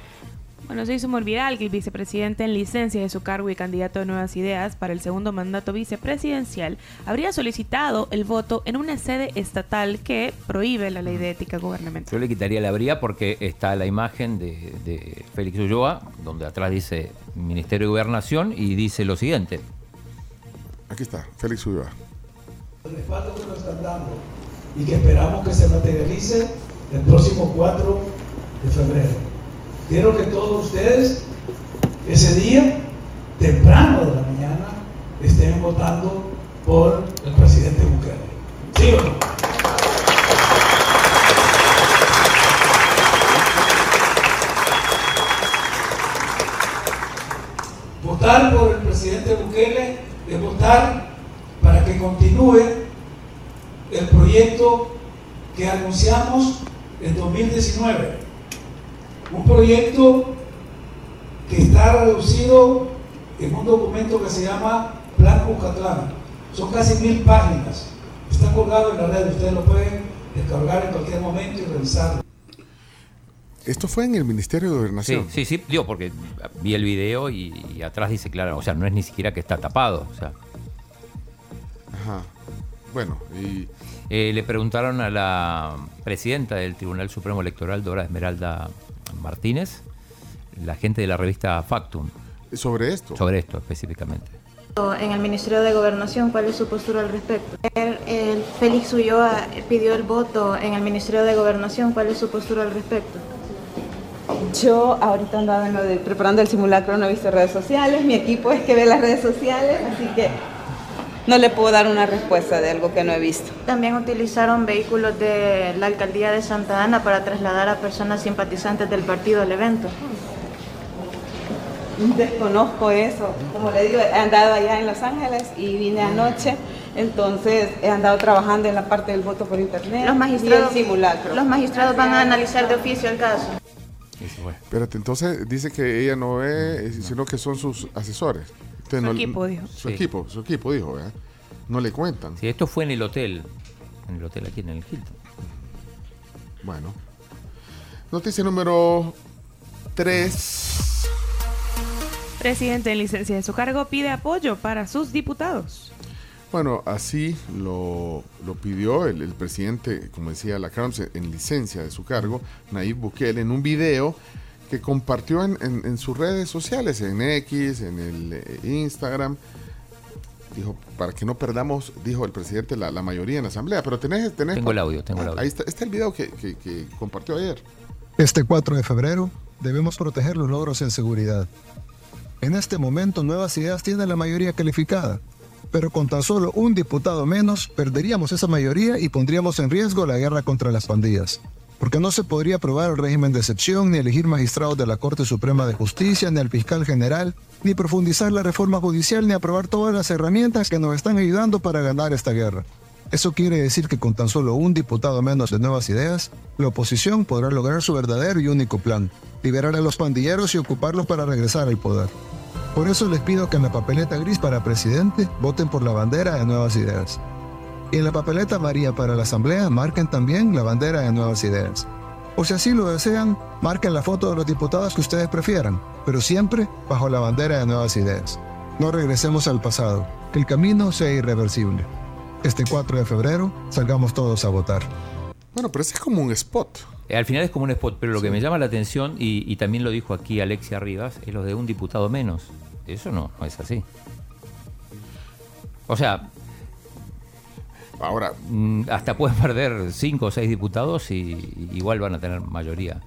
[SPEAKER 7] Bueno, se hizo muy viral que el vicepresidente en licencia de su cargo y candidato de Nuevas Ideas para el segundo mandato vicepresidencial habría solicitado el voto en una sede estatal que prohíbe la ley de ética gubernamental.
[SPEAKER 8] Yo le quitaría la habría porque está la imagen de, de Félix Ulloa, donde atrás dice Ministerio de Gobernación y dice lo siguiente.
[SPEAKER 6] Aquí está, Félix Ulloa.
[SPEAKER 36] el respaldo que nos están dando y que esperamos que se materialice el próximo 4 de febrero. Quiero que todos ustedes ese día, temprano de la mañana, estén votando por el presidente Bukele. ¿Sí? Votar por el presidente Bukele es votar para que continúe el proyecto que anunciamos en 2019. Un proyecto que está reducido en un documento que se llama Plan Cucatlán. Son casi mil páginas. Está colgado en la red, ustedes lo pueden descargar en cualquier momento y revisarlo.
[SPEAKER 6] Esto fue en el Ministerio de
[SPEAKER 8] Sí,
[SPEAKER 6] Gobernación.
[SPEAKER 8] sí, sí, digo, porque vi el video y, y atrás dice claro, o sea, no es ni siquiera que está tapado, o sea.
[SPEAKER 6] Ajá. Bueno, y
[SPEAKER 8] Eh, le preguntaron a la presidenta del Tribunal Supremo Electoral, Dora Esmeralda Martínez, la gente de la revista Factum.
[SPEAKER 6] ¿Sobre esto?
[SPEAKER 8] Sobre esto específicamente.
[SPEAKER 58] En el Ministerio de Gobernación, ¿cuál es su postura al respecto? El, el Félix Ulloa pidió el voto en el Ministerio de Gobernación, ¿cuál es su postura al respecto?
[SPEAKER 59] Yo ahorita andaba en lo de preparando el simulacro, no he visto redes sociales, mi equipo es que ve las redes sociales, así que no le puedo dar una respuesta de algo que no he visto.
[SPEAKER 58] También utilizaron vehículos de la alcaldía de Santa Ana para trasladar a personas simpatizantes del partido al evento.
[SPEAKER 59] Desconozco eso, como le digo, he andado allá en Los Ángeles y vine anoche, entonces he andado trabajando en la parte del voto por internet
[SPEAKER 58] Los magistrados,
[SPEAKER 59] y el simulacro.
[SPEAKER 58] los magistrados van a analizar de oficio el caso.
[SPEAKER 6] Espérate, entonces dice que ella no ve, eh, sino que son sus asesores. Entonces,
[SPEAKER 7] Su
[SPEAKER 6] no-
[SPEAKER 7] equipo, dijo.
[SPEAKER 6] Su
[SPEAKER 8] Sí.
[SPEAKER 6] equipo, su equipo dijo, ¿verdad? No le cuentan.
[SPEAKER 8] Sí, esto fue en el hotel, en el hotel aquí en el Hilton.
[SPEAKER 6] Bueno. Noticia número 3.
[SPEAKER 7] Presidente en licencia de su cargo pide apoyo para sus diputados.
[SPEAKER 6] Bueno, así lo, lo pidió el, el presidente, como decía la Crowns, en licencia de su cargo, Nayib Bukele, en un video que compartió en, en- en sus redes sociales, en X, en el eh, Instagram. Dijo, para que no perdamos, dijo el presidente, la, la mayoría en la asamblea. Pero tenés... tenés
[SPEAKER 8] Tengo el audio, tengo el
[SPEAKER 6] Ah,
[SPEAKER 8] audio.
[SPEAKER 6] Ahí está, está el video que, que- que compartió ayer.
[SPEAKER 60] Este 4 de febrero debemos proteger los logros en seguridad. En este momento Nuevas Ideas tiene la mayoría calificada, pero con tan solo un diputado menos perderíamos esa mayoría y pondríamos en riesgo la guerra contra las pandillas. Porque no se podría aprobar el régimen de excepción, ni elegir magistrados de la Corte Suprema de Justicia, ni al fiscal general, ni profundizar la reforma judicial, ni aprobar todas las herramientas que nos están ayudando para ganar esta guerra. Eso quiere decir que con tan solo un diputado menos de nuevas ideas, la oposición podrá lograr su verdadero y único plan, liberar a los pandilleros y ocuparlos para regresar al poder. Por eso les pido que en la papeleta gris para presidente voten por la bandera de nuevas ideas. Y en la papeleta amarilla para la asamblea marquen también la bandera de nuevas ideas. O si así lo desean, marquen la foto de los diputados que ustedes prefieran, pero siempre bajo la bandera de nuevas ideas. No regresemos al pasado, que el camino sea irreversible. Este 4 de febrero salgamos todos a votar.
[SPEAKER 6] Bueno, pero ese es como un spot.
[SPEAKER 8] Eh, Al final es como un spot, pero lo que me llama la atención, y, y también lo dijo aquí Alexia Rivas, es lo de un diputado menos. Eso no, no es así. O sea,
[SPEAKER 6] ahora
[SPEAKER 8] hasta pueden [laughs] perder cinco o seis diputados y, igual van a tener mayoría.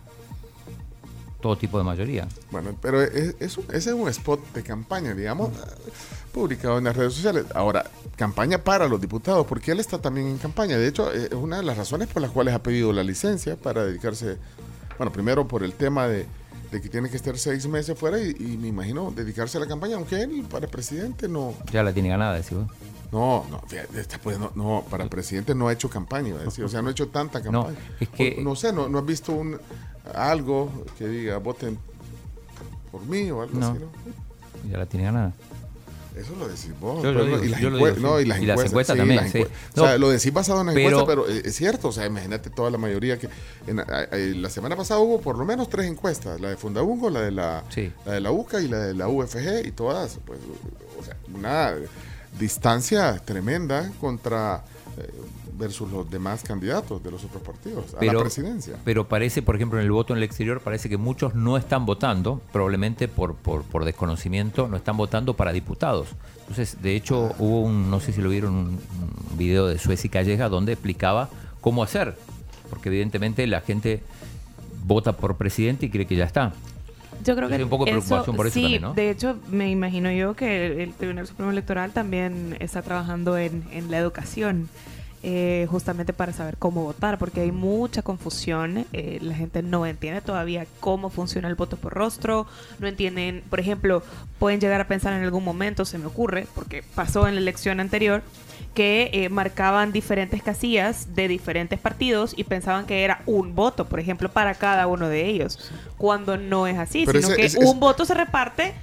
[SPEAKER 8] Todo tipo de mayoría.
[SPEAKER 6] Bueno, pero es, es un- ese es un spot de campaña, digamos, publicado en las redes sociales. Ahora, campaña para los diputados, porque él está también en campaña. De hecho, es una de las razones por las cuales ha pedido la licencia para dedicarse, bueno, primero por el tema de, de que tiene que estar seis meses fuera y, y me imagino dedicarse a la campaña, aunque él para presidente no...
[SPEAKER 8] Ya la tiene ganada, decís vos.
[SPEAKER 6] No, no, está pues, no, no, para presidente no ha hecho campaña, iba a decir, o sea, no ha hecho tanta [laughs]
[SPEAKER 8] No,
[SPEAKER 6] campaña.
[SPEAKER 8] es que-
[SPEAKER 6] O- no sé, no, no has visto un algo que diga voten por mí o algo
[SPEAKER 8] No.
[SPEAKER 6] así, ¿no?
[SPEAKER 8] Ya la tiene ganada.
[SPEAKER 6] Eso lo decís vos.
[SPEAKER 8] Yo
[SPEAKER 6] pero- y las,
[SPEAKER 8] yo
[SPEAKER 6] no, y las
[SPEAKER 8] Y las
[SPEAKER 6] encuestas, sí,
[SPEAKER 8] también,
[SPEAKER 6] las
[SPEAKER 8] sí.
[SPEAKER 6] encue- O sea,
[SPEAKER 8] No,
[SPEAKER 6] lo decís basado en las
[SPEAKER 8] pero-
[SPEAKER 6] encuestas, pero eh, es cierto. O sea, imagínate toda la mayoría que. en- a- la semana pasada hubo por lo menos tres encuestas: la de Fundabungo, la de la, la de la UCA y la de la UFG, y todas, pues, o sea, una distancia tremenda contra. eh, versus los demás candidatos de los otros partidos a la presidencia.
[SPEAKER 8] Pero parece, por ejemplo, en el voto en el exterior, parece que muchos no están votando, probablemente por, por, por desconocimiento, no están votando para diputados. Entonces, de hecho, hubo un, no sé si lo vieron, un, un video de Suez y Calleja donde explicaba cómo hacer. Porque evidentemente la gente vota por presidente y cree que ya está.
[SPEAKER 7] Yo creo que
[SPEAKER 8] Hay un poco de preocupación por eso
[SPEAKER 7] sí,
[SPEAKER 8] también, ¿no?
[SPEAKER 7] de hecho, me imagino yo que el Tribunal Supremo Electoral también está trabajando en, en la educación, eh, justamente para saber cómo votar, porque hay mucha confusión. eh, la gente no entiende todavía cómo funciona el voto por rostro, no entienden, por ejemplo, pueden llegar a pensar en algún momento, se me ocurre, porque pasó en la elección anterior, que eh, marcaban diferentes casillas de diferentes partidos y pensaban que era un voto, por ejemplo, para cada uno de ellos, cuando no es así,
[SPEAKER 6] Pero
[SPEAKER 7] sino
[SPEAKER 6] ese-
[SPEAKER 7] que
[SPEAKER 6] ese-
[SPEAKER 7] un voto se reparte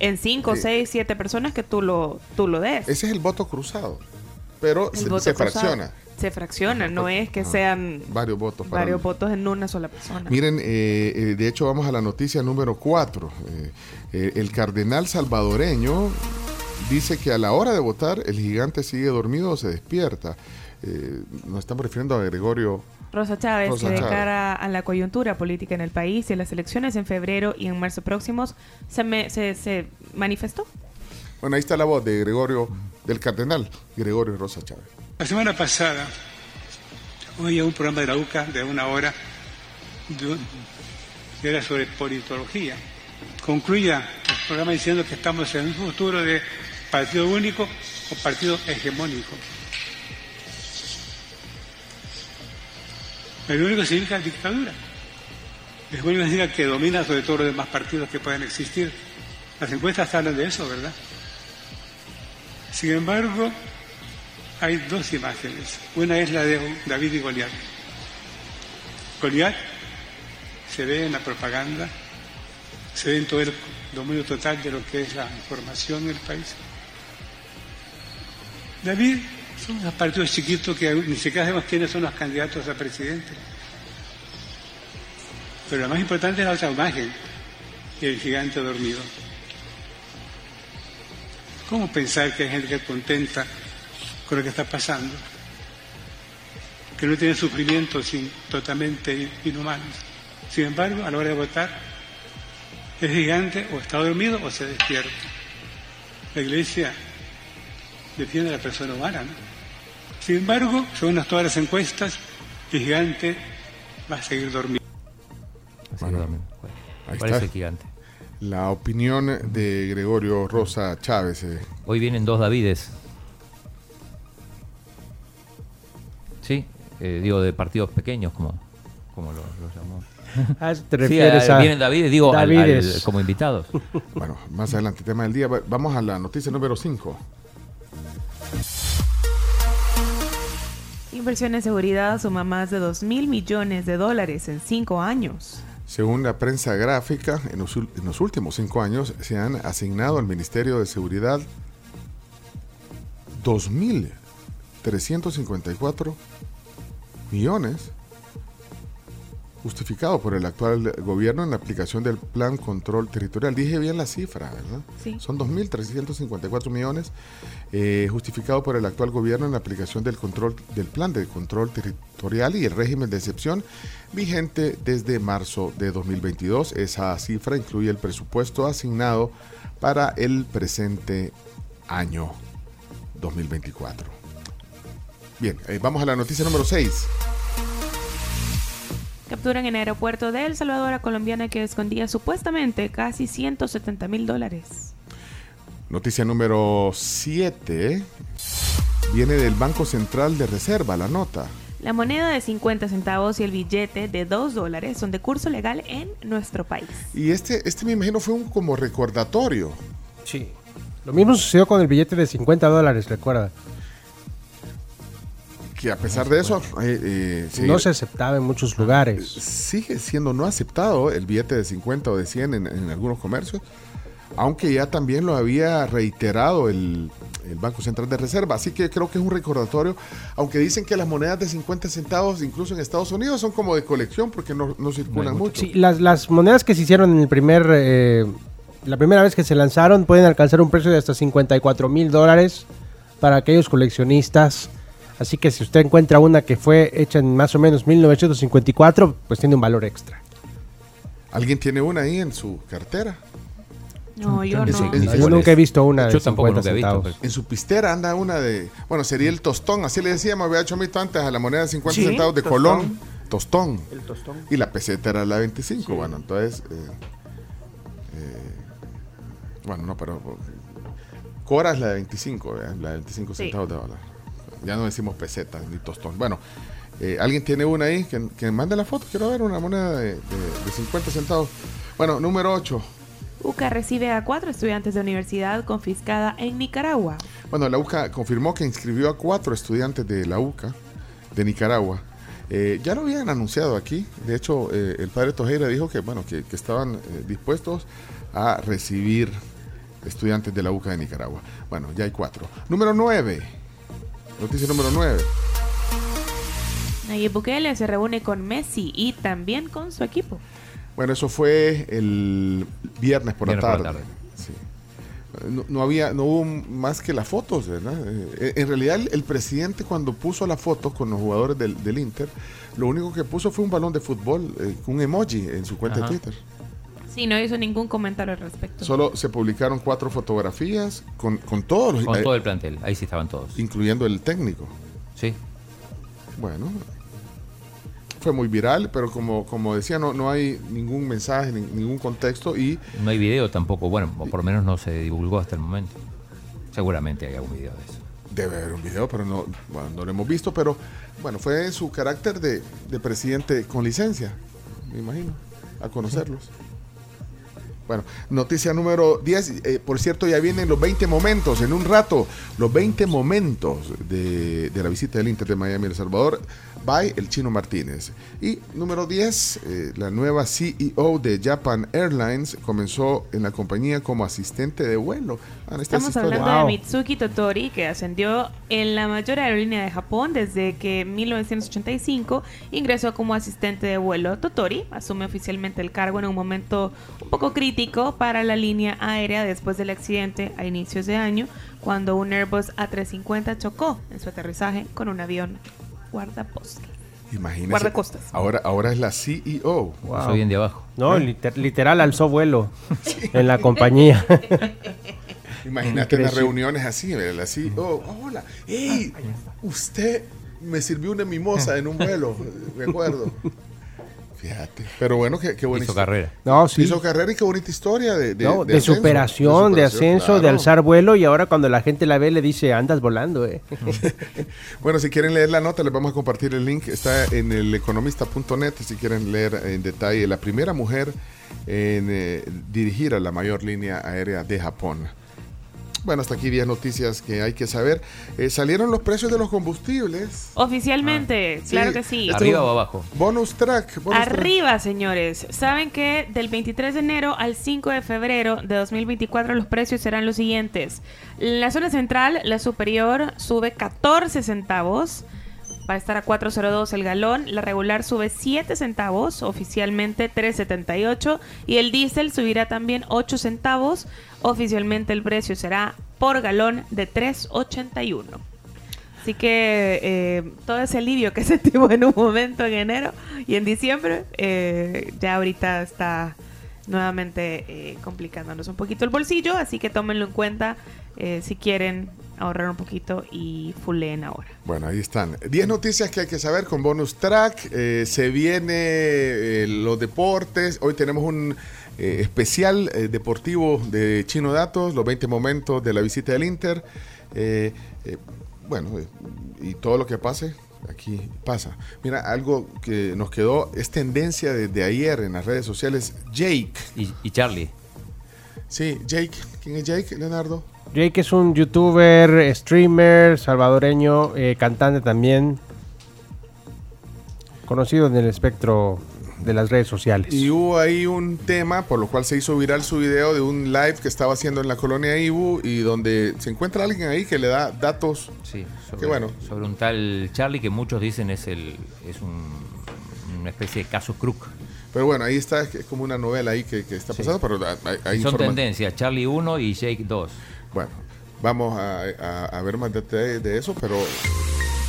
[SPEAKER 7] en 5,
[SPEAKER 6] Sí.
[SPEAKER 7] 6, 7 personas que tú lo, tú lo des.
[SPEAKER 6] Ese es el voto cruzado. Pero se,
[SPEAKER 7] cruzado.
[SPEAKER 6] fracciona.
[SPEAKER 7] Se fracciona, no es que sean
[SPEAKER 6] Varios votos. para
[SPEAKER 7] varios votos en una sola persona.
[SPEAKER 6] Miren, eh, eh, de hecho vamos a la noticia número 4. el cardenal salvadoreño dice que a la hora de votar el gigante sigue dormido o se despierta. Eh, nos estamos refiriendo a Gregorio.
[SPEAKER 7] Rosa Chávez,
[SPEAKER 6] Rosa
[SPEAKER 7] que de
[SPEAKER 6] Chávez.
[SPEAKER 7] cara a la coyuntura política en el país y las elecciones en febrero y en marzo próximos, se, me- se, se manifestó.
[SPEAKER 6] Bueno, ahí está la voz de Gregorio, del cardenal Gregorio Rosa Chávez.
[SPEAKER 61] La semana pasada oí un programa de la UCA de una hora que era sobre politología. Concluía el programa diciendo que estamos en un futuro de partido único o partido hegemónico. El único significa dictadura. Hegemónico significa que domina sobre todo los demás partidos que puedan existir. Las encuestas hablan de eso, ¿verdad? Sin embargo, hay dos imágenes. Una es la de David y Goliat. Goliat se ve en la propaganda, se ve en todo el dominio total de lo que es la información en el país. David son unos partidos chiquitos que ni siquiera sabemos quiénes son los candidatos a presidente. Pero la más importante es la otra imagen, el gigante dormido. ¿Cómo pensar que hay gente que está contenta con lo que está pasando? Que no tiene sufrimientos totalmente inhumanos. Sin embargo, a la hora de votar, es gigante o está dormido o se despierta. La iglesia defiende a la persona humana, ¿no? Sin embargo, según todas las encuestas, el gigante va a seguir dormido.
[SPEAKER 6] Ahí
[SPEAKER 8] ¿Cuál
[SPEAKER 6] está.
[SPEAKER 8] es el gigante?
[SPEAKER 6] La opinión de Gregorio Rosa Chávez. eh.
[SPEAKER 8] Hoy vienen dos Davides. Sí, eh, digo, de partidos pequeños, como, como lo, lo llamó.
[SPEAKER 10] Ah, te
[SPEAKER 8] Sí,
[SPEAKER 10] refieres
[SPEAKER 8] a-
[SPEAKER 10] a
[SPEAKER 8] vienen Davides, digo, al- al-
[SPEAKER 10] Davides.
[SPEAKER 8] como invitados.
[SPEAKER 6] Bueno, más adelante, tema del día. Va- Vamos a la noticia número 5.
[SPEAKER 7] Inversión en seguridad suma más de 2 mil millones de dólares en cinco años.
[SPEAKER 6] Según la prensa gráfica, en los, últimos cinco años se han asignado al Ministerio de Seguridad 2.354 millones justificado por el actual gobierno en la aplicación del Plan Control Territorial. Dije bien la cifra, ¿verdad?
[SPEAKER 7] Sí.
[SPEAKER 6] Son 2.354 millones, eh, justificado por el actual gobierno en la aplicación del control del Plan de Control Territorial y el régimen de excepción vigente desde marzo de 2022. Esa cifra incluye el presupuesto asignado para el presente año 2024. Bien, eh, vamos a la noticia número 6.
[SPEAKER 7] Capturan en el aeropuerto de El Salvador a colombiana que escondía supuestamente casi 170 mil dólares.
[SPEAKER 6] Noticia número 7. Viene del Banco Central de Reserva, la nota.
[SPEAKER 7] La moneda de 50 centavos y el billete de 2 dólares son de curso legal en nuestro país.
[SPEAKER 6] Y este, este me imagino fue un como recordatorio.
[SPEAKER 10] Sí. Lo mismo sucedió con el billete de 50 dólares, recuerda.
[SPEAKER 6] Que a pesar de eso, eh, eh, sí,
[SPEAKER 10] No se aceptaba en muchos lugares.
[SPEAKER 6] sigue siendo no aceptado el billete de 50 o de 100 en, en algunos comercios, aunque ya también lo había reiterado el, el Banco Central de Reserva. Así que creo que es un recordatorio, aunque dicen que las monedas de 50 centavos, incluso en Estados Unidos, son como de colección porque no, no circulan mucho.
[SPEAKER 10] Sí, las, las monedas que se hicieron en el primer... eh, la primera vez que se lanzaron pueden alcanzar un precio de hasta 54 mil dólares para aquellos coleccionistas. Así que si usted encuentra una que fue hecha en más o menos 1954, pues tiene un valor extra.
[SPEAKER 6] ¿Alguien tiene una ahí en su cartera?
[SPEAKER 7] No, yo no.
[SPEAKER 10] Yo nunca he visto una
[SPEAKER 8] Yo
[SPEAKER 10] de
[SPEAKER 8] tampoco
[SPEAKER 10] 50
[SPEAKER 8] nunca he visto,
[SPEAKER 10] centavos.
[SPEAKER 6] En su pistera anda una de. Bueno, sería el tostón, así le decíamos, había hecho mito antes a la moneda de 50
[SPEAKER 33] Sí,
[SPEAKER 6] centavos de
[SPEAKER 33] tostón.
[SPEAKER 6] Colón. Tostón.
[SPEAKER 33] El tostón.
[SPEAKER 6] Y la peseta era la 25. Bueno, entonces. eh, eh, bueno, no, pero. Cora es la de 25, ¿verdad? la de 25
[SPEAKER 7] Sí.
[SPEAKER 6] centavos de dólar. Ya no decimos peseta ni tostón. Bueno, eh, ¿alguien tiene una ahí? Que, que mande la foto. Quiero ver una moneda de, de- de 50 centavos. Bueno, número 8.
[SPEAKER 7] UCA recibe a cuatro estudiantes de universidad confiscada en Nicaragua.
[SPEAKER 6] Bueno, la UCA confirmó que inscribió a cuatro estudiantes de la UCA de Nicaragua. Eh, ya lo habían anunciado aquí. De hecho, eh, el padre Tojeira dijo que, bueno, que, que estaban eh, dispuestos a recibir estudiantes de la UCA de Nicaragua. Bueno, ya hay cuatro. Número nueve. Noticia número nueve.
[SPEAKER 7] Nayib Bukele se reúne con Messi y también con su equipo.
[SPEAKER 6] Bueno, eso fue el viernes por
[SPEAKER 8] Viernes
[SPEAKER 6] la
[SPEAKER 8] por
[SPEAKER 6] tarde.
[SPEAKER 8] la tarde.
[SPEAKER 6] Sí. No, no había, no hubo más que las fotos, ¿verdad? Eh, en realidad, el, el presidente cuando puso las fotos con los jugadores del, del Inter, lo único que puso fue un balón de fútbol, eh, un emoji en su cuenta
[SPEAKER 8] Ajá.
[SPEAKER 6] de Twitter.
[SPEAKER 7] Sí, no hizo ningún comentario al respecto.
[SPEAKER 6] Solo se publicaron cuatro fotografías con, con todos los,
[SPEAKER 8] Con todo el plantel. Ahí sí estaban todos.
[SPEAKER 6] incluyendo el técnico.
[SPEAKER 8] Sí.
[SPEAKER 6] Bueno, fue muy viral, pero como, como decía, no, no hay ningún mensaje, ni- ningún contexto y
[SPEAKER 8] No hay video tampoco. Bueno, o por lo menos no se divulgó hasta el momento. Seguramente hay algún video de eso.
[SPEAKER 6] Debe haber un video, pero no, bueno, no lo hemos visto, pero bueno, fue en su carácter de, de presidente con licencia, me imagino, a conocerlos. Bueno, noticia número 10, eh, por cierto, ya vienen los 20 momentos, en un rato, los 20 momentos de, de la visita del Inter de Miami El Salvador, by el Chino Martínez. Y número 10, eh, la nueva CEO de Japan Airlines comenzó en la compañía como asistente de vuelo. Ah, esta es
[SPEAKER 7] Estamos
[SPEAKER 6] historia.
[SPEAKER 7] hablando de Mitsuki Totori, que ascendió en la mayor aerolínea de Japón desde que en 1985 ingresó como asistente de vuelo. Totori asume oficialmente el cargo en un momento un poco crítico para la línea aérea después del accidente a inicios de año, cuando un Airbus A350 chocó en su aterrizaje con un avión guardapostas.
[SPEAKER 6] Imagínese.
[SPEAKER 7] Guardacostas.
[SPEAKER 6] Ahora, ahora es la CEO.
[SPEAKER 10] Wow.
[SPEAKER 8] Soy bien de abajo.
[SPEAKER 10] No, liter- literal alzó vuelo [laughs] en la compañía. [laughs]
[SPEAKER 6] Imagínate en las reuniones así, ¿verdad? La CEO. hola, hey, usted me sirvió una mimosa en un vuelo, me acuerdo. Fíjate. Pero bueno, qué, qué bonita
[SPEAKER 8] Hizo carrera.
[SPEAKER 10] No, sí.
[SPEAKER 6] Hizo carrera y qué bonita historia de, de,
[SPEAKER 10] No, de,
[SPEAKER 6] ascenso,
[SPEAKER 10] superación, de ascenso, de
[SPEAKER 6] claro.
[SPEAKER 10] alzar vuelo y ahora cuando la gente la ve le dice, andas volando, eh. [laughs]
[SPEAKER 6] Bueno, si quieren leer la nota, les vamos a compartir el link. Está en el economista.net. Si quieren leer en detalle, la primera mujer en eh, dirigir a la mayor línea aérea de Japón. Bueno, hasta aquí 10 noticias que hay que saber. Eh, salieron los precios de los combustibles.
[SPEAKER 7] Oficialmente, claro que sí.
[SPEAKER 8] ¿Arriba o abajo?
[SPEAKER 6] Bonus track. bonus track.
[SPEAKER 7] Arriba, señores. Saben que del 23 de enero al 5 de febrero de 2024 los precios serán los siguientes. La zona central, la superior, sube 14 centavos. Va a estar a 4.02 el galón, la regular sube 7 centavos, oficialmente 3.78 y el diésel subirá también 8 centavos, oficialmente el precio será por galón de 3.81. Así que eh, todo ese alivio que [laughs] sentimos en un momento en enero y en diciembre, eh, ya ahorita está nuevamente eh, complicándonos un poquito el bolsillo, así que tómenlo en cuenta si quieren ahorrar un poquito y fulleen ahora.
[SPEAKER 6] Bueno, ahí están. 10 noticias que hay que saber con bonus track. Eh, se viene eh, los deportes. Hoy tenemos un eh, especial eh, deportivo de Chino Datos, los 20 momentos de la visita del Inter. Eh, eh, bueno, eh, y todo lo que pase, aquí pasa. Mira, algo que nos quedó, es tendencia desde ayer en las redes sociales, Jake.
[SPEAKER 8] Y, y Charlie.
[SPEAKER 6] Sí, Jake. ¿Quién es Jake, Leonardo?
[SPEAKER 10] Jake es un youtuber, streamer, salvadoreño, eh, cantante también. Conocido en el espectro de las redes sociales.
[SPEAKER 6] Y hubo ahí un tema por lo cual se hizo viral su video de un live que estaba haciendo en la colonia Ibu y donde se encuentra alguien ahí que le da datos.
[SPEAKER 8] Sí, sobre,
[SPEAKER 6] Qué bueno.
[SPEAKER 8] sobre un tal Charlie que muchos dicen es el es un, una especie de caso Crook.
[SPEAKER 6] Pero bueno, ahí está, es como una novela ahí que, que está pasando, pero hay, hay
[SPEAKER 8] Son tendencias, Charlie 1 y Jake 2.
[SPEAKER 6] Bueno, vamos a, ver más detalles de eso, pero,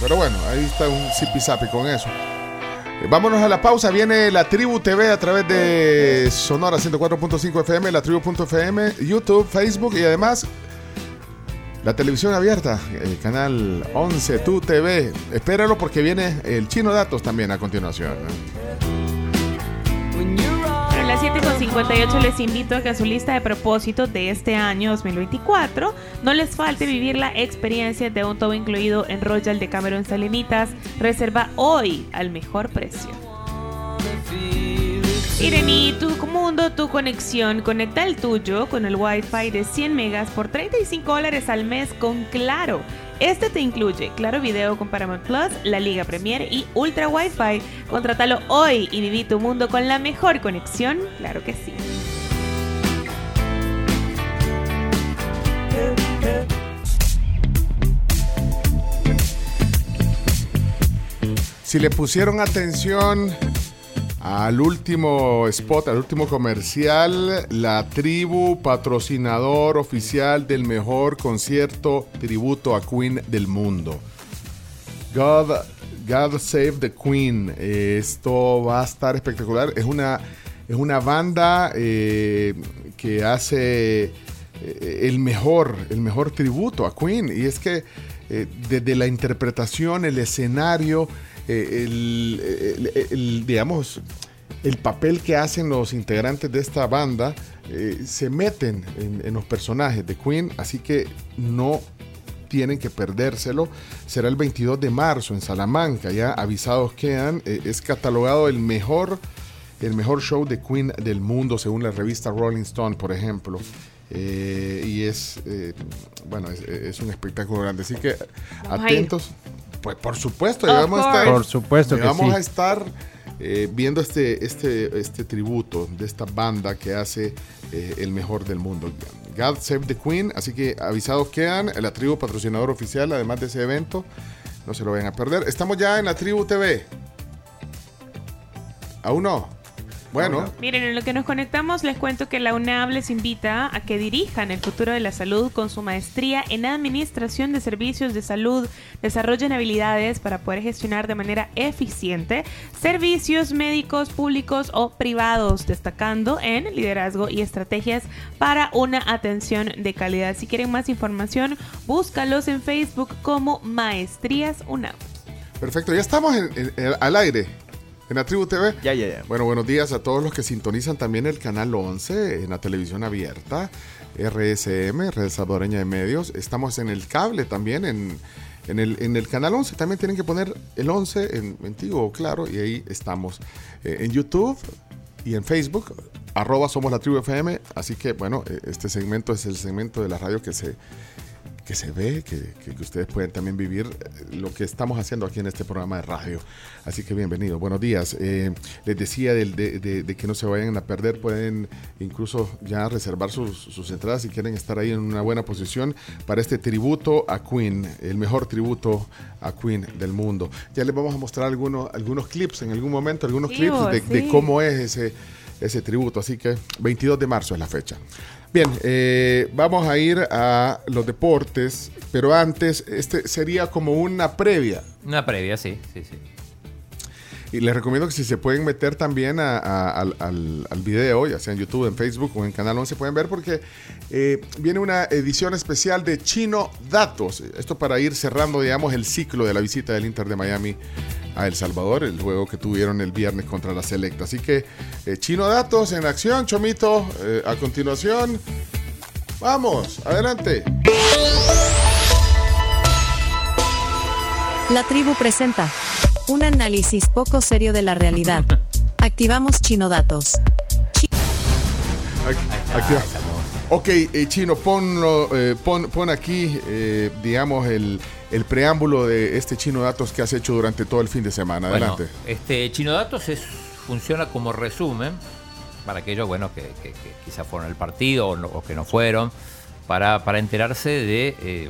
[SPEAKER 6] pero bueno, ahí está un zipizapi con eso. Eh, Vámonos a la pausa. Viene la Tribu TV a través de Sonora 104.5 FM, la Tribu.fm, YouTube, Facebook y además la televisión abierta, el canal 11 Tu TV. Espéralo porque viene el Chino Datos también a continuación.
[SPEAKER 7] Las 7.58 les invito a que a su lista de propósitos de este año 2024 no les falte vivir la experiencia de un todo incluido en Royal de Cameron Salenitas. Reserva hoy al mejor precio. Ireni, tu mundo, tu conexión. Conecta el tuyo con el Wi-Fi de 100 megas por 35 dólares al mes con Claro. Este te incluye Claro Video con Paramount Plus, la Liga Premier y Ultra Wi-Fi. Contrátalo hoy y viví tu mundo con la mejor conexión. Claro que sí.
[SPEAKER 6] Si le pusieron atención al último spot, al último comercial, la tribu patrocinador oficial del mejor concierto tributo a Queen del mundo. God, God Save the Queen. Eh, Esto va a estar espectacular. Es una, es una banda eh, que hace eh, el mejor, el mejor tributo a Queen. Y es que desde la interpretación, el escenario, eh, el, el- el- digamos, el papel que hacen los integrantes de esta banda, eh, se meten en, en los personajes de Queen, así que no tienen que perdérselo. Será el 22 de marzo en Salamanca, ya avisados quedan. Eh, es catalogado el mejor, el mejor show de Queen del mundo, según la revista Rolling Stone, por ejemplo. Eh, y es, eh, bueno, es, es un espectáculo grande. Así que
[SPEAKER 10] Vamos
[SPEAKER 6] atentos. Pues por supuesto, vamos a estar.
[SPEAKER 10] course. Por supuesto
[SPEAKER 6] ya
[SPEAKER 10] que
[SPEAKER 6] vamos
[SPEAKER 10] sí.
[SPEAKER 6] a estar eh, viendo este, este, este tributo de esta banda que hace eh, el mejor del mundo. God Save the Queen, así que avisados quedan, la tribu patrocinador oficial, además de ese evento, no se lo vayan a perder. Estamos ya en la tribu TV. Aún no. Bueno,
[SPEAKER 7] Miren, en lo que nos conectamos les cuento que la UNAV les invita a que dirijan el futuro de la salud con su maestría en Administración de Servicios de Salud. Desarrollen habilidades para poder gestionar de manera eficiente servicios médicos públicos o privados, destacando en liderazgo y estrategias para una atención de calidad. Si quieren más información, búscalos en Facebook como Maestrías UNAV.
[SPEAKER 6] perfecto, ya estamos en- en- en- al aire. En la Tribu TV.
[SPEAKER 62] Ya, ya, ya.
[SPEAKER 6] Bueno, buenos días a todos los que sintonizan también el canal 11 en la televisión abierta, RSM, Red Salvadoreña de Medios. Estamos en el cable también, en, en el, en el canal 11. También tienen que poner el 11 en, en Tigo, claro, y ahí estamos. Eh, en YouTube y en Facebook, arroba somos la tribu FM. Así que, bueno, eh, este segmento es el segmento de la radio que se que se ve, que, que- que ustedes pueden también vivir eh, lo que estamos haciendo aquí en este programa de radio. Así que bienvenido, buenos días. Eh, les decía del- de, de- de que no se vayan a perder, pueden incluso ya reservar sus, sus entradas si quieren estar ahí en una buena posición para este tributo a Queen, el mejor tributo a Queen del mundo. Ya les vamos a mostrar algunos, algunos clips en algún momento, algunos
[SPEAKER 7] Sí,
[SPEAKER 6] clips de, de
[SPEAKER 7] sí.
[SPEAKER 6] cómo es ese, ese tributo. Así que 22 de marzo es la fecha. Bien, eh, vamos a ir a los deportes, pero antes, este sería como una previa.
[SPEAKER 8] Una previa, sí, sí, sí.
[SPEAKER 6] Y les recomiendo que si se pueden meter también al video, ya sea en YouTube, en Facebook o en Canal 11, pueden ver porque eh, viene una edición especial de Chino Datos. Esto para ir cerrando, digamos, el ciclo de la visita del Inter de Miami a El Salvador, el juego que tuvieron el viernes contra la Selecta. Así que eh, Chino Datos en acción, Chomito, eh, a continuación. Vamos, adelante.
[SPEAKER 56] La tribu presenta un análisis poco serio de la realidad. [laughs] Activamos Chino Datos.
[SPEAKER 6] Aquí, aquí va. Ok, eh, Chino, ponlo, eh, pon, pon aquí, eh, digamos, el, el preámbulo de este Chino Datos que has hecho durante todo el fin de semana.
[SPEAKER 8] Bueno,
[SPEAKER 6] Adelante.
[SPEAKER 8] este Chino Datos es, funciona como resumen para aquellos bueno, que, que- que quizás fueron al partido o, no- o que no fueron, para, para enterarse de eh,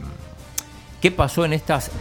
[SPEAKER 8] qué pasó en estas...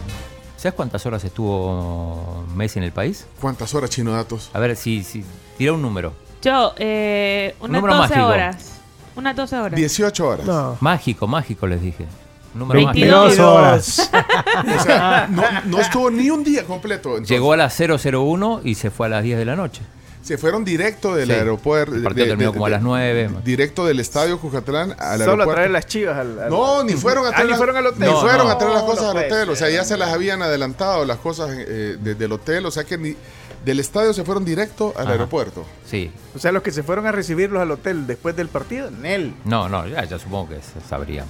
[SPEAKER 8] ¿Sabes cuántas horas estuvo Messi en el país?
[SPEAKER 6] ¿Cuántas horas, Chino Datos?
[SPEAKER 8] A ver, si, si tira un número.
[SPEAKER 7] Yo, eh, unas
[SPEAKER 8] Número
[SPEAKER 7] 12
[SPEAKER 8] mágico.
[SPEAKER 7] horas. Unas 12 horas.
[SPEAKER 6] 18 horas.
[SPEAKER 8] Mágico, mágico les dije. Un número
[SPEAKER 7] 22
[SPEAKER 8] mágico.
[SPEAKER 10] horas. [laughs]
[SPEAKER 6] O sea, no, no estuvo ni un día completo. entonces.
[SPEAKER 8] Llegó a las 001 y se fue a las 10 de la noche.
[SPEAKER 6] Se fueron directo del
[SPEAKER 8] Sí.
[SPEAKER 6] aeropuerto.
[SPEAKER 8] El partido terminó como a las 9.
[SPEAKER 6] Directo del estadio Cucatlán al
[SPEAKER 62] Solo a
[SPEAKER 6] aeropuerto.
[SPEAKER 62] traer las chivas al, al-
[SPEAKER 6] No, ni fueron a
[SPEAKER 62] Ah,
[SPEAKER 6] traer,
[SPEAKER 62] ni
[SPEAKER 6] las-
[SPEAKER 62] fueron al hotel.
[SPEAKER 6] ni
[SPEAKER 8] No,
[SPEAKER 6] fueron
[SPEAKER 8] no.
[SPEAKER 6] a traer las cosas
[SPEAKER 62] no
[SPEAKER 6] al
[SPEAKER 62] puede
[SPEAKER 6] hotel. O sea, ya se las habían adelantado las cosas eh, desde el hotel. O sea que ni del estadio se fueron directo al
[SPEAKER 8] Ajá.
[SPEAKER 6] aeropuerto.
[SPEAKER 8] Sí.
[SPEAKER 62] O sea, los que se fueron a recibirlos al hotel después del partido, Nel.
[SPEAKER 8] No, no, ya, ya supongo que se sabrían.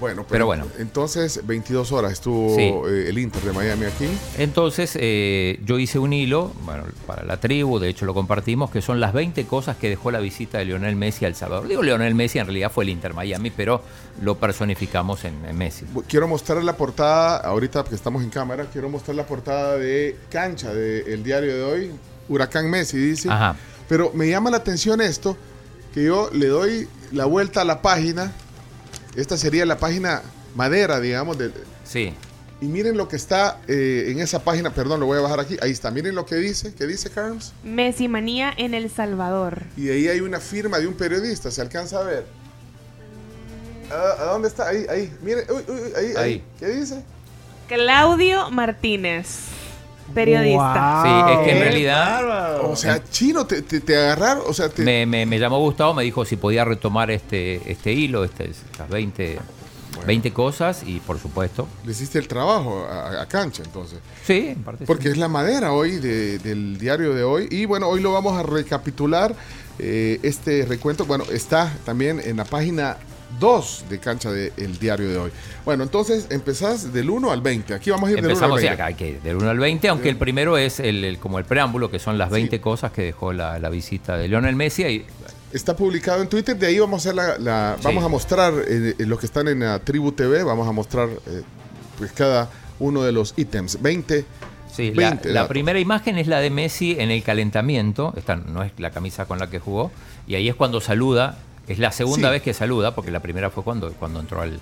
[SPEAKER 6] Bueno,
[SPEAKER 8] Pero bueno.
[SPEAKER 6] Entonces, 22 horas estuvo
[SPEAKER 8] Sí.
[SPEAKER 6] eh, el Inter de Miami aquí.
[SPEAKER 8] Entonces, eh, yo hice un hilo, bueno, para la tribu, de hecho lo compartimos, que son las 20 cosas que dejó la visita de Lionel Messi a El Salvador. Digo Lionel Messi, en realidad fue el Inter Miami, pero lo personificamos en, en Messi.
[SPEAKER 6] Quiero mostrar la portada, ahorita que estamos en cámara, quiero mostrar la portada de cancha del diario de hoy. Huracán Messi dice.
[SPEAKER 8] Ajá.
[SPEAKER 6] Pero me llama la atención esto, que yo le doy la vuelta a la página. Esta sería la página madera, digamos. De,
[SPEAKER 8] Sí.
[SPEAKER 6] y miren lo que está eh, en esa página, perdón, lo voy a bajar aquí. Ahí está, miren lo que dice, ¿qué dice Carms?
[SPEAKER 7] Messi manía en El Salvador.
[SPEAKER 6] Y ahí hay una firma de un periodista, ¿se alcanza a ver? ¿A, a dónde está? Ahí, ahí. Miren, uy, uy, uy, ahí, ahí.
[SPEAKER 8] Ahí.
[SPEAKER 6] ¿Qué dice?
[SPEAKER 7] Claudio Martínez, periodista.
[SPEAKER 8] Sí, es que en realidad
[SPEAKER 6] O sea, chino, te, te, te agarraron, o sea, te,
[SPEAKER 8] me, me- me llamó Gustavo, me dijo si podía retomar este, este hilo, este, estas 20, 20 cosas y por supuesto.
[SPEAKER 6] le hiciste el trabajo a, a cancha, entonces.
[SPEAKER 8] Sí, en parte
[SPEAKER 6] Porque
[SPEAKER 8] sí.
[SPEAKER 6] es la madera hoy de- del diario de hoy. Y bueno, hoy lo vamos a recapitular. eh, este recuento, bueno, está también en la página 2 de cancha del diario de hoy. Bueno, entonces empezás del 1 al 20. Aquí vamos a ir del 1 al
[SPEAKER 8] Empezamos
[SPEAKER 6] 20.
[SPEAKER 8] sí, acá, que del 1 al 20, aunque el primero es el, el- como el preámbulo, que son las 20 cosas que dejó la, la visita de Lionel Messi. Y,
[SPEAKER 6] Está publicado en Twitter, de ahí vamos a hacer la, la-
[SPEAKER 8] Sí.
[SPEAKER 6] vamos a mostrar eh, eh, los que están en la Tribu TV, vamos a mostrar eh, pues cada uno de los ítems. 20.
[SPEAKER 8] Sí, la,
[SPEAKER 6] 20
[SPEAKER 8] la primera imagen es la de Messi en el calentamiento. Esta no es la camisa con la que jugó. Y ahí es cuando saluda. Es la segunda
[SPEAKER 6] Sí.
[SPEAKER 8] vez que saluda, porque la primera fue cuando, cuando entró al,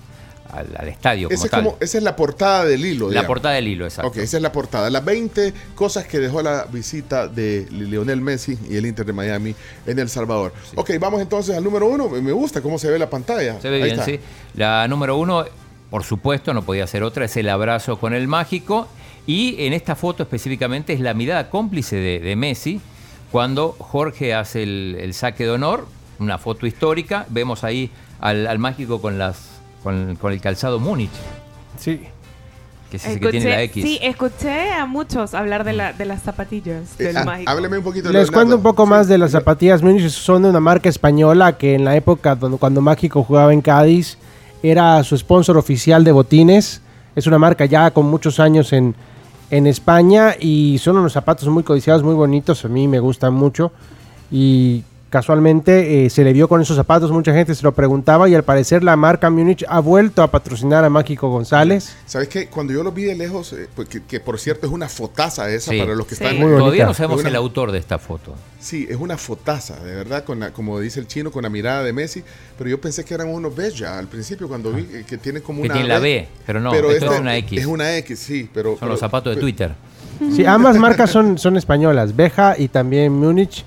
[SPEAKER 8] al, al estadio como
[SPEAKER 6] es
[SPEAKER 8] tal.
[SPEAKER 6] como- esa es la portada del hilo.
[SPEAKER 8] la
[SPEAKER 6] digamos.
[SPEAKER 8] portada del hilo, exacto.
[SPEAKER 6] Ok, esa es la portada. Las 20 cosas que dejó la visita de Lionel Messi y el Inter de Miami en El Salvador. Ok, vamos entonces al número uno. Me gusta cómo se ve la pantalla.
[SPEAKER 8] Se ve
[SPEAKER 6] Ahí
[SPEAKER 8] bien,
[SPEAKER 6] está.
[SPEAKER 8] sí. La número uno, por supuesto, no podía ser otra, es el abrazo con el mágico. Y en esta foto específicamente es la mirada cómplice de, de Messi cuando Jorge hace el, el saque de honor, una foto histórica. Vemos ahí al, al mágico con, las, con, con el calzado Múnich.
[SPEAKER 10] Sí.
[SPEAKER 8] Que es ese que tiene la X.
[SPEAKER 7] sí, escuché a muchos hablar de, la, de las zapatillas del
[SPEAKER 6] ah,
[SPEAKER 7] mágico.
[SPEAKER 6] hábleme un poquito.
[SPEAKER 10] Les
[SPEAKER 6] Leonardo.
[SPEAKER 10] cuento un poco más de las zapatillas Múnich. Son de una marca española que en la época cuando, cuando Mágico jugaba en Cádiz era su sponsor oficial de botines. Es una marca ya con muchos años en, en España y son unos zapatos muy codiciados, muy bonitos. A mí me gustan mucho. Y Casualmente eh, se le vio con esos zapatos, mucha gente se lo preguntaba y al parecer la marca Múnich ha vuelto a patrocinar a Mágico González.
[SPEAKER 6] ¿Sabes qué? Cuando yo lo vi de lejos, eh, pues, que, que por cierto es una fotaza esa
[SPEAKER 8] Sí.
[SPEAKER 6] para los que
[SPEAKER 8] Sí.
[SPEAKER 6] están...
[SPEAKER 8] Muy Todavía no sabemos
[SPEAKER 6] una-
[SPEAKER 8] el autor de esta foto.
[SPEAKER 6] Sí, es una fotaza, de verdad, con la- como dice el chino, con la mirada de Messi, pero yo pensé que eran unos B ya al principio cuando vi eh, que tiene como
[SPEAKER 8] Que
[SPEAKER 6] una
[SPEAKER 8] tiene la B, pero no, esto es una X.
[SPEAKER 6] Es una X, sí, pero...
[SPEAKER 8] Son los
[SPEAKER 6] pero-
[SPEAKER 8] zapatos de
[SPEAKER 6] pero-
[SPEAKER 8] Twitter.
[SPEAKER 10] Sí, ambas marcas son, son españolas. Beja y también Múnich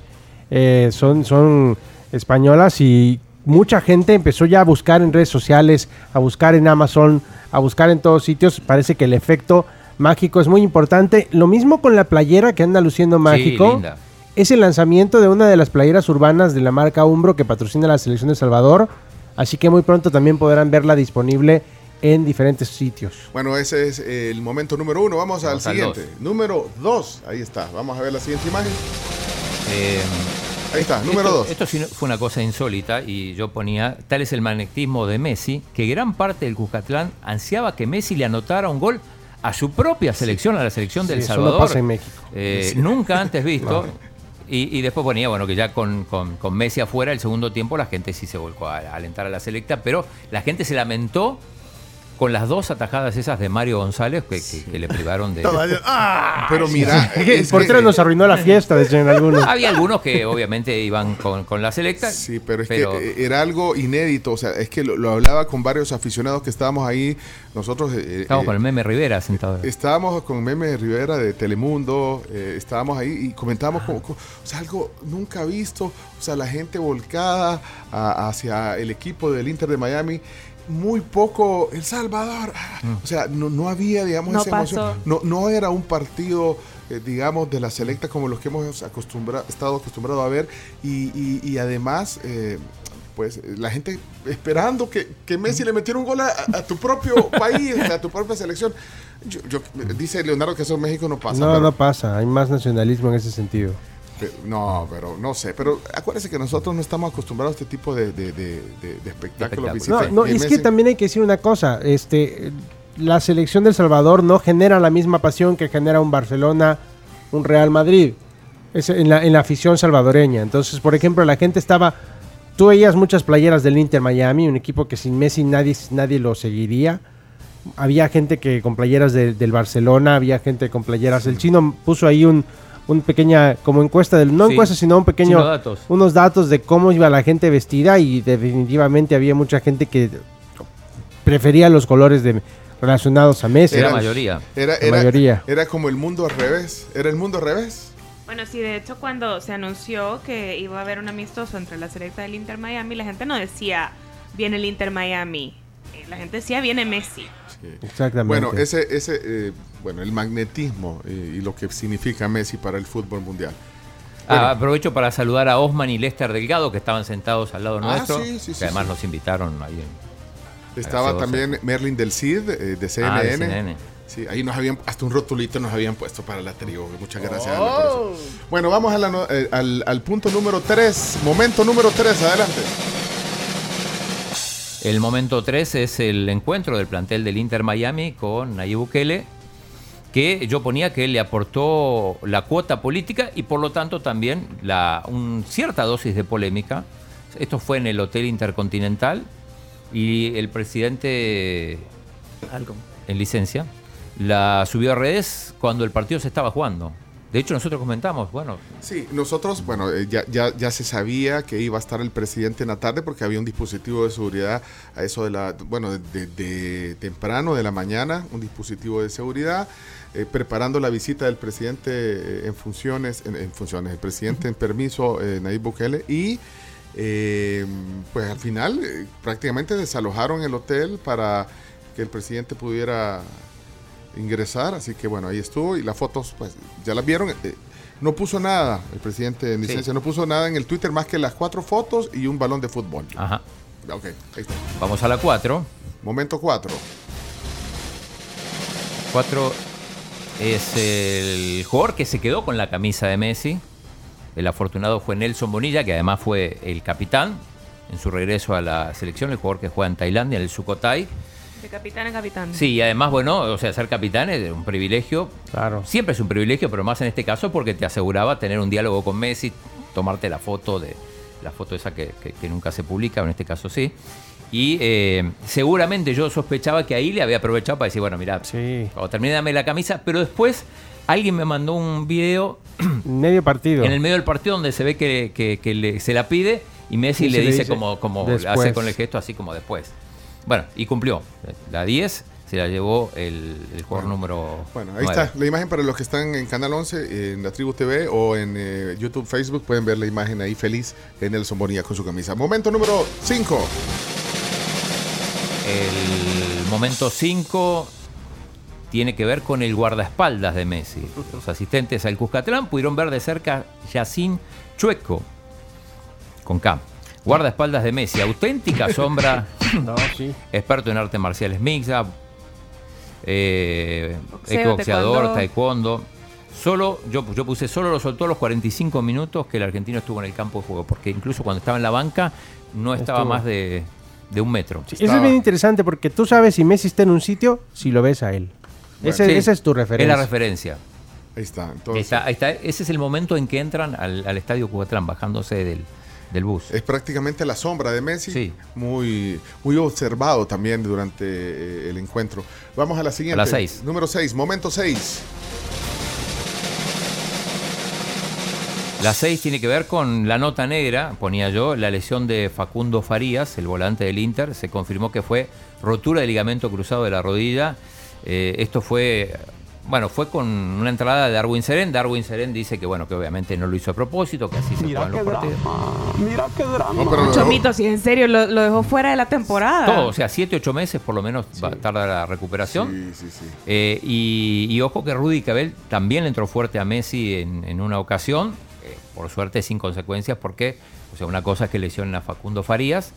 [SPEAKER 10] eh, son, son españolas y mucha gente empezó ya a buscar en redes sociales, a buscar en Amazon, a buscar en todos sitios. Parece que el efecto mágico es muy importante. Lo mismo con la playera que anda luciendo mágico.
[SPEAKER 8] linda.
[SPEAKER 10] Es el lanzamiento de una de las playeras urbanas de la marca Umbro que patrocina la selección de Salvador. Así que muy pronto también podrán verla disponible en diferentes sitios.
[SPEAKER 6] Bueno, ese es el momento número uno. Vamos,
[SPEAKER 8] Vamos
[SPEAKER 6] al
[SPEAKER 8] al
[SPEAKER 6] siguiente. Número dos. Ahí está. Vamos a ver la siguiente imagen.
[SPEAKER 8] Eh,
[SPEAKER 6] Ahí está, número
[SPEAKER 8] esto,
[SPEAKER 6] dos.
[SPEAKER 8] Esto sí fue una cosa insólita y yo ponía, tal es el magnetismo de Messi, que gran parte del Cuscatlán ansiaba que Messi le anotara un gol a su propia selección, a la selección del
[SPEAKER 10] Sí, eso no
[SPEAKER 8] Salvador.
[SPEAKER 10] pasa en México.
[SPEAKER 8] Eh,
[SPEAKER 10] Sí.
[SPEAKER 8] Nunca antes visto. [laughs]
[SPEAKER 10] No.
[SPEAKER 8] Y, y después ponía, bueno, que ya con, con- con Messi afuera, el segundo tiempo, la gente sí se volcó a, a alentar a la selecta, pero la gente se lamentó con las dos atajadas esas de Mario González que, que- que le privaron de...
[SPEAKER 6] Pero mira,
[SPEAKER 10] el
[SPEAKER 6] es
[SPEAKER 10] portero [laughs]
[SPEAKER 6] que-
[SPEAKER 10] nos arruinó la fiesta, decían [laughs] algunos.
[SPEAKER 8] Había algunos que obviamente iban con, con la selecta.
[SPEAKER 6] Sí, pero es
[SPEAKER 8] pero-
[SPEAKER 6] que eh, era algo inédito. O sea, es que lo, lo hablaba con varios aficionados que estábamos ahí. Nosotros. eh,
[SPEAKER 8] Estamos
[SPEAKER 6] eh,
[SPEAKER 8] con el meme Rivera sentado.
[SPEAKER 6] Estábamos con Meme Rivera de Telemundo, eh, estábamos ahí y comentábamos como, como- o sea, algo nunca visto, o sea, la gente volcada a- hacia el equipo del Inter de Miami, muy poco El Salvador, ah, o sea, no, no había, digamos,
[SPEAKER 7] No
[SPEAKER 6] esa
[SPEAKER 7] pasó.
[SPEAKER 6] emoción, no, no era un partido, eh, digamos, de la selecta como los que hemos acostumbra- estado acostumbrados a ver y, y- y además... eh, pues la gente esperando que, que Messi le metiera un gol a, a tu propio [laughs] país, a tu propia selección. Yo, yo- dice Leonardo que eso en México no pasa.
[SPEAKER 10] No,
[SPEAKER 6] pero-
[SPEAKER 10] no pasa. Hay más nacionalismo en ese sentido.
[SPEAKER 6] No, pero no sé. Pero acuérdense que nosotros no estamos acostumbrados a este tipo de, de, de- de- de espectáculos.
[SPEAKER 10] No,
[SPEAKER 6] visita.
[SPEAKER 10] no,
[SPEAKER 6] Y
[SPEAKER 10] es que también hay que decir una cosa. Este, la selección del Salvador no genera la misma pasión que genera un Barcelona, un Real Madrid. Es en la, en la afición salvadoreña. Entonces, por ejemplo, la gente estaba. Tú veías muchas playeras del Inter Miami, un equipo que sin Messi nadie, nadie lo seguiría. Había gente que con playeras de- del Barcelona, había gente con playeras. El chino puso ahí un, un pequeña, como encuesta del, no
[SPEAKER 8] Sí.
[SPEAKER 10] encuesta, sino un pequeño,
[SPEAKER 8] datos.
[SPEAKER 10] unos datos de cómo iba la gente vestida y definitivamente había mucha gente que prefería los colores de, relacionados a Messi.
[SPEAKER 8] Era la mayoría.
[SPEAKER 6] Era,
[SPEAKER 10] La
[SPEAKER 6] era-
[SPEAKER 10] mayoría.
[SPEAKER 6] era como el mundo al revés. Era el mundo al revés.
[SPEAKER 7] Bueno, sí, de hecho cuando se anunció que iba a haber un amistoso entre la selecta del Inter Miami, la gente no decía viene el Inter Miami, Eh, la gente decía viene Messi.
[SPEAKER 10] Exactamente.
[SPEAKER 6] Bueno, ese, ese, eh, bueno, el magnetismo eh, y lo que significa Messi para el fútbol mundial.
[SPEAKER 8] Ah, aprovecho para saludar a Osman y Lester Delgado que estaban sentados al lado
[SPEAKER 6] Ah,
[SPEAKER 8] nuestro.
[SPEAKER 6] sí, sí,
[SPEAKER 8] que
[SPEAKER 6] sí,
[SPEAKER 8] además
[SPEAKER 6] sí.
[SPEAKER 8] nos invitaron ahí. en-
[SPEAKER 6] Estaba también Merlin del Cid, eh, de CNN.
[SPEAKER 8] Ah, de CNN.
[SPEAKER 6] Sí, ahí nos habían, hasta un rotulito nos habían puesto para la tribu. Muchas gracias. Por eso. Bueno, vamos a la no- eh, al, al punto número 3. Momento número 3, adelante.
[SPEAKER 8] El momento 3 es el encuentro del plantel del Inter Miami con Nayib Bukele, que yo ponía que él le aportó la cuota política y por lo tanto también la, un, cierta dosis de polémica. Esto fue en el Hotel Intercontinental y el presidente en licencia la subió a redes cuando el partido se estaba jugando. De hecho, nosotros comentamos, bueno,
[SPEAKER 6] Sí, nosotros, bueno, eh, ya, ya, ya se sabía que iba a estar el presidente en la tarde porque había un dispositivo de seguridad a eso de la, bueno, de, temprano de la mañana, un dispositivo de seguridad, eh, preparando la visita del presidente eh, en funciones, en, funciones, el presidente en permiso, eh, Nayib Bukele, y eh, pues al final prácticamente desalojaron el hotel para que el presidente pudiera ingresar, así que bueno, ahí estuvo y las fotos, pues ya las vieron. eh, no puso nada, el presidente en licencia, no puso nada en el Twitter más que las cuatro fotos y un balón de fútbol.
[SPEAKER 8] Ajá.
[SPEAKER 6] Ok, ahí está.
[SPEAKER 8] vamos a la 4.
[SPEAKER 6] Momento 4.
[SPEAKER 8] 4 es el jugador que se quedó con la camisa de Messi. El afortunado fue Nelson Bonilla, que además fue el capitán en su regreso a la selección, el jugador que juega en Tailandia, en el Sukhothai.
[SPEAKER 7] De capitán a capitán.
[SPEAKER 8] Sí, y además, bueno, o sea, ser capitán es un privilegio.
[SPEAKER 10] Claro.
[SPEAKER 8] Siempre es un privilegio, pero más en este caso porque te aseguraba tener un diálogo con Messi, tomarte la foto de la foto esa que, que- que nunca se publica, en este caso sí. Y eh, seguramente yo sospechaba que ahí le había aprovechado para decir, bueno, mira, cuando termine dame la camisa, pero después alguien me mandó un video [clears throat]
[SPEAKER 10] Medio partido.
[SPEAKER 8] en el medio del partido donde se ve que, que- que le- se la pide y Messi
[SPEAKER 10] Y
[SPEAKER 8] le dice,
[SPEAKER 10] dice
[SPEAKER 8] como, como
[SPEAKER 10] después.
[SPEAKER 8] hace con el gesto así como después. Bueno, y cumplió. La 10 se la llevó el, el jugador número
[SPEAKER 6] Bueno, ahí está la imagen para los que están en Canal 11, en la Tribu TV o en eh, YouTube, Facebook. Pueden ver la imagen ahí feliz en Nelson Bonilla con su camisa. Momento número 5.
[SPEAKER 8] El momento 5 tiene que ver con el guardaespaldas de Messi. [laughs] Los asistentes al Cuscatlán pudieron ver de cerca Yacine Chueco, con K. Guardaespaldas de Messi, auténtica sombra, [laughs]
[SPEAKER 10] No, sí.
[SPEAKER 8] experto en artes marciales mixtas, eh, exboxeador,
[SPEAKER 7] taekwondo.
[SPEAKER 8] taekwondo. Solo, yo, yo puse, solo lo soltó a los 45 minutos que el argentino estuvo en el campo de juego, porque incluso cuando estaba en la banca no estaba
[SPEAKER 10] Estuvo.
[SPEAKER 8] más de, de un metro.
[SPEAKER 10] Eso es bien interesante porque tú sabes si Messi está en un sitio si lo ves a él. Ese,
[SPEAKER 8] Sí,
[SPEAKER 10] esa es tu referencia.
[SPEAKER 8] Es la referencia.
[SPEAKER 6] Ahí está. Entonces,
[SPEAKER 8] Está- ahí está. Ese es el momento en que entran al, al estadio Cucatlán, bajándose del, del bus.
[SPEAKER 6] Es prácticamente la sombra de Messi. Muy, muy observado también durante eh, el encuentro. Vamos a la siguiente.
[SPEAKER 8] A la seis.
[SPEAKER 6] Número 6, momento 6.
[SPEAKER 8] La 6 tiene que ver con la nota negra, ponía yo, la lesión de Facundo Farías, el volante del Inter. Se confirmó que fue rotura de ligamento cruzado de la rodilla. Eh, esto fue, bueno, fue con una entrada de Darwin Seren. Darwin Seren dice que, bueno, que obviamente no lo hizo a propósito, que así se juegan los partidos.
[SPEAKER 62] Mira qué drama.
[SPEAKER 6] No, pero-
[SPEAKER 7] Chomito, si en serio lo, lo dejó fuera de la temporada.
[SPEAKER 8] Todo, o sea, 7, 8 meses por lo menos va a tardar la recuperación. Eh, y, y ojo que Rudy Cabel también le entró fuerte a Messi en, en una ocasión, eh, por suerte sin consecuencias, porque, o sea, una cosa es que lesionen a Facundo Farías,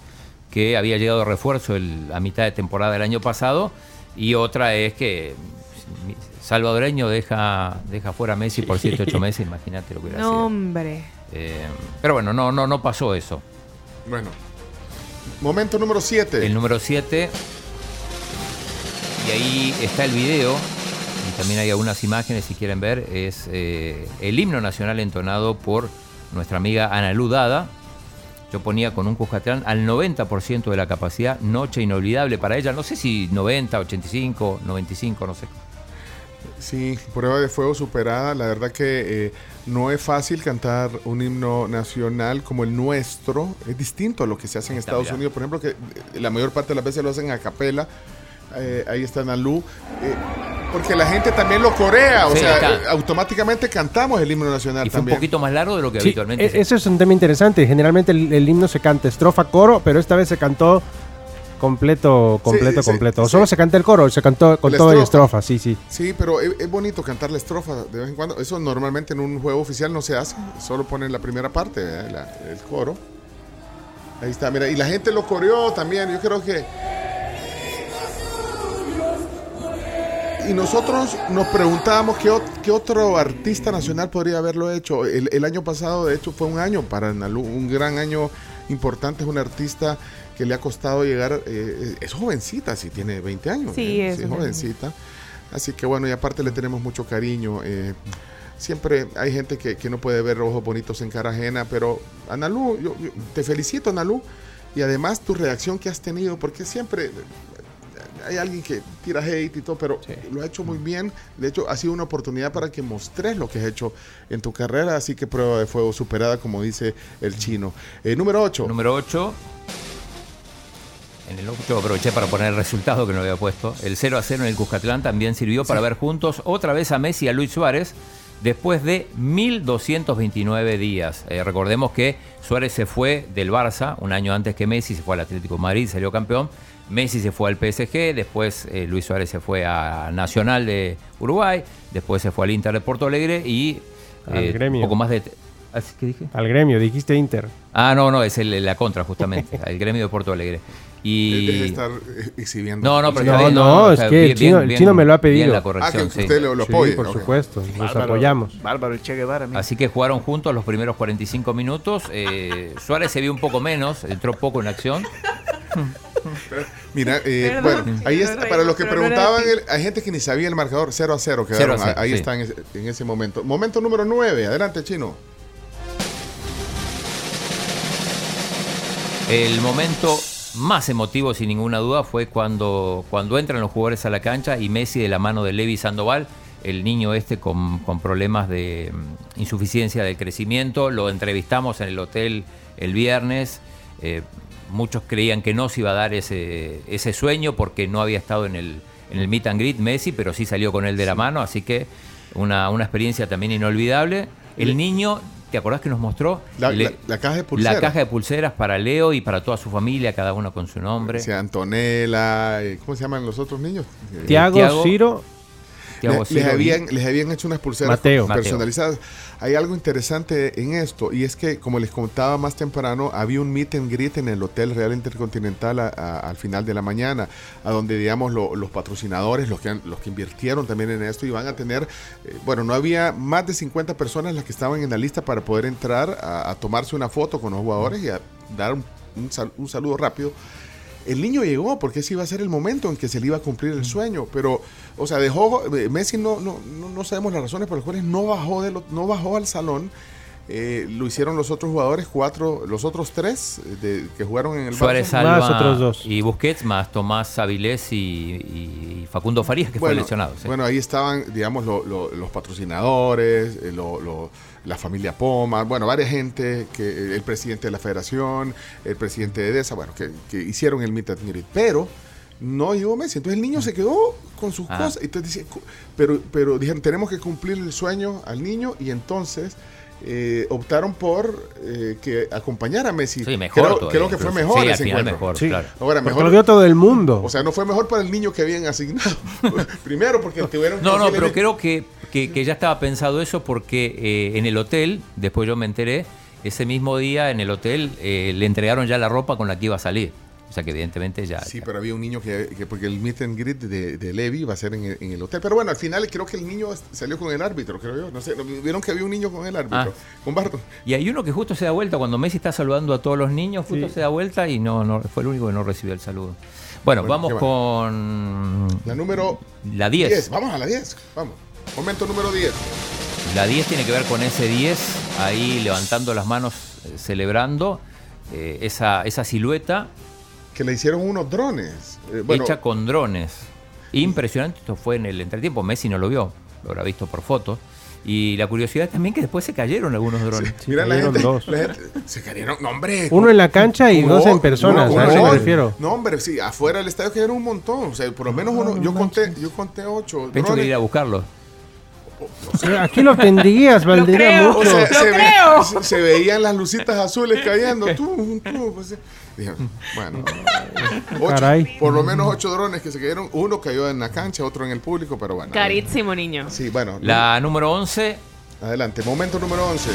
[SPEAKER 8] que había llegado de refuerzo el- a mitad de temporada del año pasado, y otra es que Salvadoreño deja, deja fuera a Messi por 7, 8 meses, imagínate lo que hubiera
[SPEAKER 7] No,
[SPEAKER 8] sido.
[SPEAKER 7] hombre.
[SPEAKER 8] Eh, pero bueno, no, no, no pasó eso.
[SPEAKER 6] Bueno. Momento número 7.
[SPEAKER 8] El número 7. Y ahí está el video. Y también hay algunas imágenes, si quieren ver. Es eh, el himno nacional entonado por nuestra amiga Ana Ludada. Yo ponía con un Cuscatlán al 90% de la capacidad, noche inolvidable para ella. No sé si 90, 85, 95, no sé.
[SPEAKER 6] Sí, prueba de fuego superada. La verdad que eh, no es fácil cantar un himno nacional como el nuestro. Es distinto a lo que se hace en
[SPEAKER 8] Está,
[SPEAKER 6] Estados. Unidos. Por ejemplo, que eh, la mayor parte de las veces lo hacen a capela. Eh, ahí está Nalu. Eh, porque la gente también lo corea. O
[SPEAKER 8] Sí,
[SPEAKER 6] sea, eh, automáticamente cantamos el himno nacional
[SPEAKER 8] Y fue un
[SPEAKER 6] también.
[SPEAKER 8] poquito más largo de lo que
[SPEAKER 10] Sí,
[SPEAKER 8] habitualmente
[SPEAKER 10] e-
[SPEAKER 8] se-
[SPEAKER 10] eso es un tema interesante. Generalmente el, el himno se canta estrofa, coro, pero esta vez se cantó completo, completo,
[SPEAKER 6] sí,
[SPEAKER 10] completo.
[SPEAKER 6] Sí.
[SPEAKER 10] solo se canta el coro, se cantó con
[SPEAKER 6] La
[SPEAKER 10] toda la
[SPEAKER 6] estrofa.
[SPEAKER 10] estrofa, sí, sí.
[SPEAKER 6] Sí, pero es, es bonito cantar la estrofa de vez en cuando. Eso normalmente en un juego oficial no se hace. Solo ponen la primera parte, ¿eh? La- el coro. Ahí está, mira. Y la gente lo coreó también. Yo creo que. Y nosotros nos preguntábamos qué, qué otro artista nacional podría haberlo hecho. El, el año pasado, de hecho, fue un año para Nalu, un gran año importante. Es un artista que le ha costado llegar. eh, es jovencita, sí, tiene 20 años.
[SPEAKER 7] Sí,
[SPEAKER 6] ¿eh?
[SPEAKER 7] es
[SPEAKER 6] Sí, jovencita. Así que bueno, y aparte le tenemos mucho cariño. eh, siempre hay gente que, que no puede ver ojos bonitos en cara ajena, pero Analú, yo, yo te felicito, Analú. Y además tu reacción que has tenido, porque siempre hay alguien que tira hate y todo, pero lo ha hecho muy bien. De hecho, ha sido una oportunidad para que mostres lo que has hecho en tu carrera. Así que prueba de fuego superada, como dice el chino. Eh, número 8.
[SPEAKER 8] Número 8. En el 8 aproveché para poner el resultado que no había puesto. El 0 a 0 en el Cuscatlán también sirvió para ver juntos otra vez a Messi y a Luis Suárez después de 1229 días. Eh, recordemos que Suárez se fue del Barça un año antes que Messi, se fue al Atlético de Madrid, salió campeón. Messi se fue al PSG, después eh, Luis Suárez se fue a Nacional de Uruguay, después se fue al Inter de Porto Alegre y
[SPEAKER 10] Al
[SPEAKER 8] eh,
[SPEAKER 10] gremio.
[SPEAKER 8] un poco más de... ¿Así que dije?
[SPEAKER 10] Al gremio, dijiste Inter.
[SPEAKER 8] Ah, no, no, es el- la contra, justamente, [laughs] el gremio de Porto Alegre. Y...
[SPEAKER 6] Deje de estar eh, exhibiendo.
[SPEAKER 8] No, no, pero
[SPEAKER 10] No,
[SPEAKER 8] está bien,
[SPEAKER 10] no, es que el
[SPEAKER 8] bien-
[SPEAKER 10] chino, el
[SPEAKER 8] bien-
[SPEAKER 10] chino me lo ha pedido.
[SPEAKER 8] la corrección,
[SPEAKER 6] Ah, que
[SPEAKER 8] sí.
[SPEAKER 6] usted lo, lo
[SPEAKER 10] Sí, por supuesto, nos apoyamos.
[SPEAKER 62] Bárbaro, el Che Guevara. mira.
[SPEAKER 8] Así que jugaron juntos los primeros 45 minutos. Eh, [laughs] Suárez se vio un poco menos, entró poco en acción.
[SPEAKER 6] Mira, eh,
[SPEAKER 7] Perdón,
[SPEAKER 6] bueno, ahí para los que preguntaban, el- hay gente que ni sabía el marcador 0 a 0
[SPEAKER 8] Cero
[SPEAKER 6] quedaron,
[SPEAKER 8] a cero,
[SPEAKER 6] ahí
[SPEAKER 8] sí.
[SPEAKER 6] está en ese, en ese momento. Momento número 9, adelante chino.
[SPEAKER 8] El momento más emotivo, sin ninguna duda, fue cuando, cuando entran los jugadores a la cancha y Messi de la mano de Levi Sandoval, el niño este con, con problemas de mm, insuficiencia del crecimiento, lo entrevistamos en el hotel el viernes. eh, muchos creían que no se iba a dar ese, ese sueño porque no había estado en el, en el meet and greet Messi, pero sí salió con él de la mano, así que una, una experiencia también inolvidable. El niño, ¿te acordás que nos mostró?
[SPEAKER 6] La,
[SPEAKER 8] Le-
[SPEAKER 6] la- la caja de pulseras.
[SPEAKER 8] la caja de pulseras para Leo y para toda su familia, cada uno con su nombre.
[SPEAKER 6] Sí, Antonella, eh, ¿cómo se llaman los otros niños? Eh,
[SPEAKER 10] Tiago, Ciro.
[SPEAKER 6] Les, habían, les habían hecho unas pulseras
[SPEAKER 10] Mateo.
[SPEAKER 6] personalizadas. Hay algo interesante en esto y es que, como les contaba más temprano, había un meet and greet en el Hotel Real Intercontinental a- a- al final de la mañana, a donde, digamos, lo- los patrocinadores, los que, han- los que invirtieron también en esto, iban a tener, eh, bueno, no había más de 50 personas las que estaban en la lista para poder entrar a, a tomarse una foto con los jugadores y a dar un, un sal- un saludo rápido. El niño llegó porque ese iba a ser el momento en que se le iba a cumplir el sueño, pero, o sea, dejó, eh, Messi no, no, no, no sabemos las razones por las cuales no bajó, de lo- no bajó al salón. Eh, lo hicieron los otros jugadores, cuatro, los otros tres eh, de- que jugaron en el
[SPEAKER 8] Suárez
[SPEAKER 6] Barça.
[SPEAKER 8] Alba y Busquets, más Tomás Avilés y, y Facundo Farías, que fue
[SPEAKER 6] Bueno,
[SPEAKER 8] lesionado. sí.
[SPEAKER 6] Bueno, ahí estaban, digamos, lo- lo- los patrocinadores, eh, lo- la familia Poma, bueno, varias gente, que eh, el presidente de la federación, el presidente de EDESA, bueno, que, que hicieron el meet and greet. Pero no llegó Messi. Entonces el niño se quedó con sus
[SPEAKER 8] Ah.
[SPEAKER 6] cosas. Entonces pero, pero dijeron, tenemos que cumplir el sueño al niño y entonces... eh, optaron por eh, que acompañara a Messi.
[SPEAKER 8] Sí, mejor
[SPEAKER 6] Creo,
[SPEAKER 8] todavía,
[SPEAKER 6] creo que fue mejor
[SPEAKER 8] Sí, al
[SPEAKER 6] ese
[SPEAKER 8] final
[SPEAKER 6] encuentro.
[SPEAKER 8] mejor,
[SPEAKER 10] Sí.
[SPEAKER 8] claro.
[SPEAKER 6] Ahora, mejor,
[SPEAKER 10] lo vio todo el mundo. [laughs]
[SPEAKER 6] o sea, no fue mejor para el niño que habían asignado. [laughs] Primero porque tuvieron que
[SPEAKER 8] No, no, pero creo que, que- que ya estaba pensado eso porque eh, en el hotel, después yo me enteré, ese mismo día en el hotel eh, le entregaron ya la ropa con la que iba a salir. O sea que evidentemente ya...
[SPEAKER 6] Sí, pero había un niño que, que- porque el meet and greet de, de Levi va a ser en el, en el hotel. Pero bueno, al final creo que el niño salió con el árbitro, creo yo. No sé, ¿no vieron que había un niño con el árbitro,
[SPEAKER 8] Ah.
[SPEAKER 6] con Barton.
[SPEAKER 8] Y hay uno que justo se da vuelta, cuando Messi está saludando a todos los niños, justo se da vuelta y no, no fue el único que no recibió el saludo. Bueno,
[SPEAKER 6] Bueno,
[SPEAKER 8] vamos con
[SPEAKER 6] La número
[SPEAKER 8] la 10.
[SPEAKER 6] Vamos a la 10. Vamos. Momento número 10.
[SPEAKER 8] La 10 tiene que ver con ese 10, ahí levantando las manos, eh, celebrando eh, esa, esa silueta.
[SPEAKER 6] Que le hicieron unos drones. Eh, bueno,
[SPEAKER 8] hecha con drones. Impresionante, esto fue en el entretiempo, Messi no lo vio, lo habrá visto por fotos. Y la curiosidad es también que después se cayeron algunos drones.
[SPEAKER 6] mira la
[SPEAKER 10] cayeron
[SPEAKER 6] gente,
[SPEAKER 10] dos.
[SPEAKER 6] la gente- Se cayeron. No, hombre.
[SPEAKER 10] Uno en la cancha y
[SPEAKER 6] Uno-
[SPEAKER 10] dos en personas,
[SPEAKER 6] uno-
[SPEAKER 10] a eso me refiero.
[SPEAKER 6] No, hombre, sí, afuera del estadio cayeron un montón. O sea, por lo menos uno. Yo conté, yo conté ocho. Drones.
[SPEAKER 8] que ir a buscarlo.
[SPEAKER 10] Aquí lo tendrías, [laughs] valdría
[SPEAKER 6] O
[SPEAKER 10] mucho.
[SPEAKER 6] sea, se, ve- se- se veían las lucitas azules cayendo. Tú, tú, pues, [laughs] bueno, [laughs] ocho-
[SPEAKER 10] Caray.
[SPEAKER 6] por lo menos ocho drones que se cayeron. Uno cayó en la cancha, otro en el público, pero bueno.
[SPEAKER 7] Carísimo niño.
[SPEAKER 6] Sí, bueno.
[SPEAKER 8] La número 11
[SPEAKER 6] Adelante, momento número 11.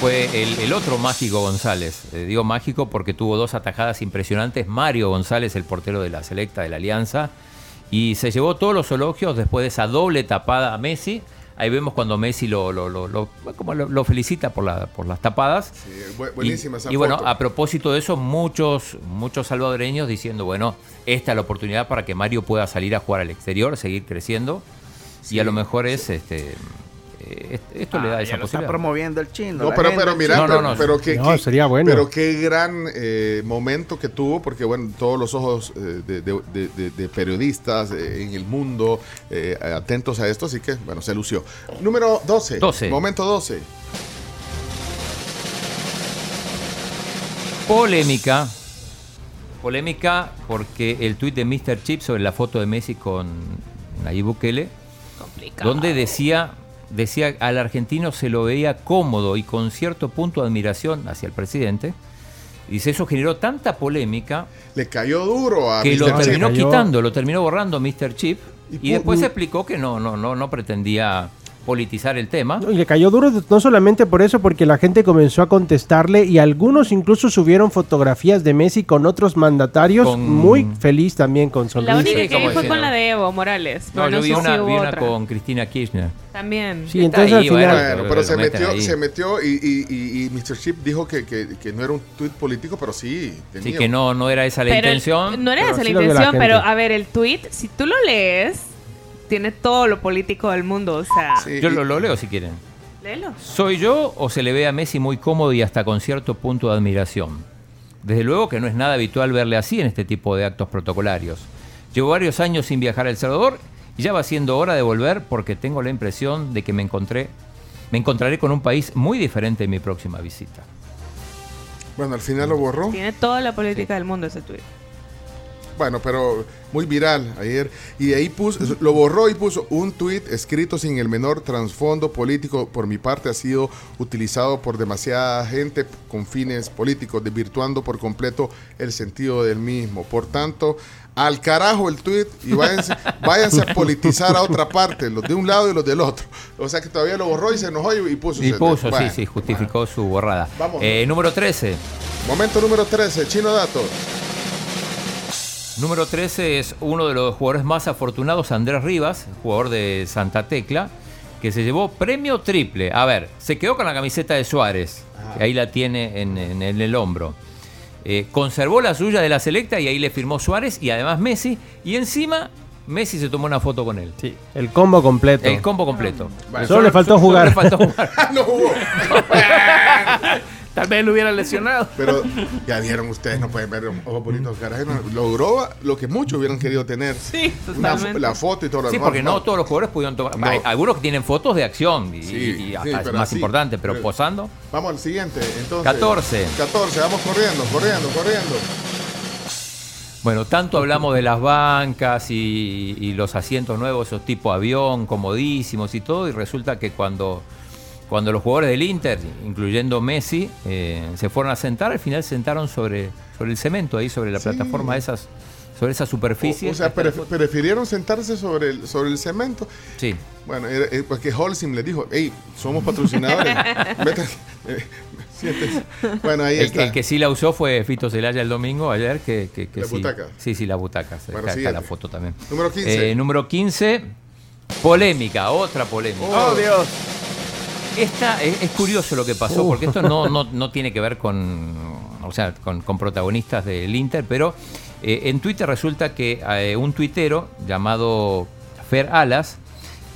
[SPEAKER 8] fue el, el otro mágico González. Eh, digo mágico porque tuvo dos atajadas impresionantes. Mario González, el portero de la selecta de la Alianza. Y se llevó todos los elogios después de esa doble tapada a Messi. Ahí vemos cuando Messi lo, lo, lo- lo- como lo- lo felicita por, la, por las tapadas.
[SPEAKER 6] Sí, bu- buenísima
[SPEAKER 8] y,
[SPEAKER 6] esa
[SPEAKER 8] y bueno,
[SPEAKER 6] foto.
[SPEAKER 8] a propósito de eso, muchos, muchos salvadoreños diciendo, bueno, esta es la oportunidad para que Mario pueda salir a jugar al exterior, seguir creciendo. y a lo mejor es este eh, esto le da
[SPEAKER 62] Ah,
[SPEAKER 8] esa
[SPEAKER 62] lo está
[SPEAKER 8] posibilidad.
[SPEAKER 62] promoviendo el chino.
[SPEAKER 6] No, pero, pero mira, pero, pero qué,
[SPEAKER 10] No,
[SPEAKER 6] qué-
[SPEAKER 10] sería bueno.
[SPEAKER 6] pero qué gran eh, momento que tuvo, porque bueno, todos los ojos eh, de, de- de- de- de periodistas eh, en el mundo eh, atentos a esto, así que bueno, se lució. Número 12.
[SPEAKER 8] 12.
[SPEAKER 6] Momento 12.
[SPEAKER 8] Polémica. Polémica porque el tuit de Mr. Chip sobre la foto de Messi con Nayib Bukele, donde decía, decía al argentino se lo veía cómodo y con cierto punto de admiración hacia el presidente. Dice, eso generó tanta polémica
[SPEAKER 6] Le cayó duro a
[SPEAKER 8] que
[SPEAKER 6] Mr.
[SPEAKER 8] lo terminó
[SPEAKER 10] Cayó.
[SPEAKER 8] quitando, lo terminó borrando Mr. Chip y,
[SPEAKER 6] pu-
[SPEAKER 8] después explicó que no, no, no, no pretendía politizar el tema.
[SPEAKER 10] No, Y le cayó duro no solamente por eso, porque la gente comenzó a contestarle y algunos incluso subieron fotografías de Messi con otros mandatarios,
[SPEAKER 8] Con-
[SPEAKER 10] muy feliz también con
[SPEAKER 7] La
[SPEAKER 10] sonrisa.
[SPEAKER 7] única
[SPEAKER 8] Sí,
[SPEAKER 7] que vi fue
[SPEAKER 8] diciendo.
[SPEAKER 7] con la de Evo Morales.
[SPEAKER 8] No, yo
[SPEAKER 7] no
[SPEAKER 8] vi una,
[SPEAKER 7] hubo
[SPEAKER 8] vi una con Cristina Kirchner.
[SPEAKER 7] También.
[SPEAKER 10] Sí, entonces
[SPEAKER 8] ahí,
[SPEAKER 10] al final...
[SPEAKER 8] bueno,
[SPEAKER 6] pero se metió, se metió y, y, y- y Mr. Chip dijo que, que- que no era un tuit político, pero sí
[SPEAKER 8] Sí,
[SPEAKER 6] tenía.
[SPEAKER 8] que no, no era esa la
[SPEAKER 7] Pero el-
[SPEAKER 8] intención.
[SPEAKER 7] no era esa la
[SPEAKER 10] sí vio la
[SPEAKER 7] intención, pero a ver, el tweet, si tú lo lees, tiene todo lo político del mundo. O sea,
[SPEAKER 6] Sí,
[SPEAKER 8] Yo
[SPEAKER 6] y-
[SPEAKER 8] lo, lo leo si quieren.
[SPEAKER 7] Léelo.
[SPEAKER 8] ¿Soy yo o se le ve a Messi muy cómodo y hasta con cierto punto de admiración? Desde luego que no es nada habitual verle así en este tipo de actos protocolarios. Llevo varios años sin viajar a El Salvador y ya va siendo hora de volver porque tengo la impresión de que me encontré me encontraré con un país muy diferente en mi próxima visita.
[SPEAKER 6] Bueno, al final lo borró.
[SPEAKER 7] Tiene toda la política del mundo ese tweet.
[SPEAKER 6] Bueno, pero muy viral ayer. Y ahí puso, lo borró y puso un tuit escrito sin el menor trasfondo político. Por mi parte ha sido utilizado por demasiada gente con fines políticos, desvirtuando por completo el sentido del mismo. Por tanto, al carajo el tuit y váyanse, [laughs] váyanse a politizar a otra parte, los de un lado y los del otro. O sea que todavía lo borró y se enojó y, y puso.
[SPEAKER 8] Y puso,
[SPEAKER 6] bueno.
[SPEAKER 8] sí, sí, justificó su borrada.
[SPEAKER 6] Vamos.
[SPEAKER 8] Eh, número 13.
[SPEAKER 6] Momento número 13, Chino Dato.
[SPEAKER 8] Número 13 es uno de los jugadores más afortunados, Andrés Rivas, jugador de Santa Tecla, que se llevó premio triple. A ver, se quedó con la camiseta de Suárez, que ahí la tiene en, en- en el hombro. Eh, conservó la suya de la selecta y ahí le firmó Suárez y además Messi. Y encima Messi se tomó una foto con él.
[SPEAKER 10] Sí, el combo completo.
[SPEAKER 8] El combo completo.
[SPEAKER 10] Solo le faltó jugar.
[SPEAKER 8] le faltó jugar. [laughs]
[SPEAKER 6] no jugó. [laughs]
[SPEAKER 62] Tal vez lo hubiera lesionado. [laughs]
[SPEAKER 6] Pero ya vieron ustedes, no pueden ver los ojos bonitos, carajo. no, Logró lo que muchos hubieran querido tener.
[SPEAKER 7] Sí,
[SPEAKER 6] Una la foto y todo lo
[SPEAKER 8] Sí,
[SPEAKER 6] demás.
[SPEAKER 8] porque no todos los jugadores pudieron tomar.
[SPEAKER 6] No.
[SPEAKER 8] Hay algunos que tienen fotos de acción y,
[SPEAKER 6] Sí,
[SPEAKER 8] y
[SPEAKER 6] sí,
[SPEAKER 8] hasta es más
[SPEAKER 6] así,
[SPEAKER 8] importante, pero
[SPEAKER 6] pero-
[SPEAKER 8] posando.
[SPEAKER 6] Vamos al siguiente. Entonces,
[SPEAKER 8] 14.
[SPEAKER 6] 14, vamos corriendo, corriendo, corriendo.
[SPEAKER 8] Bueno, tanto hablamos de las bancas y, y los asientos nuevos, esos tipo avión, comodísimos y todo, y resulta que cuando, cuando los jugadores del Inter, incluyendo Messi, eh, se fueron a sentar, al final se sentaron sobre, sobre el cemento, ahí sobre la plataforma, esas, sobre esa superficie.
[SPEAKER 6] O, o sea, pref- prefirieron sentarse sobre el, sobre el cemento.
[SPEAKER 8] Sí.
[SPEAKER 6] Bueno, era- eh, porque Holcim les dijo, hey, somos patrocinadores. [laughs] Vete, eh, siéntese". Bueno, ahí
[SPEAKER 8] el,
[SPEAKER 6] está.
[SPEAKER 8] el que sí la usó fue Fito Celaya el domingo, ayer, que, que, que
[SPEAKER 6] La
[SPEAKER 8] sí.
[SPEAKER 6] butaca.
[SPEAKER 8] Sí, sí, las butacas.
[SPEAKER 6] Bueno,
[SPEAKER 8] Acá la foto también.
[SPEAKER 6] Número 15.
[SPEAKER 8] Eh, número 15, polémica, otra polémica.
[SPEAKER 62] Oh, Dios.
[SPEAKER 8] Esta es, es curioso lo que pasó,
[SPEAKER 62] Uh.
[SPEAKER 8] porque esto no, no, no tiene que ver con, o sea, con, con protagonistas del Inter, pero eh, en Twitter resulta que eh, un tuitero llamado Fer Alas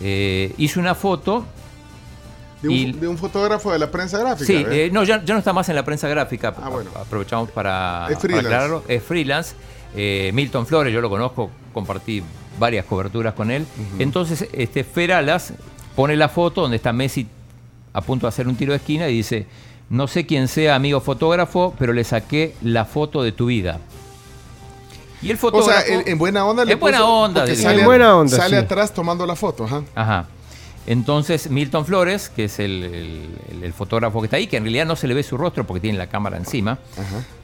[SPEAKER 8] eh, hizo una foto.
[SPEAKER 6] de, un,
[SPEAKER 8] y-
[SPEAKER 6] de un fotógrafo de la prensa gráfica.
[SPEAKER 8] Sí,
[SPEAKER 6] ¿eh?
[SPEAKER 8] eh, no, ya, ya no está más en la prensa gráfica.
[SPEAKER 6] Ah, bueno.
[SPEAKER 8] Aprovechamos para,
[SPEAKER 6] Es
[SPEAKER 8] para
[SPEAKER 6] freelance.
[SPEAKER 8] aclararlo. Es freelance. Eh, Milton Flores, yo lo conozco, compartí varias coberturas con él. Entonces, este Fer Alas pone la foto donde está Messi a punto de hacer un tiro de esquina y dice: No sé quién sea amigo fotógrafo, pero le saqué la foto de tu vida. Y el
[SPEAKER 6] o
[SPEAKER 8] fotógrafo.
[SPEAKER 6] sea, en, en buena onda le
[SPEAKER 8] En buena
[SPEAKER 6] puso-
[SPEAKER 8] onda,
[SPEAKER 6] sale,
[SPEAKER 8] En buena onda,
[SPEAKER 6] sale
[SPEAKER 8] sí.
[SPEAKER 6] atrás tomando la foto, ajá.
[SPEAKER 8] Ajá. Entonces Milton Flores, que es el, el- el- el fotógrafo que está ahí, que en realidad no se le ve su rostro porque tiene la cámara encima,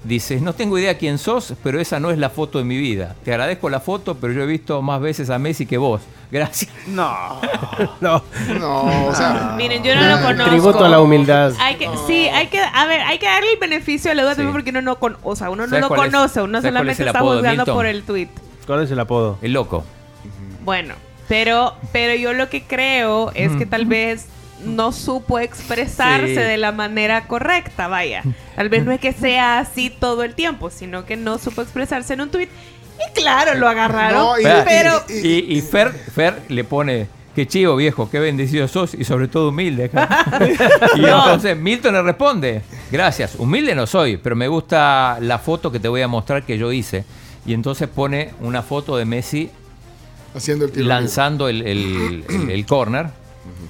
[SPEAKER 8] dice, no tengo idea quién sos, pero esa no es la foto de mi vida. Te agradezco la foto, pero yo he visto más veces a Messi que vos. Gracias.
[SPEAKER 62] No. [laughs]
[SPEAKER 10] no.
[SPEAKER 6] No, o sea.
[SPEAKER 7] Miren, yo no lo conozco.
[SPEAKER 10] Tributo a la humildad.
[SPEAKER 7] Hay que, sí, hay que, a ver, hay que darle el beneficio de la duda
[SPEAKER 8] Sí.
[SPEAKER 7] también porque uno no con, o sea, uno no
[SPEAKER 8] ¿Sabes
[SPEAKER 7] lo
[SPEAKER 8] es-
[SPEAKER 7] conoce, uno
[SPEAKER 8] es
[SPEAKER 7] solamente está juzgando por el tweet.
[SPEAKER 10] ¿Cuál es el apodo?
[SPEAKER 8] El loco.
[SPEAKER 7] Bueno, pero, pero yo lo que creo es que
[SPEAKER 8] Mm.
[SPEAKER 7] tal vez no supo expresarse
[SPEAKER 8] Sí.
[SPEAKER 7] de la manera correcta, vaya. Tal vez no es que sea así todo el tiempo, sino que no supo expresarse en un tweet. Y claro, lo agarraron,
[SPEAKER 8] Espera,
[SPEAKER 7] pero
[SPEAKER 8] y, y Fer, Fer le pone, qué chivo viejo, qué bendecido sos y sobre todo humilde. [laughs] y
[SPEAKER 7] No.
[SPEAKER 8] entonces Milton le responde, gracias, humilde no soy, pero me gusta la foto que te voy a mostrar que yo hice. Y entonces pone una foto de Messi
[SPEAKER 6] Haciendo el tiro
[SPEAKER 8] lanzando el, el, el- el corner.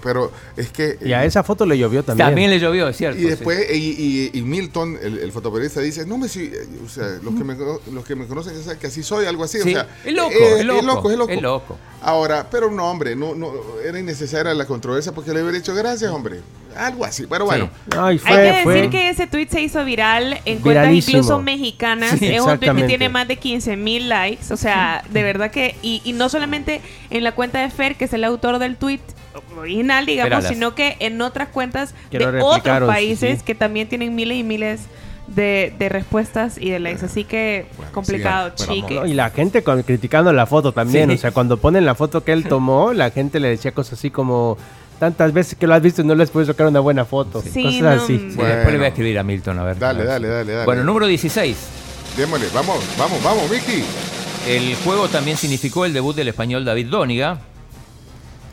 [SPEAKER 6] Pero es que.
[SPEAKER 10] Y a esa foto le llovió también.
[SPEAKER 8] También le llovió, es cierto.
[SPEAKER 6] Y después, y, y- y Milton, el, el fotoperiodista, dice, no me si- eh, o sea, los que me, los que me conocen ya saben que así soy, algo así.
[SPEAKER 8] Sí,
[SPEAKER 6] o sea,
[SPEAKER 8] es loco,
[SPEAKER 6] eh,
[SPEAKER 8] es loco,
[SPEAKER 6] es loco, es loco.
[SPEAKER 8] es loco.
[SPEAKER 6] Ahora, pero no, hombre, no, no, era innecesaria la controversia porque le hubiera dicho gracias, hombre. Algo así, pero bueno.
[SPEAKER 10] Ay,
[SPEAKER 7] Hay que decir que ese tweet se hizo viral en cuentas incluso mexicanas.
[SPEAKER 10] Sí,
[SPEAKER 7] es un tweet que tiene más de 15 mil likes. O sea, de verdad que. Y, y no solamente en la cuenta de Fer, que es el autor del tweet original, digamos, sino que en otras cuentas de otros países
[SPEAKER 10] sí.
[SPEAKER 7] que también tienen miles y miles de, de respuestas y de likes. Así que complicado, chiques.
[SPEAKER 10] No, y la gente con- criticando la foto también.
[SPEAKER 7] Sí.
[SPEAKER 10] O sea, cuando ponen la foto que él [laughs] tomó, la gente le decía cosas así como. Tantas veces que lo has visto y no les puedes sacar una buena foto.
[SPEAKER 7] Sí,
[SPEAKER 10] cosas
[SPEAKER 7] no,
[SPEAKER 10] así.
[SPEAKER 8] Sí, Después le voy a escribir a Milton, a ver.
[SPEAKER 6] Dale,
[SPEAKER 8] a ver
[SPEAKER 6] dale, dale, dale.
[SPEAKER 8] Bueno, número 16.
[SPEAKER 6] Démosle, vamos, vamos, vamos, Vicky.
[SPEAKER 8] El juego también significó el debut del español David Dóniga.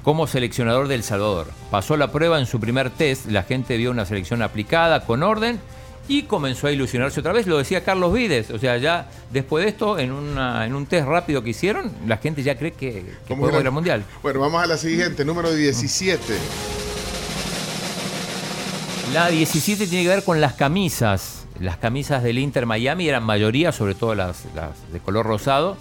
[SPEAKER 8] como seleccionador del Salvador. Pasó la prueba en su primer test, la gente vio una selección aplicada, con orden, y comenzó a ilusionarse otra vez. Lo decía Carlos Vides, o sea, ya después de esto, en, una, en un test rápido que hicieron, la gente ya cree que, que
[SPEAKER 6] ¿Cómo
[SPEAKER 8] podemos
[SPEAKER 6] era?
[SPEAKER 8] ir al Mundial.
[SPEAKER 6] Bueno, vamos a la siguiente, número 17.
[SPEAKER 8] La 17 tiene que ver con las camisas. Las camisas del Inter Miami eran mayoría, sobre todo las, las de color rosado.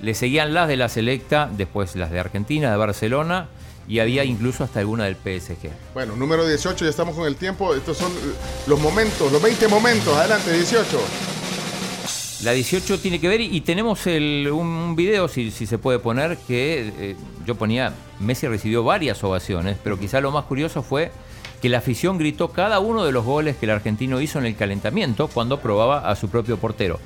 [SPEAKER 8] Le seguían las de la Selecta, después las de Argentina, de Barcelona, y había incluso hasta alguna del PSG.
[SPEAKER 6] Bueno, número 18, ya estamos con el tiempo. Estos son los momentos, los 20 momentos. Adelante, 18.
[SPEAKER 8] La 18 tiene que ver y, y tenemos el- un, un video, si, si se puede poner, que eh, yo ponía, Messi recibió varias ovaciones, pero quizá lo más curioso fue que la afición gritó cada uno de los goles que el argentino hizo en el calentamiento cuando probaba a su propio portero.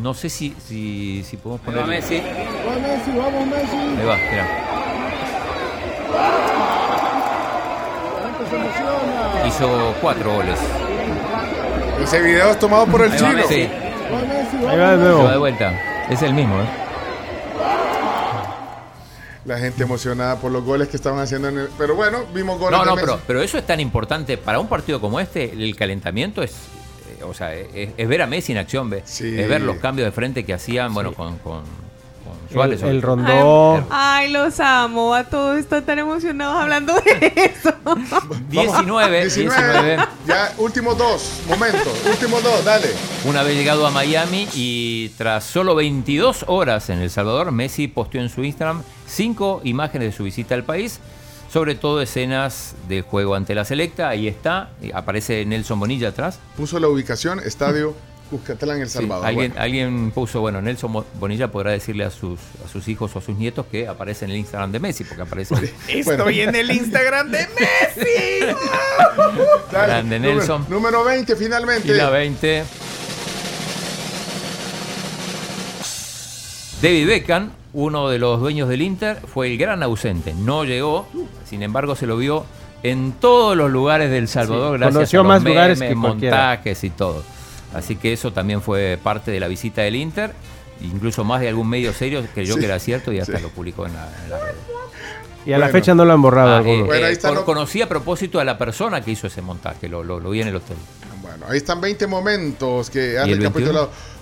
[SPEAKER 8] No sé si, si, si podemos poner...
[SPEAKER 63] Messi.
[SPEAKER 60] Vamos Messi, vamos Messi.
[SPEAKER 8] Ahí va, mira.
[SPEAKER 60] La gente se emociona.
[SPEAKER 8] Hizo cuatro goles.
[SPEAKER 6] Ese video es tomado por el
[SPEAKER 8] Ahí va
[SPEAKER 6] chino.
[SPEAKER 8] Messi.
[SPEAKER 10] Ahí va de nuevo.
[SPEAKER 8] Se va de vuelta. Es el mismo, ¿eh?
[SPEAKER 6] La gente emocionada por los goles que estaban haciendo en el... Pero bueno, vimos goles
[SPEAKER 8] No,
[SPEAKER 6] de
[SPEAKER 8] no,
[SPEAKER 6] Messi.
[SPEAKER 8] pero, pero eso es tan importante. Para un partido como este, el calentamiento es. eh, O sea, es, es ver a Messi en acción, ve. es ver los cambios de frente que hacían, bueno, con, con, con Suárez.
[SPEAKER 10] El, el rondó.
[SPEAKER 7] Ay, los amo. A todos están tan emocionados hablando de eso. [laughs]
[SPEAKER 8] 19, 19.
[SPEAKER 6] Ya, últimos dos momentos. últimos dos, dale.
[SPEAKER 8] Una vez llegado a Miami y tras solo 22 horas en El Salvador, Messi posteó en su Instagram cinco imágenes de su visita al país, sobre todo escenas del juego ante la selecta. Ahí está, aparece Nelson Bonilla atrás.
[SPEAKER 6] Puso la ubicación, estadio Cuscatlán, El
[SPEAKER 8] Sí,
[SPEAKER 6] Salvador.
[SPEAKER 8] alguien,
[SPEAKER 6] Bueno.
[SPEAKER 8] alguien puso, bueno, Nelson Bonilla podrá decirle a sus, a sus hijos o a sus nietos que aparece en el Instagram de Messi, porque aparece [laughs]
[SPEAKER 62] Estoy en el Instagram de Messi. [laughs]
[SPEAKER 6] Dale,
[SPEAKER 8] grande
[SPEAKER 6] número-
[SPEAKER 8] Nelson.
[SPEAKER 6] Número 20, finalmente.
[SPEAKER 8] Y la 20. David Beckham, uno de los dueños del Inter, fue el gran ausente. No llegó, sin embargo se lo vio en todos los lugares del Salvador,
[SPEAKER 10] Sí,
[SPEAKER 8] gracias
[SPEAKER 10] conoció
[SPEAKER 8] a los
[SPEAKER 10] más lugares que cualquiera.
[SPEAKER 8] montajes y todo. Así que eso también fue parte de la visita del Inter. Incluso más de algún medio serio creyó
[SPEAKER 10] Sí,
[SPEAKER 8] que era cierto y hasta
[SPEAKER 10] sí.
[SPEAKER 8] lo publicó en la, en la red.
[SPEAKER 10] Y a la
[SPEAKER 8] Bueno.
[SPEAKER 10] fecha no lo han borrado
[SPEAKER 8] Ah,
[SPEAKER 10] algunos.
[SPEAKER 8] eh, eh, con- Conocí a propósito a la persona que hizo ese montaje, lo, lo- lo vi en el hotel.
[SPEAKER 6] Bueno, ahí están 20 momentos que han
[SPEAKER 8] ¿Y el
[SPEAKER 6] recapitulado. Un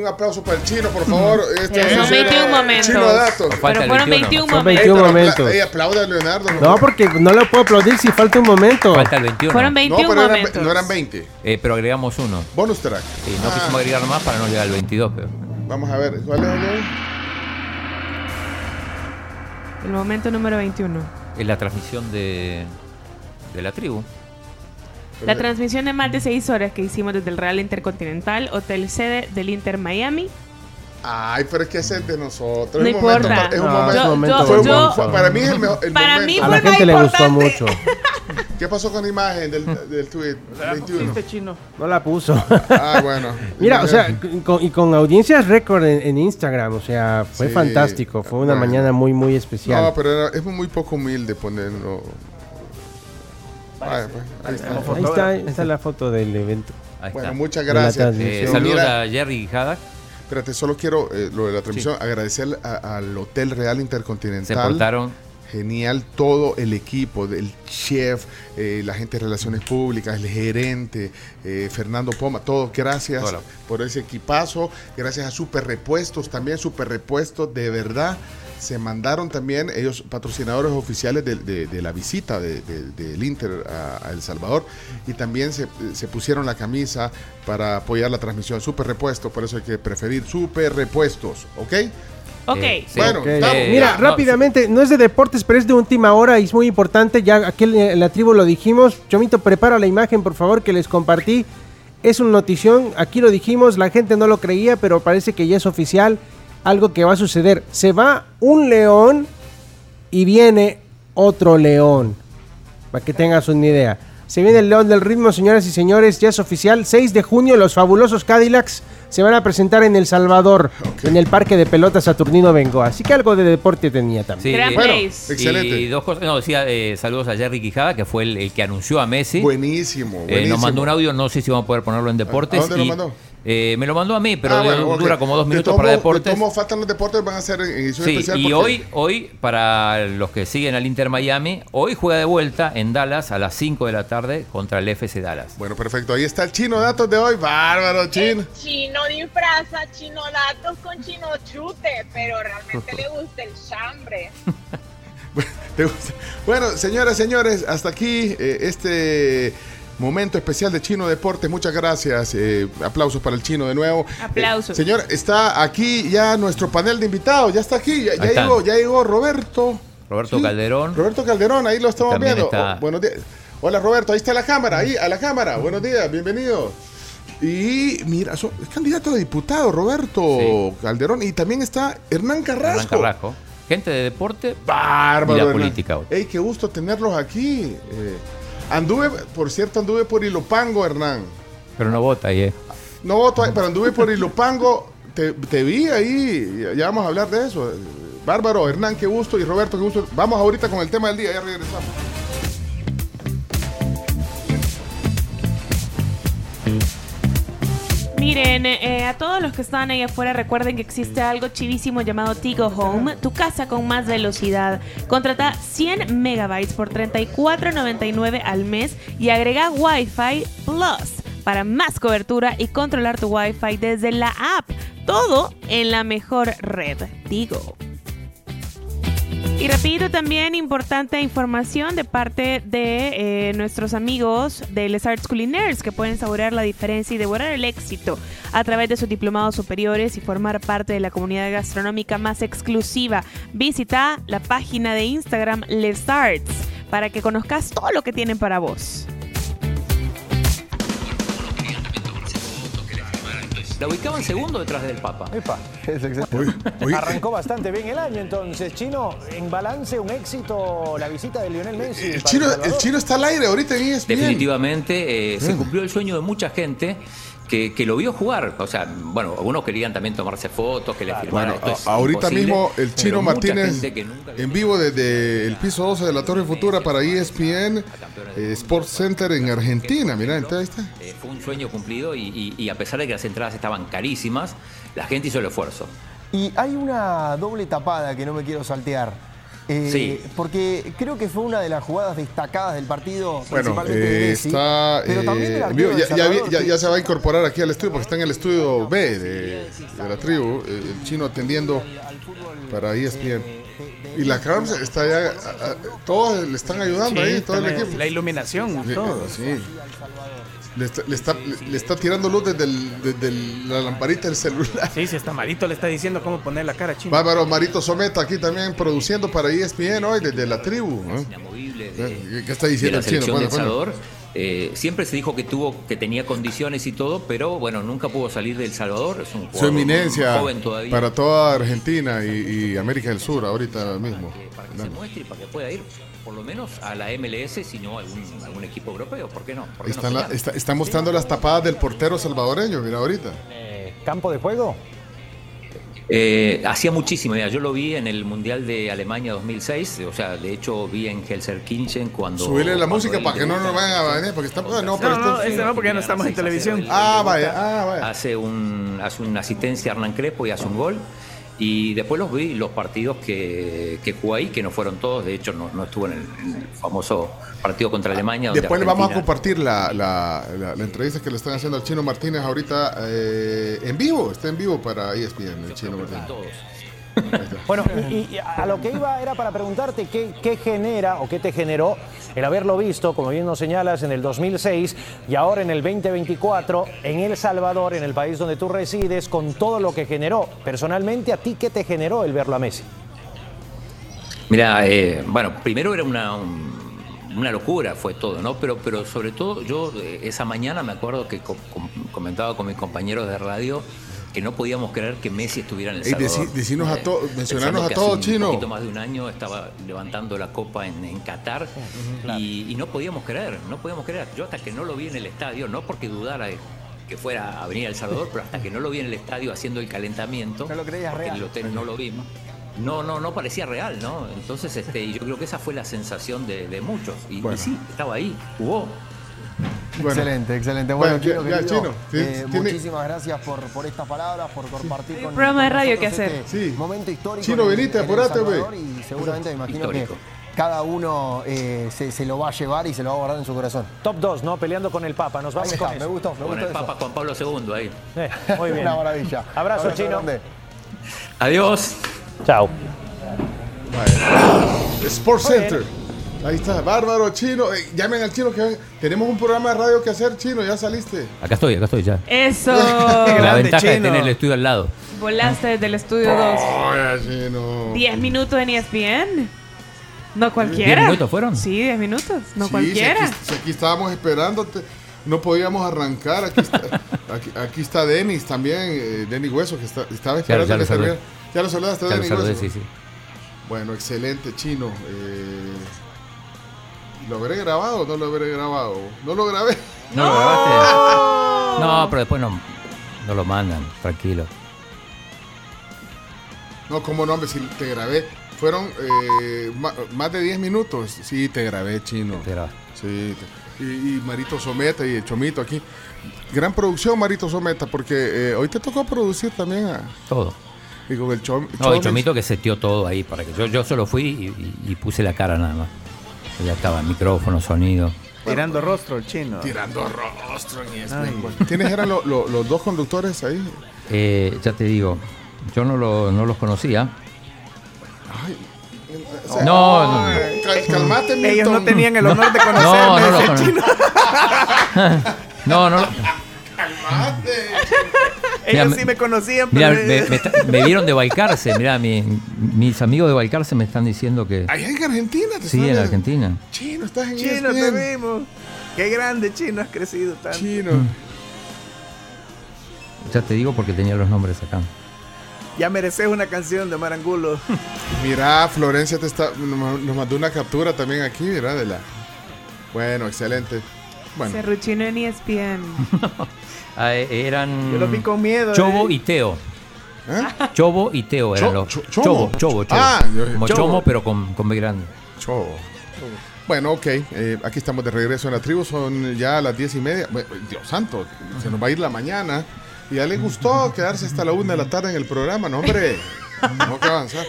[SPEAKER 6] un aplauso para el chino, por favor. Este
[SPEAKER 7] son
[SPEAKER 6] es-
[SPEAKER 7] 21 momentos.
[SPEAKER 6] Chino datos.
[SPEAKER 7] Pero el fueron 21
[SPEAKER 10] Son 21
[SPEAKER 6] Ey, pero
[SPEAKER 10] momentos.
[SPEAKER 6] ey, aplauda a Leonardo.
[SPEAKER 10] No, porque no le puedo aplaudir si falta un momento.
[SPEAKER 8] Falta el 21.
[SPEAKER 7] Fueron 21
[SPEAKER 6] no, pero eran,
[SPEAKER 7] momentos.
[SPEAKER 6] no eran 20.
[SPEAKER 8] Eh, pero agregamos uno.
[SPEAKER 6] Bonus track.
[SPEAKER 8] Sí, no
[SPEAKER 6] Ah.
[SPEAKER 8] quisimos agregar más para no llegar al 22, pero.
[SPEAKER 6] Vamos a ver, ¿cuál es? Leo?
[SPEAKER 7] El momento número 21.
[SPEAKER 8] Es la transmisión de, de la tribu.
[SPEAKER 7] La transmisión de más de 6 horas que hicimos desde el Real Intercontinental, hotel sede del Inter Miami.
[SPEAKER 6] Ay, pero es que ese es de nosotros.
[SPEAKER 7] No
[SPEAKER 6] es un momento,
[SPEAKER 7] importa.
[SPEAKER 6] pa- es un
[SPEAKER 7] No,
[SPEAKER 6] momento.
[SPEAKER 7] un momento
[SPEAKER 6] fue un fue- para mí es el mejor. el
[SPEAKER 7] Para
[SPEAKER 6] momento.
[SPEAKER 7] mí
[SPEAKER 10] A
[SPEAKER 7] fue
[SPEAKER 10] la
[SPEAKER 7] más
[SPEAKER 10] gente le gustó mucho. [laughs]
[SPEAKER 6] ¿Qué pasó con la imagen del, del tweet? 21.
[SPEAKER 62] chino.
[SPEAKER 10] No la puso.
[SPEAKER 6] Ah, bueno. [laughs]
[SPEAKER 10] Mira, o sea, con- y con audiencias récord en, en Instagram, o sea, fue
[SPEAKER 6] Sí,
[SPEAKER 10] fantástico. Fue una
[SPEAKER 6] bueno.
[SPEAKER 10] mañana muy, muy especial.
[SPEAKER 6] No, pero era- es muy poco humilde ponerlo. Pues, ahí está.
[SPEAKER 10] Ahí está, ahí está la foto del evento.
[SPEAKER 8] Ahí
[SPEAKER 6] Bueno,
[SPEAKER 8] está.
[SPEAKER 6] muchas gracias.
[SPEAKER 8] Eh, saludos
[SPEAKER 6] Mira,
[SPEAKER 8] a Jerry Haddock.
[SPEAKER 6] Espérate, solo quiero eh, lo de la transmisión. Agradecer a- al Hotel Real Intercontinental.
[SPEAKER 8] Se portaron.
[SPEAKER 6] Genial todo el equipo, del chef, eh, la gente de Relaciones Públicas, el gerente, eh, Fernando Poma, todos, gracias
[SPEAKER 8] Hola.
[SPEAKER 6] por ese equipazo, gracias a Super Repuestos, también Super Repuestos, de verdad, se mandaron también ellos patrocinadores oficiales de, de- de la visita de- de- del Inter a, a El Salvador y también se, se pusieron la camisa para apoyar la transmisión, Super Repuestos, por eso hay que preferir Super Repuestos, ¿ok?
[SPEAKER 7] Ok.
[SPEAKER 8] Eh, sí.
[SPEAKER 6] Bueno,
[SPEAKER 10] Ok.
[SPEAKER 6] estamos.
[SPEAKER 10] Mira,
[SPEAKER 8] no,
[SPEAKER 10] rápidamente, no es de deportes, pero es de última hora y es muy importante. Ya aquí en en la tribu lo dijimos. Chomito, prepara la imagen, por favor, que les compartí. Es una notición, aquí lo dijimos, la gente no lo creía, pero parece que ya es oficial algo que va a suceder. Se va un león y viene otro león. Para que tengas una idea. Se viene el león del ritmo, señoras y señores, ya es oficial. 6 de junio, los fabulosos Cadillacs se van a presentar en El Salvador, en el Parque de Pelotas Saturnino Bengoa. Así que algo de deporte tenía también.
[SPEAKER 8] Sí, eh,
[SPEAKER 6] Bueno, excelente.
[SPEAKER 8] Y dos cosas. No, decía eh, saludos a Jerry Quijada, que fue el, el que anunció a Messi.
[SPEAKER 6] Buenísimo,
[SPEAKER 8] Eh,
[SPEAKER 6] buenísimo.
[SPEAKER 8] nos mandó un audio, no sé si vamos a poder ponerlo en deportes.
[SPEAKER 6] ¿A dónde lo mandó?
[SPEAKER 8] Eh, me lo mandó a mí, pero
[SPEAKER 6] Ah, bueno,
[SPEAKER 8] dura como dos
[SPEAKER 6] De
[SPEAKER 8] minutos para deportes.
[SPEAKER 6] De modos, faltan los deportes, van a ser en edición
[SPEAKER 8] Sí,
[SPEAKER 6] especial.
[SPEAKER 8] y
[SPEAKER 6] porque-
[SPEAKER 8] hoy, hoy, para los que siguen al Inter Miami, hoy juega de vuelta en Dallas a las 5 de la tarde contra el FC Dallas.
[SPEAKER 6] Bueno, perfecto. Ahí está el chino datos de hoy. Bárbaro, chino.
[SPEAKER 63] Chino disfraza chino datos con chino chute, pero realmente le gusta el chambre. [laughs]
[SPEAKER 6] Bueno, señoras, señores, hasta aquí eh, este momento especial de Chino Deportes. Muchas gracias. eh, aplausos para el chino de nuevo.
[SPEAKER 7] Aplausos.
[SPEAKER 6] Eh, señor, está aquí ya nuestro panel de invitados. Ya está aquí. Ya, llegó, ya llegó Roberto.
[SPEAKER 8] Roberto
[SPEAKER 6] Sí,
[SPEAKER 8] Calderón.
[SPEAKER 6] Roberto Calderón, ahí lo estamos
[SPEAKER 8] También
[SPEAKER 6] viendo.
[SPEAKER 8] está-
[SPEAKER 6] Oh, buenos días. Hola Roberto, ahí está la cámara, ahí a la cámara. Buenos días, bienvenido. Y mira, so- es candidato a diputado Roberto Calderón y también está Hernán Carrasco.
[SPEAKER 8] Hernán Carrasco. Gente de deporte
[SPEAKER 6] Bárbaro.
[SPEAKER 8] y la
[SPEAKER 6] Hernán.
[SPEAKER 8] política. hoy.
[SPEAKER 6] Ey, qué gusto tenerlos aquí. Eh, anduve, por cierto, anduve por Ilopango, Hernán.
[SPEAKER 8] Pero no vota ahí, ¿eh?
[SPEAKER 6] No voto ahí, pero anduve por Ilopango. Te, te vi ahí, ya- vamos a hablar de eso. Bárbaro, Hernán, qué gusto. Y Roberto, qué gusto. Vamos ahorita con el tema del día, ya regresamos.
[SPEAKER 7] Miren, eh, a todos los que están ahí afuera, recuerden que existe algo chivísimo llamado Tigo Home, tu casa con más velocidad. Contrata 100 megabytes por 34.99 al mes y agrega Wi-Fi Plus para más cobertura y controlar tu Wi-Fi desde la app. Todo en la mejor red, Tigo. Y rapidito también importante información de parte de eh, nuestros amigos de Les Arts Culinaires que pueden saborear la diferencia y devorar el éxito a través de sus diplomados superiores y formar parte de la comunidad gastronómica más exclusiva. Visita la página de Instagram Les Arts para que conozcas todo lo que tienen para vos.
[SPEAKER 8] La ubicaban segundo detrás del Papa.
[SPEAKER 64] Epa, es exacto. Arrancó bastante bien el año, entonces, Chino, en balance, un éxito la visita de Lionel Messi.
[SPEAKER 6] El
[SPEAKER 64] para
[SPEAKER 6] chino,
[SPEAKER 64] Salvador.
[SPEAKER 6] el chino está al aire ahorita en E ESPN.
[SPEAKER 8] Definitivamente eh, se cumplió el sueño de mucha gente que, que lo vio jugar. O sea, bueno, algunos querían también tomarse fotos, que le firmaran.
[SPEAKER 6] Bueno,
[SPEAKER 8] Esto es
[SPEAKER 6] a- ahorita mismo el chino Martínez en vivo desde el piso 12 de la Torre Futura para ESPN eh, Sports Center en Argentina. Mira, entonces ahí está.
[SPEAKER 8] Eh, fue un sueño cumplido y, y- y a pesar de que las entradas estaban carísimas, la gente hizo el esfuerzo.
[SPEAKER 64] Y hay una doble tapada que no me quiero saltear. Eh,
[SPEAKER 8] Sí.
[SPEAKER 64] Porque creo que fue una de las jugadas destacadas del partido.
[SPEAKER 6] Bueno,
[SPEAKER 64] principalmente de
[SPEAKER 6] eh,
[SPEAKER 64] Messi,
[SPEAKER 6] está
[SPEAKER 64] pero también
[SPEAKER 6] eh, en vivo.
[SPEAKER 64] arquero
[SPEAKER 6] Ya,
[SPEAKER 64] de
[SPEAKER 6] ya ya- ya se va a incorporar aquí al estudio porque está en el estudio B de, de la tribu, eh, el chino atendiendo para ESPN. Y la cámara está ya, a- a- todos le están ayudando
[SPEAKER 62] Sí,
[SPEAKER 6] ahí, todo el
[SPEAKER 62] la-
[SPEAKER 6] equipo.
[SPEAKER 62] La iluminación,
[SPEAKER 6] Sí,
[SPEAKER 62] todo.
[SPEAKER 6] sí. Le está, le, está, le está tirando luz desde, el- desde el- la lamparita del celular.
[SPEAKER 62] Sí, si hasta Marito le está diciendo cómo poner la cara chino.
[SPEAKER 6] Bárbaro Marito Someta aquí también produciendo para ESPN hoy desde la tribu. ¿eh? ¿Qué está diciendo el chino? Bueno, bueno.
[SPEAKER 8] Eh, siempre se dijo que tuvo que tenía condiciones y todo, pero bueno, nunca pudo salir del Salvador. Es un
[SPEAKER 6] Su eminencia
[SPEAKER 8] joven todavía.
[SPEAKER 6] para toda Argentina y, y América del Sur ahorita mismo.
[SPEAKER 8] para que se muestre y para que pueda ir por lo menos a la MLS, si no a algún, algún equipo europeo. ¿Por qué no? ¿Por qué no
[SPEAKER 6] Está, la-
[SPEAKER 8] soñar?
[SPEAKER 6] está, está mostrando las tapadas del portero salvadoreño, mira ahorita.
[SPEAKER 64] ¿Campo de juego?
[SPEAKER 8] Eh, hacía muchísimo, mira, yo lo vi en el Mundial de Alemania 2006, o sea, de hecho vi en Helsinki cuando...
[SPEAKER 6] Subirle la
[SPEAKER 8] cuando
[SPEAKER 6] música para que no nos vayan a venir, porque está... ah, no, pero
[SPEAKER 62] No, no, no, porque ya no estamos en televisión.
[SPEAKER 6] Ah, vaya, ah, vaya.
[SPEAKER 8] Hace, un, hace una asistencia a Hernán Crespo y hace un gol. Y después los vi, los partidos que, que jugó ahí, que no fueron todos, de hecho no, no estuvo en el, en el famoso partido contra Alemania. donde
[SPEAKER 6] Después le vamos a compartir la, la, la- la entrevista que le están haciendo al Chino Martínez ahorita eh, en vivo, está en vivo para ESPN, el Chino Martínez. [laughs]
[SPEAKER 64] Bueno, y, a lo que iba era para preguntarte qué, qué genera o qué te generó el haberlo visto, como bien nos señalas, en el 2006 y ahora en el 2024 en El Salvador, en el país donde tú resides, con todo lo que generó. Personalmente, ¿a ti qué te generó el verlo a Messi?
[SPEAKER 8] Mira, eh, bueno, primero era una, un- una locura, fue todo, ¿no? Pero, pero sobre todo yo eh, esa mañana me acuerdo que co- com- comentaba con mis compañeros de radio que no podíamos creer que Messi estuviera en El Salvador.
[SPEAKER 6] decinos a to-
[SPEAKER 8] pensando
[SPEAKER 6] mencionarnos a todos,
[SPEAKER 8] hace un
[SPEAKER 6] Chino.
[SPEAKER 8] poquito más de un año estaba levantando la copa en, en Qatar y, y no podíamos creer, no podíamos creer. Yo hasta que no lo vi en el estadio, no porque dudara de que fuera a venir a El Salvador, pero hasta que no lo vi en el estadio haciendo el calentamiento,
[SPEAKER 64] No lo creías
[SPEAKER 8] porque en
[SPEAKER 64] real.
[SPEAKER 8] el hotel no lo vimos. No, no, no parecía real, ¿no? Entonces, este, y yo creo que esa fue la sensación de, de muchos. Y, y sí, estaba ahí, jugó.
[SPEAKER 10] Excelente, excelente. Bueno,
[SPEAKER 6] Bueno,
[SPEAKER 10] Chino,
[SPEAKER 6] ya-
[SPEAKER 10] querido,
[SPEAKER 6] Chino, sí,
[SPEAKER 10] eh,
[SPEAKER 6] tiene-
[SPEAKER 10] muchísimas gracias por, por estas palabras, por compartir
[SPEAKER 7] Hay
[SPEAKER 10] con
[SPEAKER 7] un programa de
[SPEAKER 10] con
[SPEAKER 7] radio que hacer.
[SPEAKER 10] este momento histórico.
[SPEAKER 6] Chino,
[SPEAKER 10] en el-
[SPEAKER 6] venite,
[SPEAKER 10] en El
[SPEAKER 6] apurate, güey.
[SPEAKER 10] Y seguramente me imagino
[SPEAKER 8] Histórico.
[SPEAKER 10] que cada uno eh, se, se lo va a llevar y se lo va a guardar en su corazón.
[SPEAKER 64] Top 2, ¿no? Peleando con el Papa. Nos vamos con
[SPEAKER 10] está,
[SPEAKER 64] eso.
[SPEAKER 10] me gustó, me
[SPEAKER 8] Con
[SPEAKER 10] gustó
[SPEAKER 8] el
[SPEAKER 10] eso.
[SPEAKER 8] Papa Juan Pablo II ahí.
[SPEAKER 64] Eh, [laughs] muy bien.
[SPEAKER 10] Una maravilla.
[SPEAKER 64] Abrazo,
[SPEAKER 10] Abrazo
[SPEAKER 64] Chino.
[SPEAKER 10] grande.
[SPEAKER 8] Adiós.
[SPEAKER 64] Chao.
[SPEAKER 6] Sports Center. Ahí está, bárbaro, chino. Eh, llamen al chino que ven- tenemos un programa de radio que hacer, chino, ya saliste.
[SPEAKER 8] Acá estoy, acá estoy ya.
[SPEAKER 7] Eso. [laughs]
[SPEAKER 8] La ventaja de tener el estudio al lado.
[SPEAKER 7] Volaste desde el estudio 2.
[SPEAKER 6] Vaya, chino.
[SPEAKER 7] 10 minutos en ESPN. No cualquiera.
[SPEAKER 8] ¿Diez minutos fueron?
[SPEAKER 7] Sí, 10 minutos. No
[SPEAKER 6] Sí,
[SPEAKER 7] cualquiera.
[SPEAKER 6] Si aquí, si aquí estábamos esperándote, no podíamos arrancar. Aquí está, [laughs] aquí, aquí está Denis también, eh, Denis Hueso, que está- estaba
[SPEAKER 8] Ya,
[SPEAKER 6] esperando
[SPEAKER 8] ya lo
[SPEAKER 6] que
[SPEAKER 8] saludé.
[SPEAKER 6] Ya lo saludaste,
[SPEAKER 8] Ya lo
[SPEAKER 6] Denis
[SPEAKER 8] saludé,
[SPEAKER 6] Hueso.
[SPEAKER 8] sí, sí.
[SPEAKER 6] Bueno, excelente, chino. Eh, ¿Lo habré grabado o no lo habré grabado? No lo grabé.
[SPEAKER 8] ¿No lo grabaste? No, pero después no, no lo mandan, tranquilo.
[SPEAKER 6] No, cómo no, hombre, si te grabé. Fueron eh, ma- más de 10 minutos. Sí, te grabé, chino.
[SPEAKER 8] Te grabé.
[SPEAKER 6] Sí. te- Y, y Marito Someta y el Chomito aquí. Gran producción, Marito Someta, porque eh, hoy te tocó producir también a...
[SPEAKER 8] Todo.
[SPEAKER 6] Y con el Chom,
[SPEAKER 8] No, el
[SPEAKER 6] Chomis.
[SPEAKER 8] chomito que seteó todo ahí para que yo, yo solo fui y, y- y puse la cara nada más. Ya estaba micrófono, sonido.
[SPEAKER 62] Tirando rostro el chino.
[SPEAKER 6] Tirando rostro en.
[SPEAKER 62] Ay.
[SPEAKER 6] ¿Quiénes eran lo- lo- los dos conductores ahí?
[SPEAKER 8] Eh, ya te digo, yo no, lo- no los conocía.
[SPEAKER 6] Ay, o sea,
[SPEAKER 8] No, no, no.
[SPEAKER 6] cal- calmate, Milton.
[SPEAKER 62] Ellos no tenían el honor de
[SPEAKER 8] No,
[SPEAKER 62] conocerme.
[SPEAKER 8] no lo
[SPEAKER 62] decía el chino. [laughs]
[SPEAKER 8] No, no. lo- Mira,
[SPEAKER 62] Ellos sí me conocían,
[SPEAKER 8] Mira,
[SPEAKER 62] pero...
[SPEAKER 8] me, [laughs] me vieron de Balcarce, mira, mi- mis amigos de Balcarce me están diciendo que
[SPEAKER 6] Allá en Argentina. Te
[SPEAKER 8] sí, en Argentina.
[SPEAKER 6] Chino, estás en
[SPEAKER 62] Chino,
[SPEAKER 6] ESPN.
[SPEAKER 62] te vimos. Qué grande, chino, has crecido tanto.
[SPEAKER 6] Chino.
[SPEAKER 8] Ya te digo porque tenía los nombres acá.
[SPEAKER 62] Ya mereces una canción de Marangulo. [laughs]
[SPEAKER 6] Mira, Florencia te está, nos mandó una captura también aquí, mira, de la... Bueno, excelente. Bueno,
[SPEAKER 7] Serruchino en ESPN. [laughs]
[SPEAKER 8] Ah, eh, eran
[SPEAKER 62] Yo los vi con miedo.
[SPEAKER 8] Chobo
[SPEAKER 62] eh.
[SPEAKER 8] y Teo.
[SPEAKER 6] ¿eh?
[SPEAKER 8] Chobo y Teo eran
[SPEAKER 6] Cho-
[SPEAKER 8] los.
[SPEAKER 6] cho-
[SPEAKER 8] Chobo,
[SPEAKER 6] chobo.
[SPEAKER 8] chobo, chobo.
[SPEAKER 6] Ah,
[SPEAKER 8] Como
[SPEAKER 6] chobo.
[SPEAKER 8] chomo, pero con, con B grande.
[SPEAKER 6] Cho. Bueno, ok, eh, aquí estamos de regreso en la tribu, son ya las diez y media. Bueno, Dios santo, se nos va a ir la mañana. Y ya le gustó quedarse hasta la una de la tarde en el programa, no hombre. Que avanzar.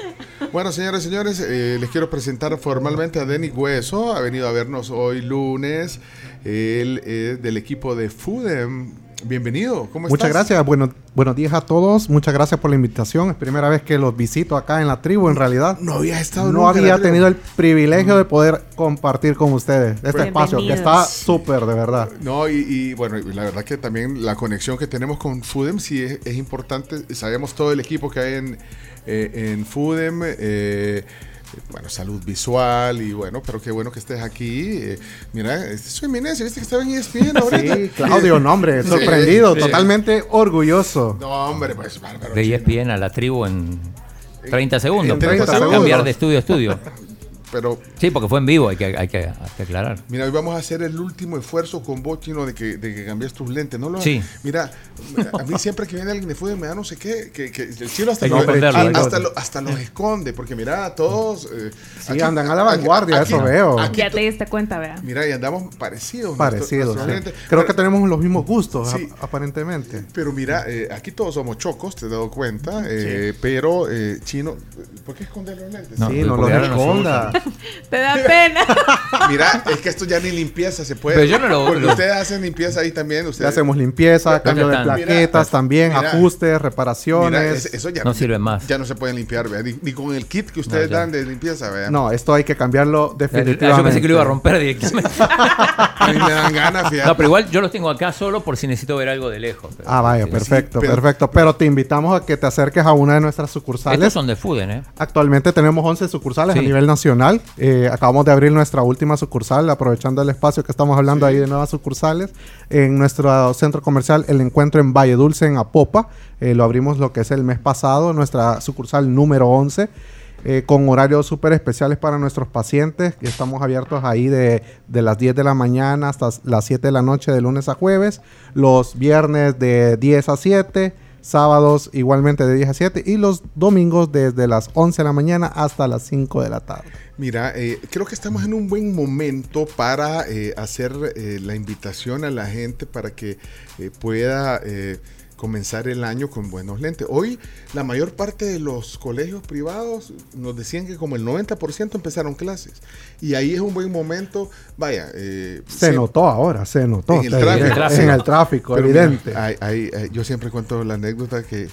[SPEAKER 6] Bueno, señores y señores, eh, les quiero presentar formalmente a Denny Hueso. Ha venido a vernos hoy lunes. Él es del equipo de Fudem. Bienvenido, ¿cómo
[SPEAKER 65] Muchas
[SPEAKER 6] estás?
[SPEAKER 65] gracias, bueno, buenos días a todos, muchas gracias por la invitación, es primera vez que los visito acá en la tribu en realidad.
[SPEAKER 6] No había estado
[SPEAKER 65] No
[SPEAKER 6] nunca en la
[SPEAKER 65] había tenido el privilegio de poder compartir con ustedes este espacio que está súper de verdad.
[SPEAKER 6] No, y, y, bueno, la verdad que también la conexión que tenemos con Fudem sí es, es importante. Sabemos todo el equipo que hay en, eh, en Fudem. eh, bueno, salud visual y bueno, pero qué bueno que estés aquí. eh, mira, este es su eminencia, viste que estaba en ESPN [laughs] ahorita.
[SPEAKER 65] Sí, Claudio, no hombre, sorprendido,
[SPEAKER 6] sí.
[SPEAKER 65] totalmente orgulloso.
[SPEAKER 6] No, hombre, pues bárbaro.
[SPEAKER 8] De ESPN a la tribu en 30 segundos.
[SPEAKER 6] en 30
[SPEAKER 8] para
[SPEAKER 6] segundos.
[SPEAKER 8] cambiar de estudio a estudio. [laughs]
[SPEAKER 6] Pero
[SPEAKER 8] Sí, porque fue en vivo, hay que, hay que, hay que aclarar.
[SPEAKER 6] Mira, hoy vamos a hacer el último esfuerzo con vos, Chino, de que, de que cambies tus lentes. No lo
[SPEAKER 8] Sí.
[SPEAKER 6] Mira, a mí siempre que viene alguien de fútbol me da no sé qué, que, que el chino hasta,
[SPEAKER 8] Hay que
[SPEAKER 6] lo-
[SPEAKER 8] esconderlo,
[SPEAKER 6] a-
[SPEAKER 8] hay que
[SPEAKER 6] hasta, lo- hasta los esconde, porque mira, todos... eh,
[SPEAKER 65] Sí, andan a la vanguardia, eso veo.
[SPEAKER 7] Ya te diste cuenta, vea.
[SPEAKER 6] Mira, y andamos parecidos.
[SPEAKER 65] Parecido.
[SPEAKER 6] nuestros-
[SPEAKER 65] sí. Creo
[SPEAKER 6] Pero-
[SPEAKER 65] que tenemos los mismos gustos,
[SPEAKER 6] Sí.
[SPEAKER 65] ap- aparentemente.
[SPEAKER 6] Pero mira, eh, aquí todos somos chocos, te he dado cuenta, eh, pero eh, chino, ¿por qué esconder los lentes?
[SPEAKER 8] No,
[SPEAKER 65] sí, no los esconda. [laughs]
[SPEAKER 7] Te da pena. [laughs]
[SPEAKER 6] Mira, es que esto ya ni limpieza se puede.
[SPEAKER 8] Pero yo no lo-
[SPEAKER 6] Porque ustedes hacen limpieza ahí también. Ustedes,
[SPEAKER 65] hacemos limpieza, cambio de
[SPEAKER 8] están?
[SPEAKER 65] plaquetas
[SPEAKER 6] Mira,
[SPEAKER 65] también,
[SPEAKER 6] mira.
[SPEAKER 65] ajustes,
[SPEAKER 6] Mira,
[SPEAKER 65] reparaciones.
[SPEAKER 6] es- eso ya
[SPEAKER 8] No sirve más.
[SPEAKER 6] Ya no se pueden limpiar, ¿vea? Ni, ni con el kit que ustedes
[SPEAKER 8] No,
[SPEAKER 6] dan de limpieza, ¿vea?
[SPEAKER 65] No, esto hay que cambiarlo definitivamente.
[SPEAKER 8] Yo pensé que lo iba a romper directamente. [laughs]
[SPEAKER 6] A mí me dan ganas, fíjate.
[SPEAKER 8] No, pero igual yo los tengo acá solo por si necesito ver algo de lejos. Pero-
[SPEAKER 65] Ah, vaya,
[SPEAKER 8] sí.
[SPEAKER 65] perfecto,
[SPEAKER 6] pero-
[SPEAKER 65] perfecto. Pero te invitamos a que te acerques a una de nuestras sucursales.
[SPEAKER 8] Estos son de Fuden, ¿eh?
[SPEAKER 65] Actualmente tenemos 11 sucursales a nivel nacional. Eh, acabamos de abrir nuestra última sucursal, aprovechando el espacio que estamos hablando ahí de nuevas sucursales. En nuestro centro comercial, el encuentro en Valle Dulce, en Apopa. Eh, lo abrimos lo que es el mes pasado, nuestra sucursal número 11. eh, con horarios súper especiales para nuestros pacientes. Estamos abiertos ahí de, de las 10 de la mañana hasta las 7 de la noche de lunes a jueves. Los viernes de 10 a 7 sábados igualmente de 10 a 7 y los domingos desde las 11 de la mañana hasta las 5 de la tarde.
[SPEAKER 6] Mira, eh, creo que estamos en un buen momento para eh, hacer eh, la invitación a la gente para que eh, pueda eh, comenzar el año con buenos lentes. Hoy la mayor parte de los colegios privados nos decían que como el 90% empezaron clases. Y ahí es un buen momento, vaya. eh,
[SPEAKER 65] Se notó ahora, se notó.
[SPEAKER 6] en el tráfico.
[SPEAKER 65] diré, En el tráfico,
[SPEAKER 6] Pero mira,
[SPEAKER 65] evidente.
[SPEAKER 6] hay- hay- yo siempre cuento la anécdota que,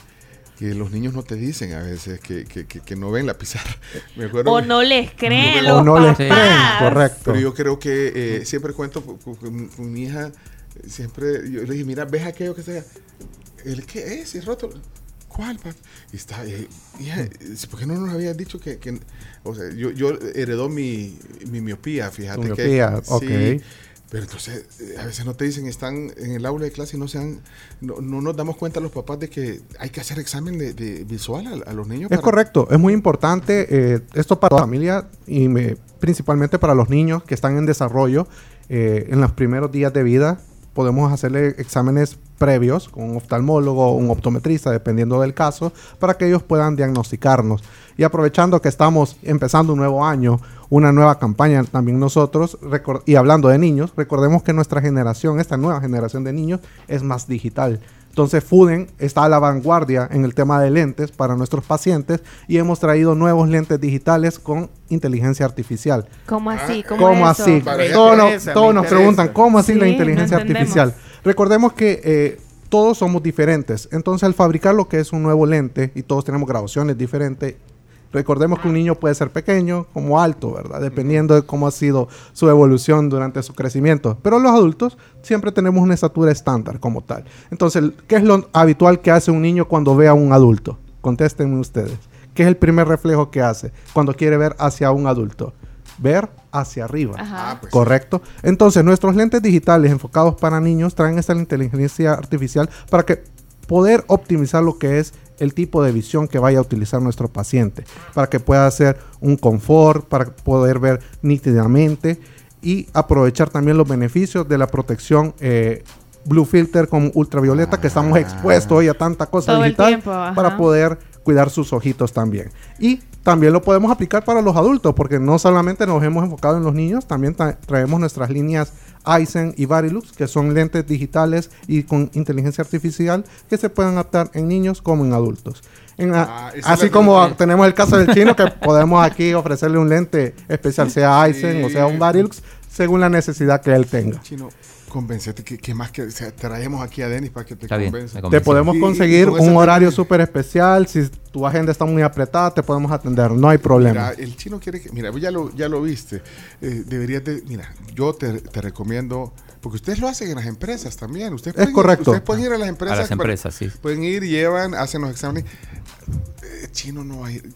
[SPEAKER 6] que los niños no te dicen a veces que, que- que- que no ven la pizarra. [laughs] Me acuerdo-
[SPEAKER 7] O no les [laughs] creen
[SPEAKER 6] No,
[SPEAKER 7] los
[SPEAKER 65] no les creen, correcto.
[SPEAKER 6] Pero yo creo que eh, siempre cuento con, con- con- con mi hija, eh, siempre yo le dije, mira, ves aquello que sea. ¿El qué es? ¿El rótulo? ¿Cuál? Y está, eh, hija, eh, ¿por qué no nos habías dicho que, que- o sea, yo, yo heredó mi, mi miopía, fíjate
[SPEAKER 65] Tu
[SPEAKER 6] que
[SPEAKER 65] miopía,
[SPEAKER 6] sí,
[SPEAKER 65] ok.
[SPEAKER 6] Pero entonces, eh, a veces no te dicen, están en el aula de clase y no se han- no, no nos damos cuenta los papás de que hay que hacer examen de, de visual a, a los niños.
[SPEAKER 65] Es
[SPEAKER 6] para-
[SPEAKER 65] correcto, es muy importante eh, esto para la familia y me- principalmente para los niños que están en desarrollo eh, en los primeros días de vida. Podemos hacerle exámenes previos con un oftalmólogo o un optometrista, dependiendo del caso, para que ellos puedan diagnosticarnos. Y aprovechando que estamos empezando un nuevo año, una nueva campaña también nosotros, y hablando de niños, recordemos que nuestra generación, esta nueva generación de niños, es más digital. Entonces Fuden está a la vanguardia en el tema de lentes para nuestros pacientes y hemos traído nuevos lentes digitales con inteligencia artificial.
[SPEAKER 7] ¿Cómo así? ¿Cómo,
[SPEAKER 65] ¿Cómo
[SPEAKER 7] eso?
[SPEAKER 65] así? Todos, nos-
[SPEAKER 62] interesa,
[SPEAKER 65] todos
[SPEAKER 62] me
[SPEAKER 65] nos
[SPEAKER 62] interesa.
[SPEAKER 65] preguntan, ¿cómo así la inteligencia
[SPEAKER 7] no
[SPEAKER 65] artificial? Recordemos que eh, todos somos diferentes. Entonces, al fabricar lo que es un nuevo lente y todos tenemos graduaciones diferentes, recordemos que un niño puede ser pequeño como alto, ¿verdad? Dependiendo de cómo ha sido su evolución durante su crecimiento. Pero los adultos siempre tenemos una estatura estándar como tal. Entonces, ¿qué es lo habitual que hace un niño cuando ve a un adulto? Contéstenme ustedes. ¿Qué es el primer reflejo que hace cuando quiere ver hacia un adulto? Ver hacia arriba.
[SPEAKER 7] Ajá.
[SPEAKER 6] Ah, pues,
[SPEAKER 65] Correcto. Entonces, nuestros lentes digitales enfocados para niños traen esta inteligencia artificial para que poder optimizar lo que es el tipo de visión que vaya a utilizar nuestro paciente, para que pueda hacer un confort, para poder ver nítidamente y aprovechar también los beneficios de la protección eh, Blue Filter con ultravioleta que estamos expuestos hoy a tanta cosa digital
[SPEAKER 7] tiempo,
[SPEAKER 65] para poder cuidar sus ojitos también. Y también lo podemos aplicar para los adultos, porque no solamente nos hemos enfocado en los niños, también tra- traemos nuestras líneas Aizen y Varilux, que son lentes digitales y con inteligencia artificial que se pueden adaptar en niños como en adultos. En
[SPEAKER 6] Ah,
[SPEAKER 65] así como tenemos el caso del chino, que [laughs] podemos aquí ofrecerle un lente especial, sea Aizen o sea un Varilux, según la necesidad que él tenga.
[SPEAKER 6] Chino, convencete que, que más que o sea, traemos aquí a Denis para que te
[SPEAKER 8] Está
[SPEAKER 6] convenza.
[SPEAKER 65] Te podemos conseguir un horario súper especial. Si tu agenda está muy apretada, te podemos atender. No hay problema.
[SPEAKER 6] Mira, el chino quiere que. Mira, ya lo, ya lo viste. Eh, deberías de. Mira, yo te, te recomiendo. Porque ustedes lo hacen en las empresas también. Ustedes pueden ir-
[SPEAKER 65] correcto.
[SPEAKER 6] ustedes pueden ir a las empresas.
[SPEAKER 8] A las
[SPEAKER 6] para-
[SPEAKER 8] empresas, sí.
[SPEAKER 6] Pueden ir, llevan, hacen los exámenes. Eh, chino no va a ir.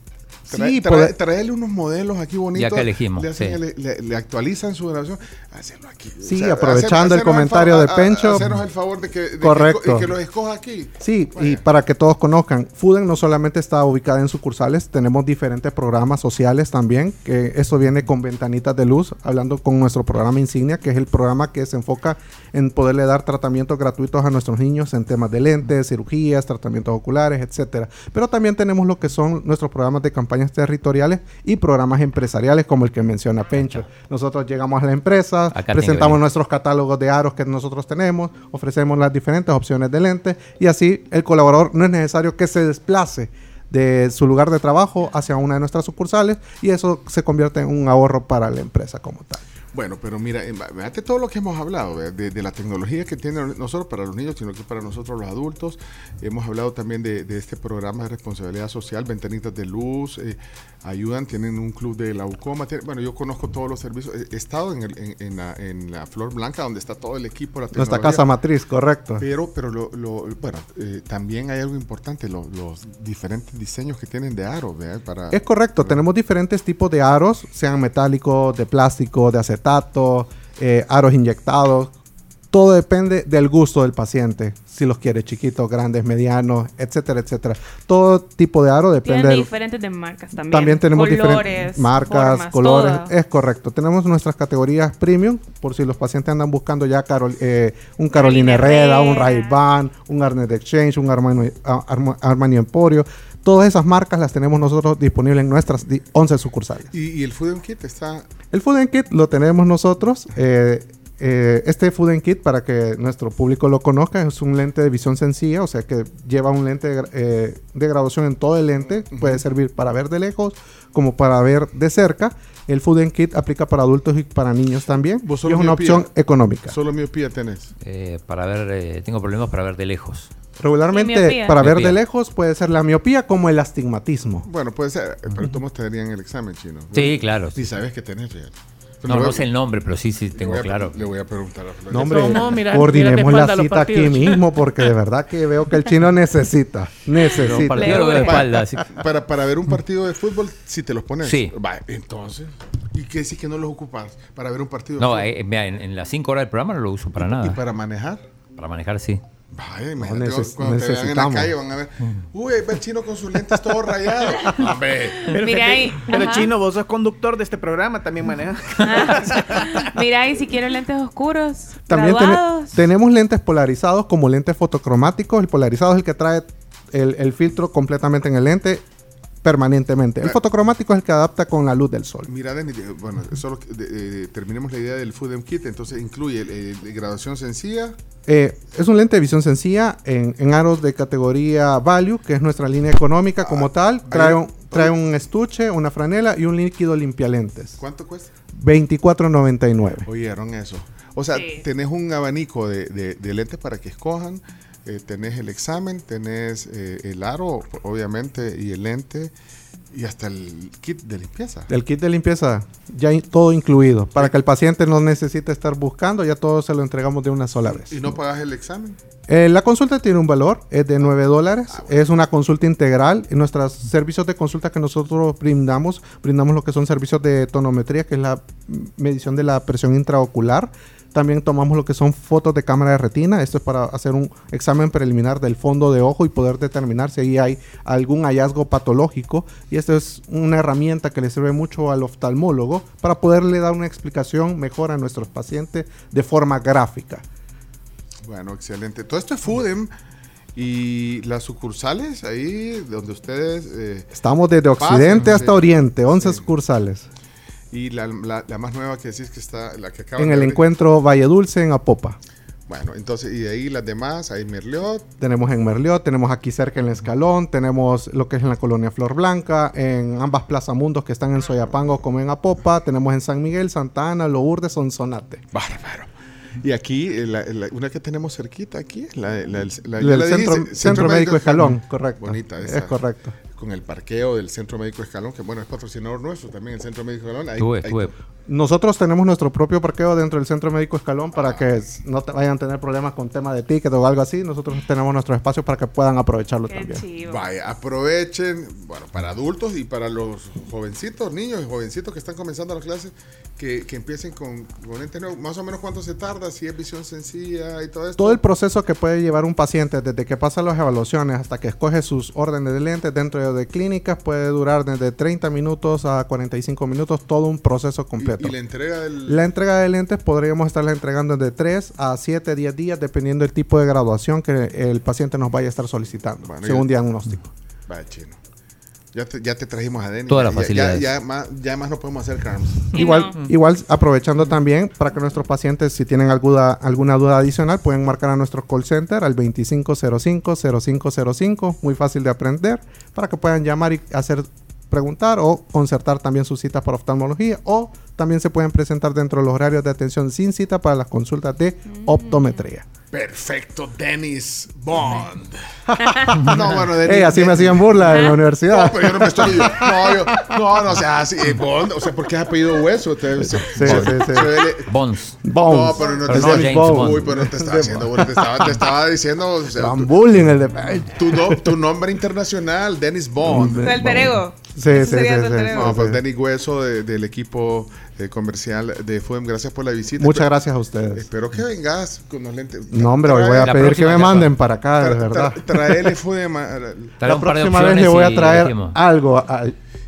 [SPEAKER 6] Trae,
[SPEAKER 65] Sí,
[SPEAKER 6] trae-
[SPEAKER 65] puede-
[SPEAKER 6] traerle unos modelos aquí bonitos.
[SPEAKER 8] Ya que elegimos,
[SPEAKER 6] Le, hacen
[SPEAKER 8] sí.
[SPEAKER 6] el- le- le actualizan su grabación. Hacerlo aquí.
[SPEAKER 65] Sí, aprovechando el comentario de Pencho.
[SPEAKER 6] Hacernos el favor de que, de que
[SPEAKER 65] Correcto.
[SPEAKER 6] esco- que, los escoja aquí.
[SPEAKER 65] Sí, y para que todos conozcan, Fuden no solamente está ubicada en sucursales, tenemos diferentes programas sociales también, que eso viene con ventanitas de luz, hablando con nuestro programa insignia, que es el programa que se enfoca en poderle dar tratamientos gratuitos a nuestros niños en temas de lentes, cirugías, tratamientos oculares, etcétera. Pero también tenemos lo que son nuestros programas de campañas territoriales y programas empresariales como el que menciona Pencho. Nosotros llegamos a la empresa,
[SPEAKER 8] Acá tiene que
[SPEAKER 65] presentamos nuestros catálogos de aros que nosotros tenemos, ofrecemos las diferentes opciones de lentes y así el colaborador no es necesario que se desplace de su lugar de trabajo hacia una de nuestras sucursales y eso se convierte en un ahorro para la empresa como tal.
[SPEAKER 6] Bueno, pero mira, eh, fíjate todo lo que hemos hablado, de, la tecnología que tiene no solo para los niños, sino que para nosotros los adultos. Hemos hablado también de, de este programa de responsabilidad social, Ventanitas de Luz, eh, ayudan, tienen un club de glaucoma. tiene- bueno, yo conozco todos los servicios. He, estado en, el- en- en la, en la Flor Blanca, donde está todo el equipo. La
[SPEAKER 65] Nuestra casa matriz, correcto.
[SPEAKER 6] Pero, pero lo, lo- bueno, eh, también hay algo importante, lo- los diferentes diseños que tienen de aro, ¿verdad? Para,
[SPEAKER 65] Es correcto, tenemos diferentes tipos de aros, sean metálicos, de plástico, de acetato, eh, aros inyectados. Todo depende del gusto del paciente. Si los quiere chiquitos, grandes, medianos, etcétera, etcétera. Todo tipo de aro depende
[SPEAKER 7] Tienen diferentes de marcas también.
[SPEAKER 65] también tenemos
[SPEAKER 7] Colores,
[SPEAKER 65] diferentes marcas,
[SPEAKER 7] formas,
[SPEAKER 65] colores.
[SPEAKER 7] todo.
[SPEAKER 65] Es correcto. Tenemos nuestras categorías premium, por si los pacientes andan buscando ya Carol- eh, un Carolina Herrera, un Ray-Ban, un Arnett Exchange, un Armani, Arma- Armani Emporio. Todas esas marcas las tenemos nosotros disponibles en nuestras di- 11 sucursales.
[SPEAKER 6] Y, y el Food and Kit está.
[SPEAKER 65] El Food and Kit lo tenemos nosotros. eh, eh, este Food and Kit, para que nuestro público lo conozca, es un lente de visión sencilla, o sea que lleva un lente de, gra- eh, de graduación en todo el lente. Puede servir para ver de lejos como para ver de cerca. El Food and Kit aplica para adultos y para niños también. Y es una opción económica.
[SPEAKER 6] Solo miopía tenés.
[SPEAKER 8] Eh, para ver, eh, tengo problemas para ver de lejos.
[SPEAKER 65] Regularmente,
[SPEAKER 8] miopía?
[SPEAKER 65] para ver
[SPEAKER 8] Miopía.
[SPEAKER 65] de lejos, puede ser la miopía como el astigmatismo.
[SPEAKER 6] Bueno, puede ser, eh, pero todos te darían el examen chino.
[SPEAKER 8] Sí, claro.
[SPEAKER 6] Ni sabes que tenés, fíjate.
[SPEAKER 8] No, no sé el nombre, pero sí, sí, tengo
[SPEAKER 6] le voy a-
[SPEAKER 8] claro.
[SPEAKER 6] Le voy a preguntar a Flor.
[SPEAKER 65] No, hombre, coordinemos la cita aquí mismo porque de verdad que veo que el chino [laughs] necesita. Necesita.
[SPEAKER 8] de espalda.
[SPEAKER 6] Para, para ver un partido de fútbol, si te los pones.
[SPEAKER 8] Sí.
[SPEAKER 6] Va, entonces. ¿Y qué decís que no los ocupas para ver un partido? de
[SPEAKER 8] No,
[SPEAKER 6] fútbol?
[SPEAKER 8] eh, mira, en, en las 5 horas del programa no lo uso para
[SPEAKER 6] ¿Y
[SPEAKER 8] nada.
[SPEAKER 6] para manejar?
[SPEAKER 8] Para manejar, sí.
[SPEAKER 6] Vaya, imagínate
[SPEAKER 65] neces-
[SPEAKER 6] cuando te vean en la calle van a ver. Uy, ahí va el chino con sus lentes todo rayado. [laughs] Hombre.
[SPEAKER 62] Pero,
[SPEAKER 7] Mira ahí,
[SPEAKER 62] pero
[SPEAKER 7] ajá.
[SPEAKER 62] Chino, vos sos conductor de este programa, también maneja.
[SPEAKER 7] Mira, y si quiero lentes oscuros,
[SPEAKER 65] También tenemos lentes polarizados como lentes fotocromáticos. El polarizado es el que trae el, el filtro completamente en el lente permanentemente. El fotocromático es el que adapta con la luz del sol.
[SPEAKER 6] Mira, Denis, eh, bueno, solo de- eh, terminemos la idea del Food and Kit. Entonces incluye el, el- graduación sencilla.
[SPEAKER 65] Eh, es un lente de visión sencilla en, en aros de categoría Value, que es nuestra línea económica como
[SPEAKER 6] Ah,
[SPEAKER 65] tal. Trae un, trae un estuche, una franela y un líquido limpialentes.
[SPEAKER 6] ¿Cuánto cuesta?
[SPEAKER 65] 24.99.
[SPEAKER 6] Oyeron eso. O sea, tenés un abanico de, de- de lentes para que escojan. Eh, tenés el examen, tenés eh, el aro, obviamente, y el lente, y hasta el kit de limpieza.
[SPEAKER 65] El kit de limpieza, ya in- todo incluido. Para que el paciente no necesite estar buscando, ya todo se lo entregamos de una sola vez.
[SPEAKER 6] ¿Y no pagas el examen?
[SPEAKER 65] Eh, la consulta tiene un valor, es de 9 dólares. Es una consulta integral. En nuestros servicios de consulta que nosotros brindamos, brindamos lo que son servicios de tonometría, que es la medición de la presión intraocular. También tomamos lo que son fotos de cámara de retina. Esto es para hacer un examen preliminar del fondo de ojo y poder determinar si ahí hay algún hallazgo patológico. Y esto es una herramienta que le sirve mucho al oftalmólogo para poderle dar una explicación mejor a nuestros pacientes de forma gráfica.
[SPEAKER 6] Bueno, excelente. Todo esto es Foodem. Y las sucursales ahí donde ustedes... eh,
[SPEAKER 65] Estamos desde
[SPEAKER 6] pasan,
[SPEAKER 65] occidente hasta
[SPEAKER 6] sí.
[SPEAKER 65] oriente, 11 sucursales.
[SPEAKER 6] Y la, la- la más nueva que decís que está, la que acaba
[SPEAKER 65] En
[SPEAKER 6] de
[SPEAKER 65] el
[SPEAKER 6] abrir.
[SPEAKER 65] encuentro Valle Dulce en Apopa.
[SPEAKER 6] Bueno, entonces, y de ahí las demás, hay Merliot,
[SPEAKER 65] Tenemos en Merliot, tenemos aquí cerca en el Escalón, tenemos lo que es en la colonia Flor Blanca, en ambas Plaza Mundos que están en Soyapango como en Apopa, tenemos en San Miguel, Santa Ana, Lourdes, Sonsonate.
[SPEAKER 6] Bárbaro. Y aquí, eh, la- la- una que tenemos cerquita aquí, la, la- la-
[SPEAKER 65] Del centro-
[SPEAKER 6] dijiste,
[SPEAKER 65] Centro Médico Escalón, correcto.
[SPEAKER 6] Bonita
[SPEAKER 65] Es correcto.
[SPEAKER 6] Con el parqueo del Centro Médico Escalón, que bueno, es patrocinador nuestro también, el Centro Médico Escalón. Ahí- ahí-
[SPEAKER 8] estuve.
[SPEAKER 65] Nosotros tenemos nuestro propio parqueo dentro del Centro Médico Escalón para que no te vayan a tener problemas con tema de ticket o algo así. Nosotros tenemos nuestro espacio para que puedan aprovecharlo también.
[SPEAKER 6] Vaya, aprovechen, bueno, para adultos y para los jovencitos, niños y jovencitos que están comenzando las clases, que, que empiecen con, con lentes nuevos. Más o menos cuánto se tarda, si es visión sencilla y todo esto.
[SPEAKER 65] Todo el proceso que puede llevar un paciente desde que pasa las evaluaciones hasta que escoge sus órdenes de lentes dentro de clínicas puede durar desde 30 minutos a 45 minutos, todo un proceso completo.
[SPEAKER 6] Y la entrega del...
[SPEAKER 65] La entrega de lentes podríamos estarla entregando de 3 a 7, 10 días dependiendo del tipo de graduación que el paciente nos vaya a estar solicitando,
[SPEAKER 6] Bueno,
[SPEAKER 65] según diagnóstico.
[SPEAKER 6] Vaya, chino. Ya te, ya te trajimos a Denis.
[SPEAKER 65] Todas las
[SPEAKER 6] Ya- ya-
[SPEAKER 65] facilidades.
[SPEAKER 6] Ya, más, ya más no podemos hacer carms.
[SPEAKER 65] Igual, igual aprovechando también para que nuestros pacientes, si tienen alguna, alguna duda adicional, pueden marcar a nuestro call center al 2505-0505, muy fácil de aprender, para que puedan llamar y hacer preguntar o concertar también sus citas para oftalmología o también se pueden presentar dentro de los horarios de atención sin cita para las consultas de optometría.
[SPEAKER 6] Perfecto, Dennis Bond. [laughs] no, bueno, Dennis.
[SPEAKER 65] Ey, así me hacían burla en la universidad.
[SPEAKER 6] No, pero yo no me estoy. [laughs] No, yo, no, no, o sea, así, Bond, o sea, ¿por qué has apellido hueso? Te- se-
[SPEAKER 65] sí,
[SPEAKER 6] se-
[SPEAKER 65] sí.
[SPEAKER 6] se ve-
[SPEAKER 8] Bonds.
[SPEAKER 65] Bones.
[SPEAKER 6] No, pero no te estaba
[SPEAKER 65] Bond.
[SPEAKER 6] Uy, pero no te estaba haciendo, burla, te estaba, te estaba diciendo. O sea, tu,
[SPEAKER 65] bullying el de...
[SPEAKER 6] tu, no- tu nombre internacional, Dennis Bond.
[SPEAKER 7] Su alter ego.
[SPEAKER 65] Sí, sí, sí, sí,
[SPEAKER 6] No, pues. Denis Hueso de- del equipo eh, comercial de FUEM, gracias por la visita.
[SPEAKER 65] Muchas
[SPEAKER 6] Espero-
[SPEAKER 65] gracias a ustedes.
[SPEAKER 6] Espero que vengas con los lentes.
[SPEAKER 65] No, hombre, hoy voy a pedir que me manden para acá, de verdad.
[SPEAKER 6] tra- Traele FUEM. a-
[SPEAKER 65] La próxima vez le voy a traer algo a-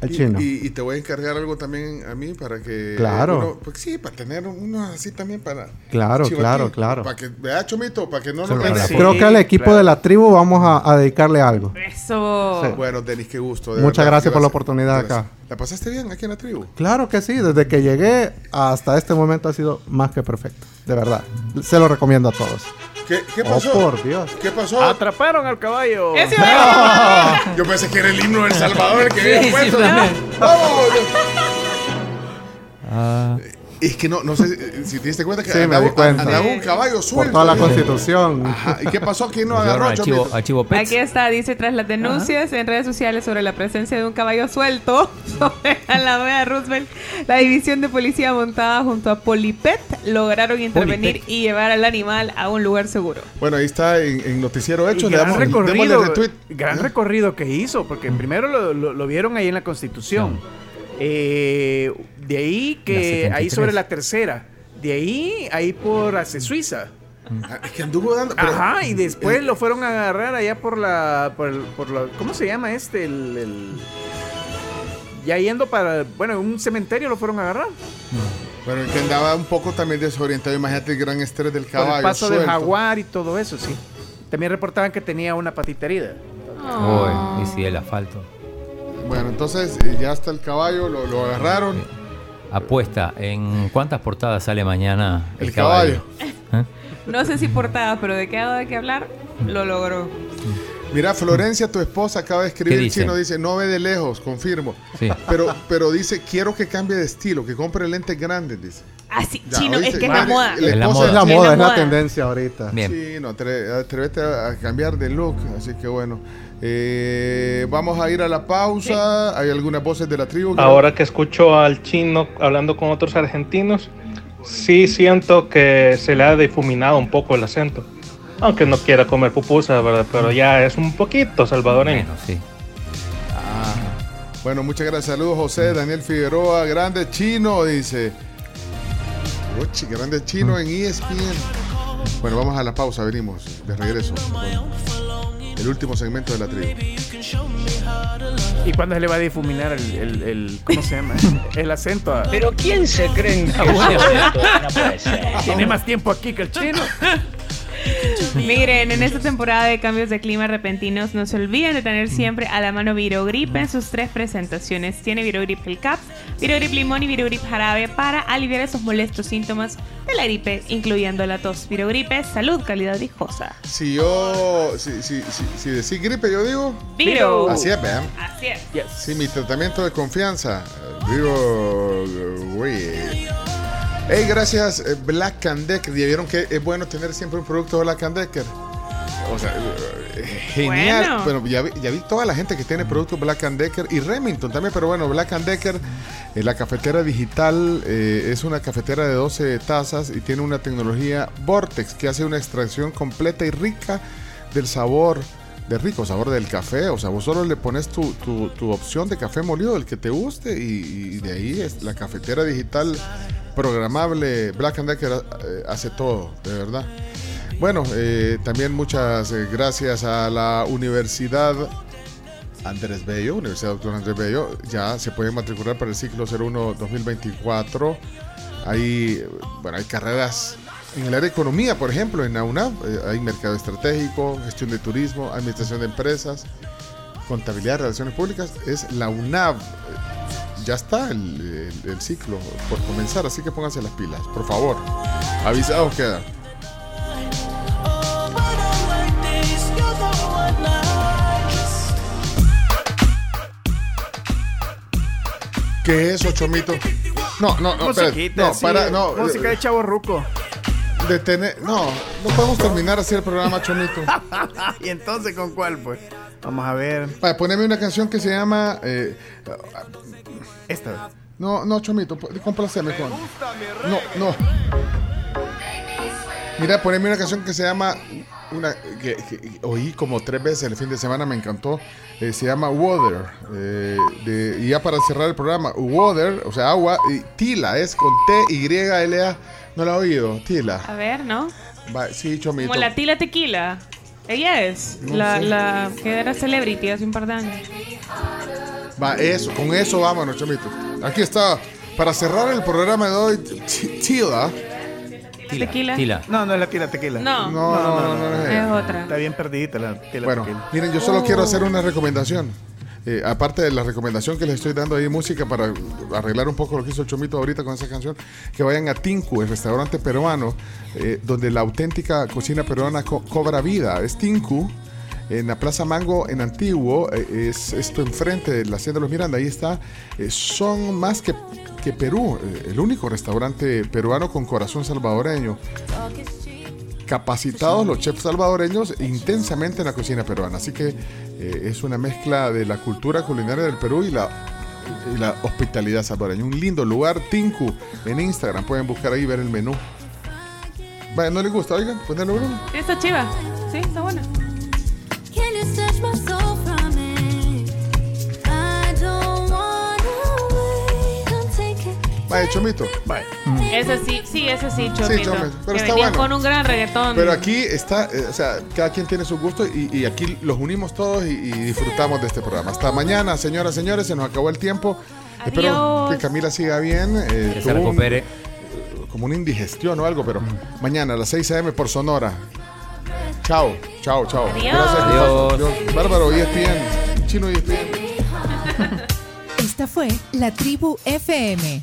[SPEAKER 6] Y,
[SPEAKER 65] chino.
[SPEAKER 6] y- y te voy a encargar algo también a mí para que.
[SPEAKER 65] Claro.
[SPEAKER 6] uno- pues sí, para tener uno así también para.
[SPEAKER 65] Claro, claro, claro.
[SPEAKER 6] Para que vea, Chomito, para que no nos
[SPEAKER 65] lo-
[SPEAKER 6] quede-
[SPEAKER 65] Creo que al equipo de la tribu vamos a, a dedicarle algo.
[SPEAKER 7] Eso.
[SPEAKER 65] Sí.
[SPEAKER 6] Bueno, Denis, qué gusto. de
[SPEAKER 65] Muchas
[SPEAKER 6] verdad,
[SPEAKER 65] gracias por la oportunidad acá.
[SPEAKER 6] ¿La pasaste bien aquí en la tribu?
[SPEAKER 65] Claro que sí, desde que llegué hasta este momento ha sido más que perfecto. De verdad. Se lo recomiendo a todos.
[SPEAKER 6] ¿Qué, qué
[SPEAKER 65] Oh,
[SPEAKER 6] pasó?
[SPEAKER 65] por Dios.
[SPEAKER 6] ¿Qué pasó?
[SPEAKER 62] Atraparon al caballo.
[SPEAKER 7] ¡Ese
[SPEAKER 6] No. Yo pensé que era el himno del Salvador el que
[SPEAKER 62] Sí,
[SPEAKER 6] había
[SPEAKER 62] sí,
[SPEAKER 6] puesto.
[SPEAKER 62] también.
[SPEAKER 6] ¡Vamos!
[SPEAKER 65] Ah.
[SPEAKER 6] Es que no, no sé si- si te diste cuenta que
[SPEAKER 65] Sí, me
[SPEAKER 6] andaba,
[SPEAKER 65] di cuenta.
[SPEAKER 6] andaba un caballo
[SPEAKER 65] Por
[SPEAKER 6] suelto.
[SPEAKER 65] toda la constitución.
[SPEAKER 6] Ajá. ¿Y qué pasó? ¿Quién no agarró?
[SPEAKER 8] al chivo,
[SPEAKER 6] Chomito?
[SPEAKER 8] al chivo Pets.
[SPEAKER 7] Aquí está, dice, tras las denuncias en redes sociales sobre la presencia de un caballo suelto [laughs] sobre Alameda Roosevelt, la división de policía montada junto a Polipet lograron intervenir y llevar al animal a un lugar seguro.
[SPEAKER 6] Bueno, ahí está en, en Noticiero Hechos. Le
[SPEAKER 62] gran
[SPEAKER 6] damos,
[SPEAKER 62] recorrido, gran recorrido que hizo, porque primero lo, lo- lo vieron ahí en la Constitución. Eh, de ahí que
[SPEAKER 6] 73.
[SPEAKER 62] ahí sobre la tercera. De ahí, ahí por hacia Suiza.
[SPEAKER 6] Ah, Es que anduvo dando. pero-
[SPEAKER 62] Ajá, y después lo fueron a agarrar allá por la. Por, el- por la ¿Cómo se llama este? El, el- ya yendo para. Bueno, un cementerio lo fueron a agarrar.
[SPEAKER 6] Bueno, el que andaba un poco también desorientado. Imagínate el gran estrés del caballo.
[SPEAKER 62] por el paso del
[SPEAKER 6] suelto.
[SPEAKER 62] jaguar y todo eso, sí. También reportaban que tenía una patita herida.
[SPEAKER 8] Uy, y si el asfalto.
[SPEAKER 6] Bueno, entonces eh, ya está el caballo, lo, lo agarraron.
[SPEAKER 8] Apuesta, ¿en cuántas portadas sale mañana el,
[SPEAKER 6] El
[SPEAKER 8] caballo? ¿Eh?
[SPEAKER 7] No sé si portada, pero de qué ha de qué hablar, lo logró.
[SPEAKER 6] Mira, Florencia, tu esposa, acaba de escribir
[SPEAKER 8] ¿Qué
[SPEAKER 6] el
[SPEAKER 8] dice?
[SPEAKER 6] chino, dice, no ve de lejos, confirmo.
[SPEAKER 8] Sí.
[SPEAKER 6] Pero, pero dice, quiero que cambie de estilo, que compre lentes grandes, dice.
[SPEAKER 7] Así,
[SPEAKER 6] Ya,
[SPEAKER 7] chino,
[SPEAKER 6] ¿oíste?
[SPEAKER 7] es que es la moda.
[SPEAKER 6] la
[SPEAKER 65] Es la moda, es la,
[SPEAKER 6] chino-
[SPEAKER 65] moda, es la
[SPEAKER 7] moda.
[SPEAKER 65] tendencia ahorita.
[SPEAKER 6] Sí, no, atrévete a cambiar de look, así que bueno. Eh, vamos a ir a la pausa. Hay algunas voces de la tribu. que-
[SPEAKER 66] Ahora que escucho al chino hablando con otros argentinos, sí siento que se le ha difuminado un poco el acento. Aunque no quiera comer pupusas, ¿verdad? Pero ya es un poquito salvadoreño.
[SPEAKER 8] sí.
[SPEAKER 6] Ah, bueno, muchas gracias. Saludos, José, Daniel Figueroa, grande chino, dice. Uchi, grande chino en E ESPN. Bueno, vamos a la pausa, venimos de regreso. con el último segmento de la tribu.
[SPEAKER 62] ¿Y cuándo se le va a difuminar el, el- el- ¿cómo se llama? [laughs] El acento.
[SPEAKER 67] Pero ¿quién se cree en
[SPEAKER 62] Ah?
[SPEAKER 67] No puede ser.
[SPEAKER 62] Tiene más tiempo aquí que el chino. [laughs] [laughs]
[SPEAKER 7] Miren, en esta temporada de cambios de clima repentinos, no se olviden de tener siempre a la mano Virogrip en sus tres presentaciones. Tiene Virogrip Gel Caps, Virogrip Limón y Virogrip Jarabe para aliviar esos molestos síntomas de la gripe, incluyendo la tos. Virogrip es salud, calidad viejosa.
[SPEAKER 6] Si yo, si, si, si, si decís gripe, yo digo.
[SPEAKER 7] Viro.
[SPEAKER 6] Así es, vean.
[SPEAKER 7] Así es.
[SPEAKER 6] Sí, mi tratamiento de confianza. Vivo. güey. Hey, gracias eh, Black and Decker. Ya vieron que es bueno tener siempre un producto Black and Decker. O sea, eh, genial.
[SPEAKER 7] Bueno.
[SPEAKER 6] Bueno, ya, vi, ya vi toda la gente que tiene productos Black and Decker y Remington también, pero bueno, Black and Decker, eh, la cafetera digital eh, es una cafetera de 12 tazas y tiene una tecnología Vortex que hace una extracción completa y rica del sabor, del rico sabor del café. O sea, vos solo le pones tu, tu- tu opción de café molido, el que te guste, y, de ahí es la cafetera digital programable Black and Decker eh, hace todo, de verdad. Bueno, eh, también muchas eh, gracias a la Universidad Andrés Bello, Universidad Doctor Andrés Bello. Ya se pueden matricular para el ciclo 01-2024. Hay, eh, bueno, hay carreras en el área de economía, por ejemplo, en la UNAV. eh, hay mercado estratégico, gestión de turismo, administración de empresas, contabilidad, relaciones públicas. Es la UNAV. Eh, Ya está el, el- el ciclo por comenzar, así que pónganse las pilas, por favor. Avisados queda. ¿Qué es eso, Chomito? No, no, no, No, para, no.
[SPEAKER 62] Música de chavo ruco.
[SPEAKER 6] Detener, no, no podemos terminar así el programa, Chomito. [laughs]
[SPEAKER 62] ¿Y entonces con cuál, pues? Vamos a ver.
[SPEAKER 6] Para ponerme una canción que se llama. eh,
[SPEAKER 62] Esta.
[SPEAKER 6] no, no, Chomito, complaceme con. No, no. Mira, poneme una canción que se llama una que, que oí como tres veces el fin de semana, me encantó. eh, se llama Water. eh, de- y ya para cerrar el programa, Water, o sea, agua, y Tila, es con T-Y-L-A. No la he oído, Tila.
[SPEAKER 7] A ver, ¿no?
[SPEAKER 6] Va, sí, Chomito.
[SPEAKER 7] Como la Tila Tequila. Ella es.
[SPEAKER 6] No
[SPEAKER 7] la,
[SPEAKER 6] sé.
[SPEAKER 7] la que era celebrity hace un par de años.
[SPEAKER 6] Va, eso, con eso vámonos, Chomito. Aquí está, para cerrar el programa de hoy, T- Tila.
[SPEAKER 7] Tequila.
[SPEAKER 8] Tila.
[SPEAKER 62] No, no es la tila tequila.
[SPEAKER 7] No.
[SPEAKER 6] No, no, no, no, no es
[SPEAKER 7] Es otra.
[SPEAKER 62] Está bien perdidita la tila
[SPEAKER 6] Bueno,
[SPEAKER 62] tequila.
[SPEAKER 6] miren, yo solo quiero hacer una recomendación. Eh, aparte de la recomendación que les estoy dando ahí música para arreglar un poco lo que hizo el Chomito ahorita con esa canción, que vayan a Tinku, el restaurante peruano, eh, donde la auténtica cocina peruana co- cobra vida. Es Tinku, en la Plaza Mango, en Antiguo, eh, es esto enfrente de la Hacienda de los Miranda, ahí está. Son más que, que Perú, el único restaurante peruano con corazón salvadoreño capacitados los chefs salvadoreños intensamente en la cocina peruana. Así que eh, es una mezcla de la cultura culinaria del Perú y la, y la hospitalidad salvadoreña. Un lindo lugar, Tinku, en Instagram. Pueden buscar ahí y ver el menú. Vaya, ¿no les gusta? Oigan, ponerlo Bruno.
[SPEAKER 7] Sí, Está chiva. Sí, está buena.
[SPEAKER 6] Vaya, Chomito. Vaya.
[SPEAKER 7] Ese sí, sí, ese sí, Chomito.
[SPEAKER 6] Sí, Chomito, pero
[SPEAKER 7] que
[SPEAKER 6] está bueno.
[SPEAKER 7] con un gran reggaetón.
[SPEAKER 6] Pero aquí está, eh, o sea, cada quien tiene su gusto y, y aquí los unimos todos y, y disfrutamos de este programa. Hasta mañana, señoras, señores, se nos acabó el tiempo. Espero que Camila siga bien. eh,
[SPEAKER 8] Que se
[SPEAKER 6] un-
[SPEAKER 8] recupere.
[SPEAKER 6] eh, como una indigestión o algo, pero mañana a las 6 a.m. por Sonora. Chao, chao, chao.
[SPEAKER 7] Adiós.
[SPEAKER 6] Gracias.
[SPEAKER 8] Adiós.
[SPEAKER 6] Adiós. Bárbaro, ESPN. Chino ESPN.
[SPEAKER 68] Esta fue La Tribu FM.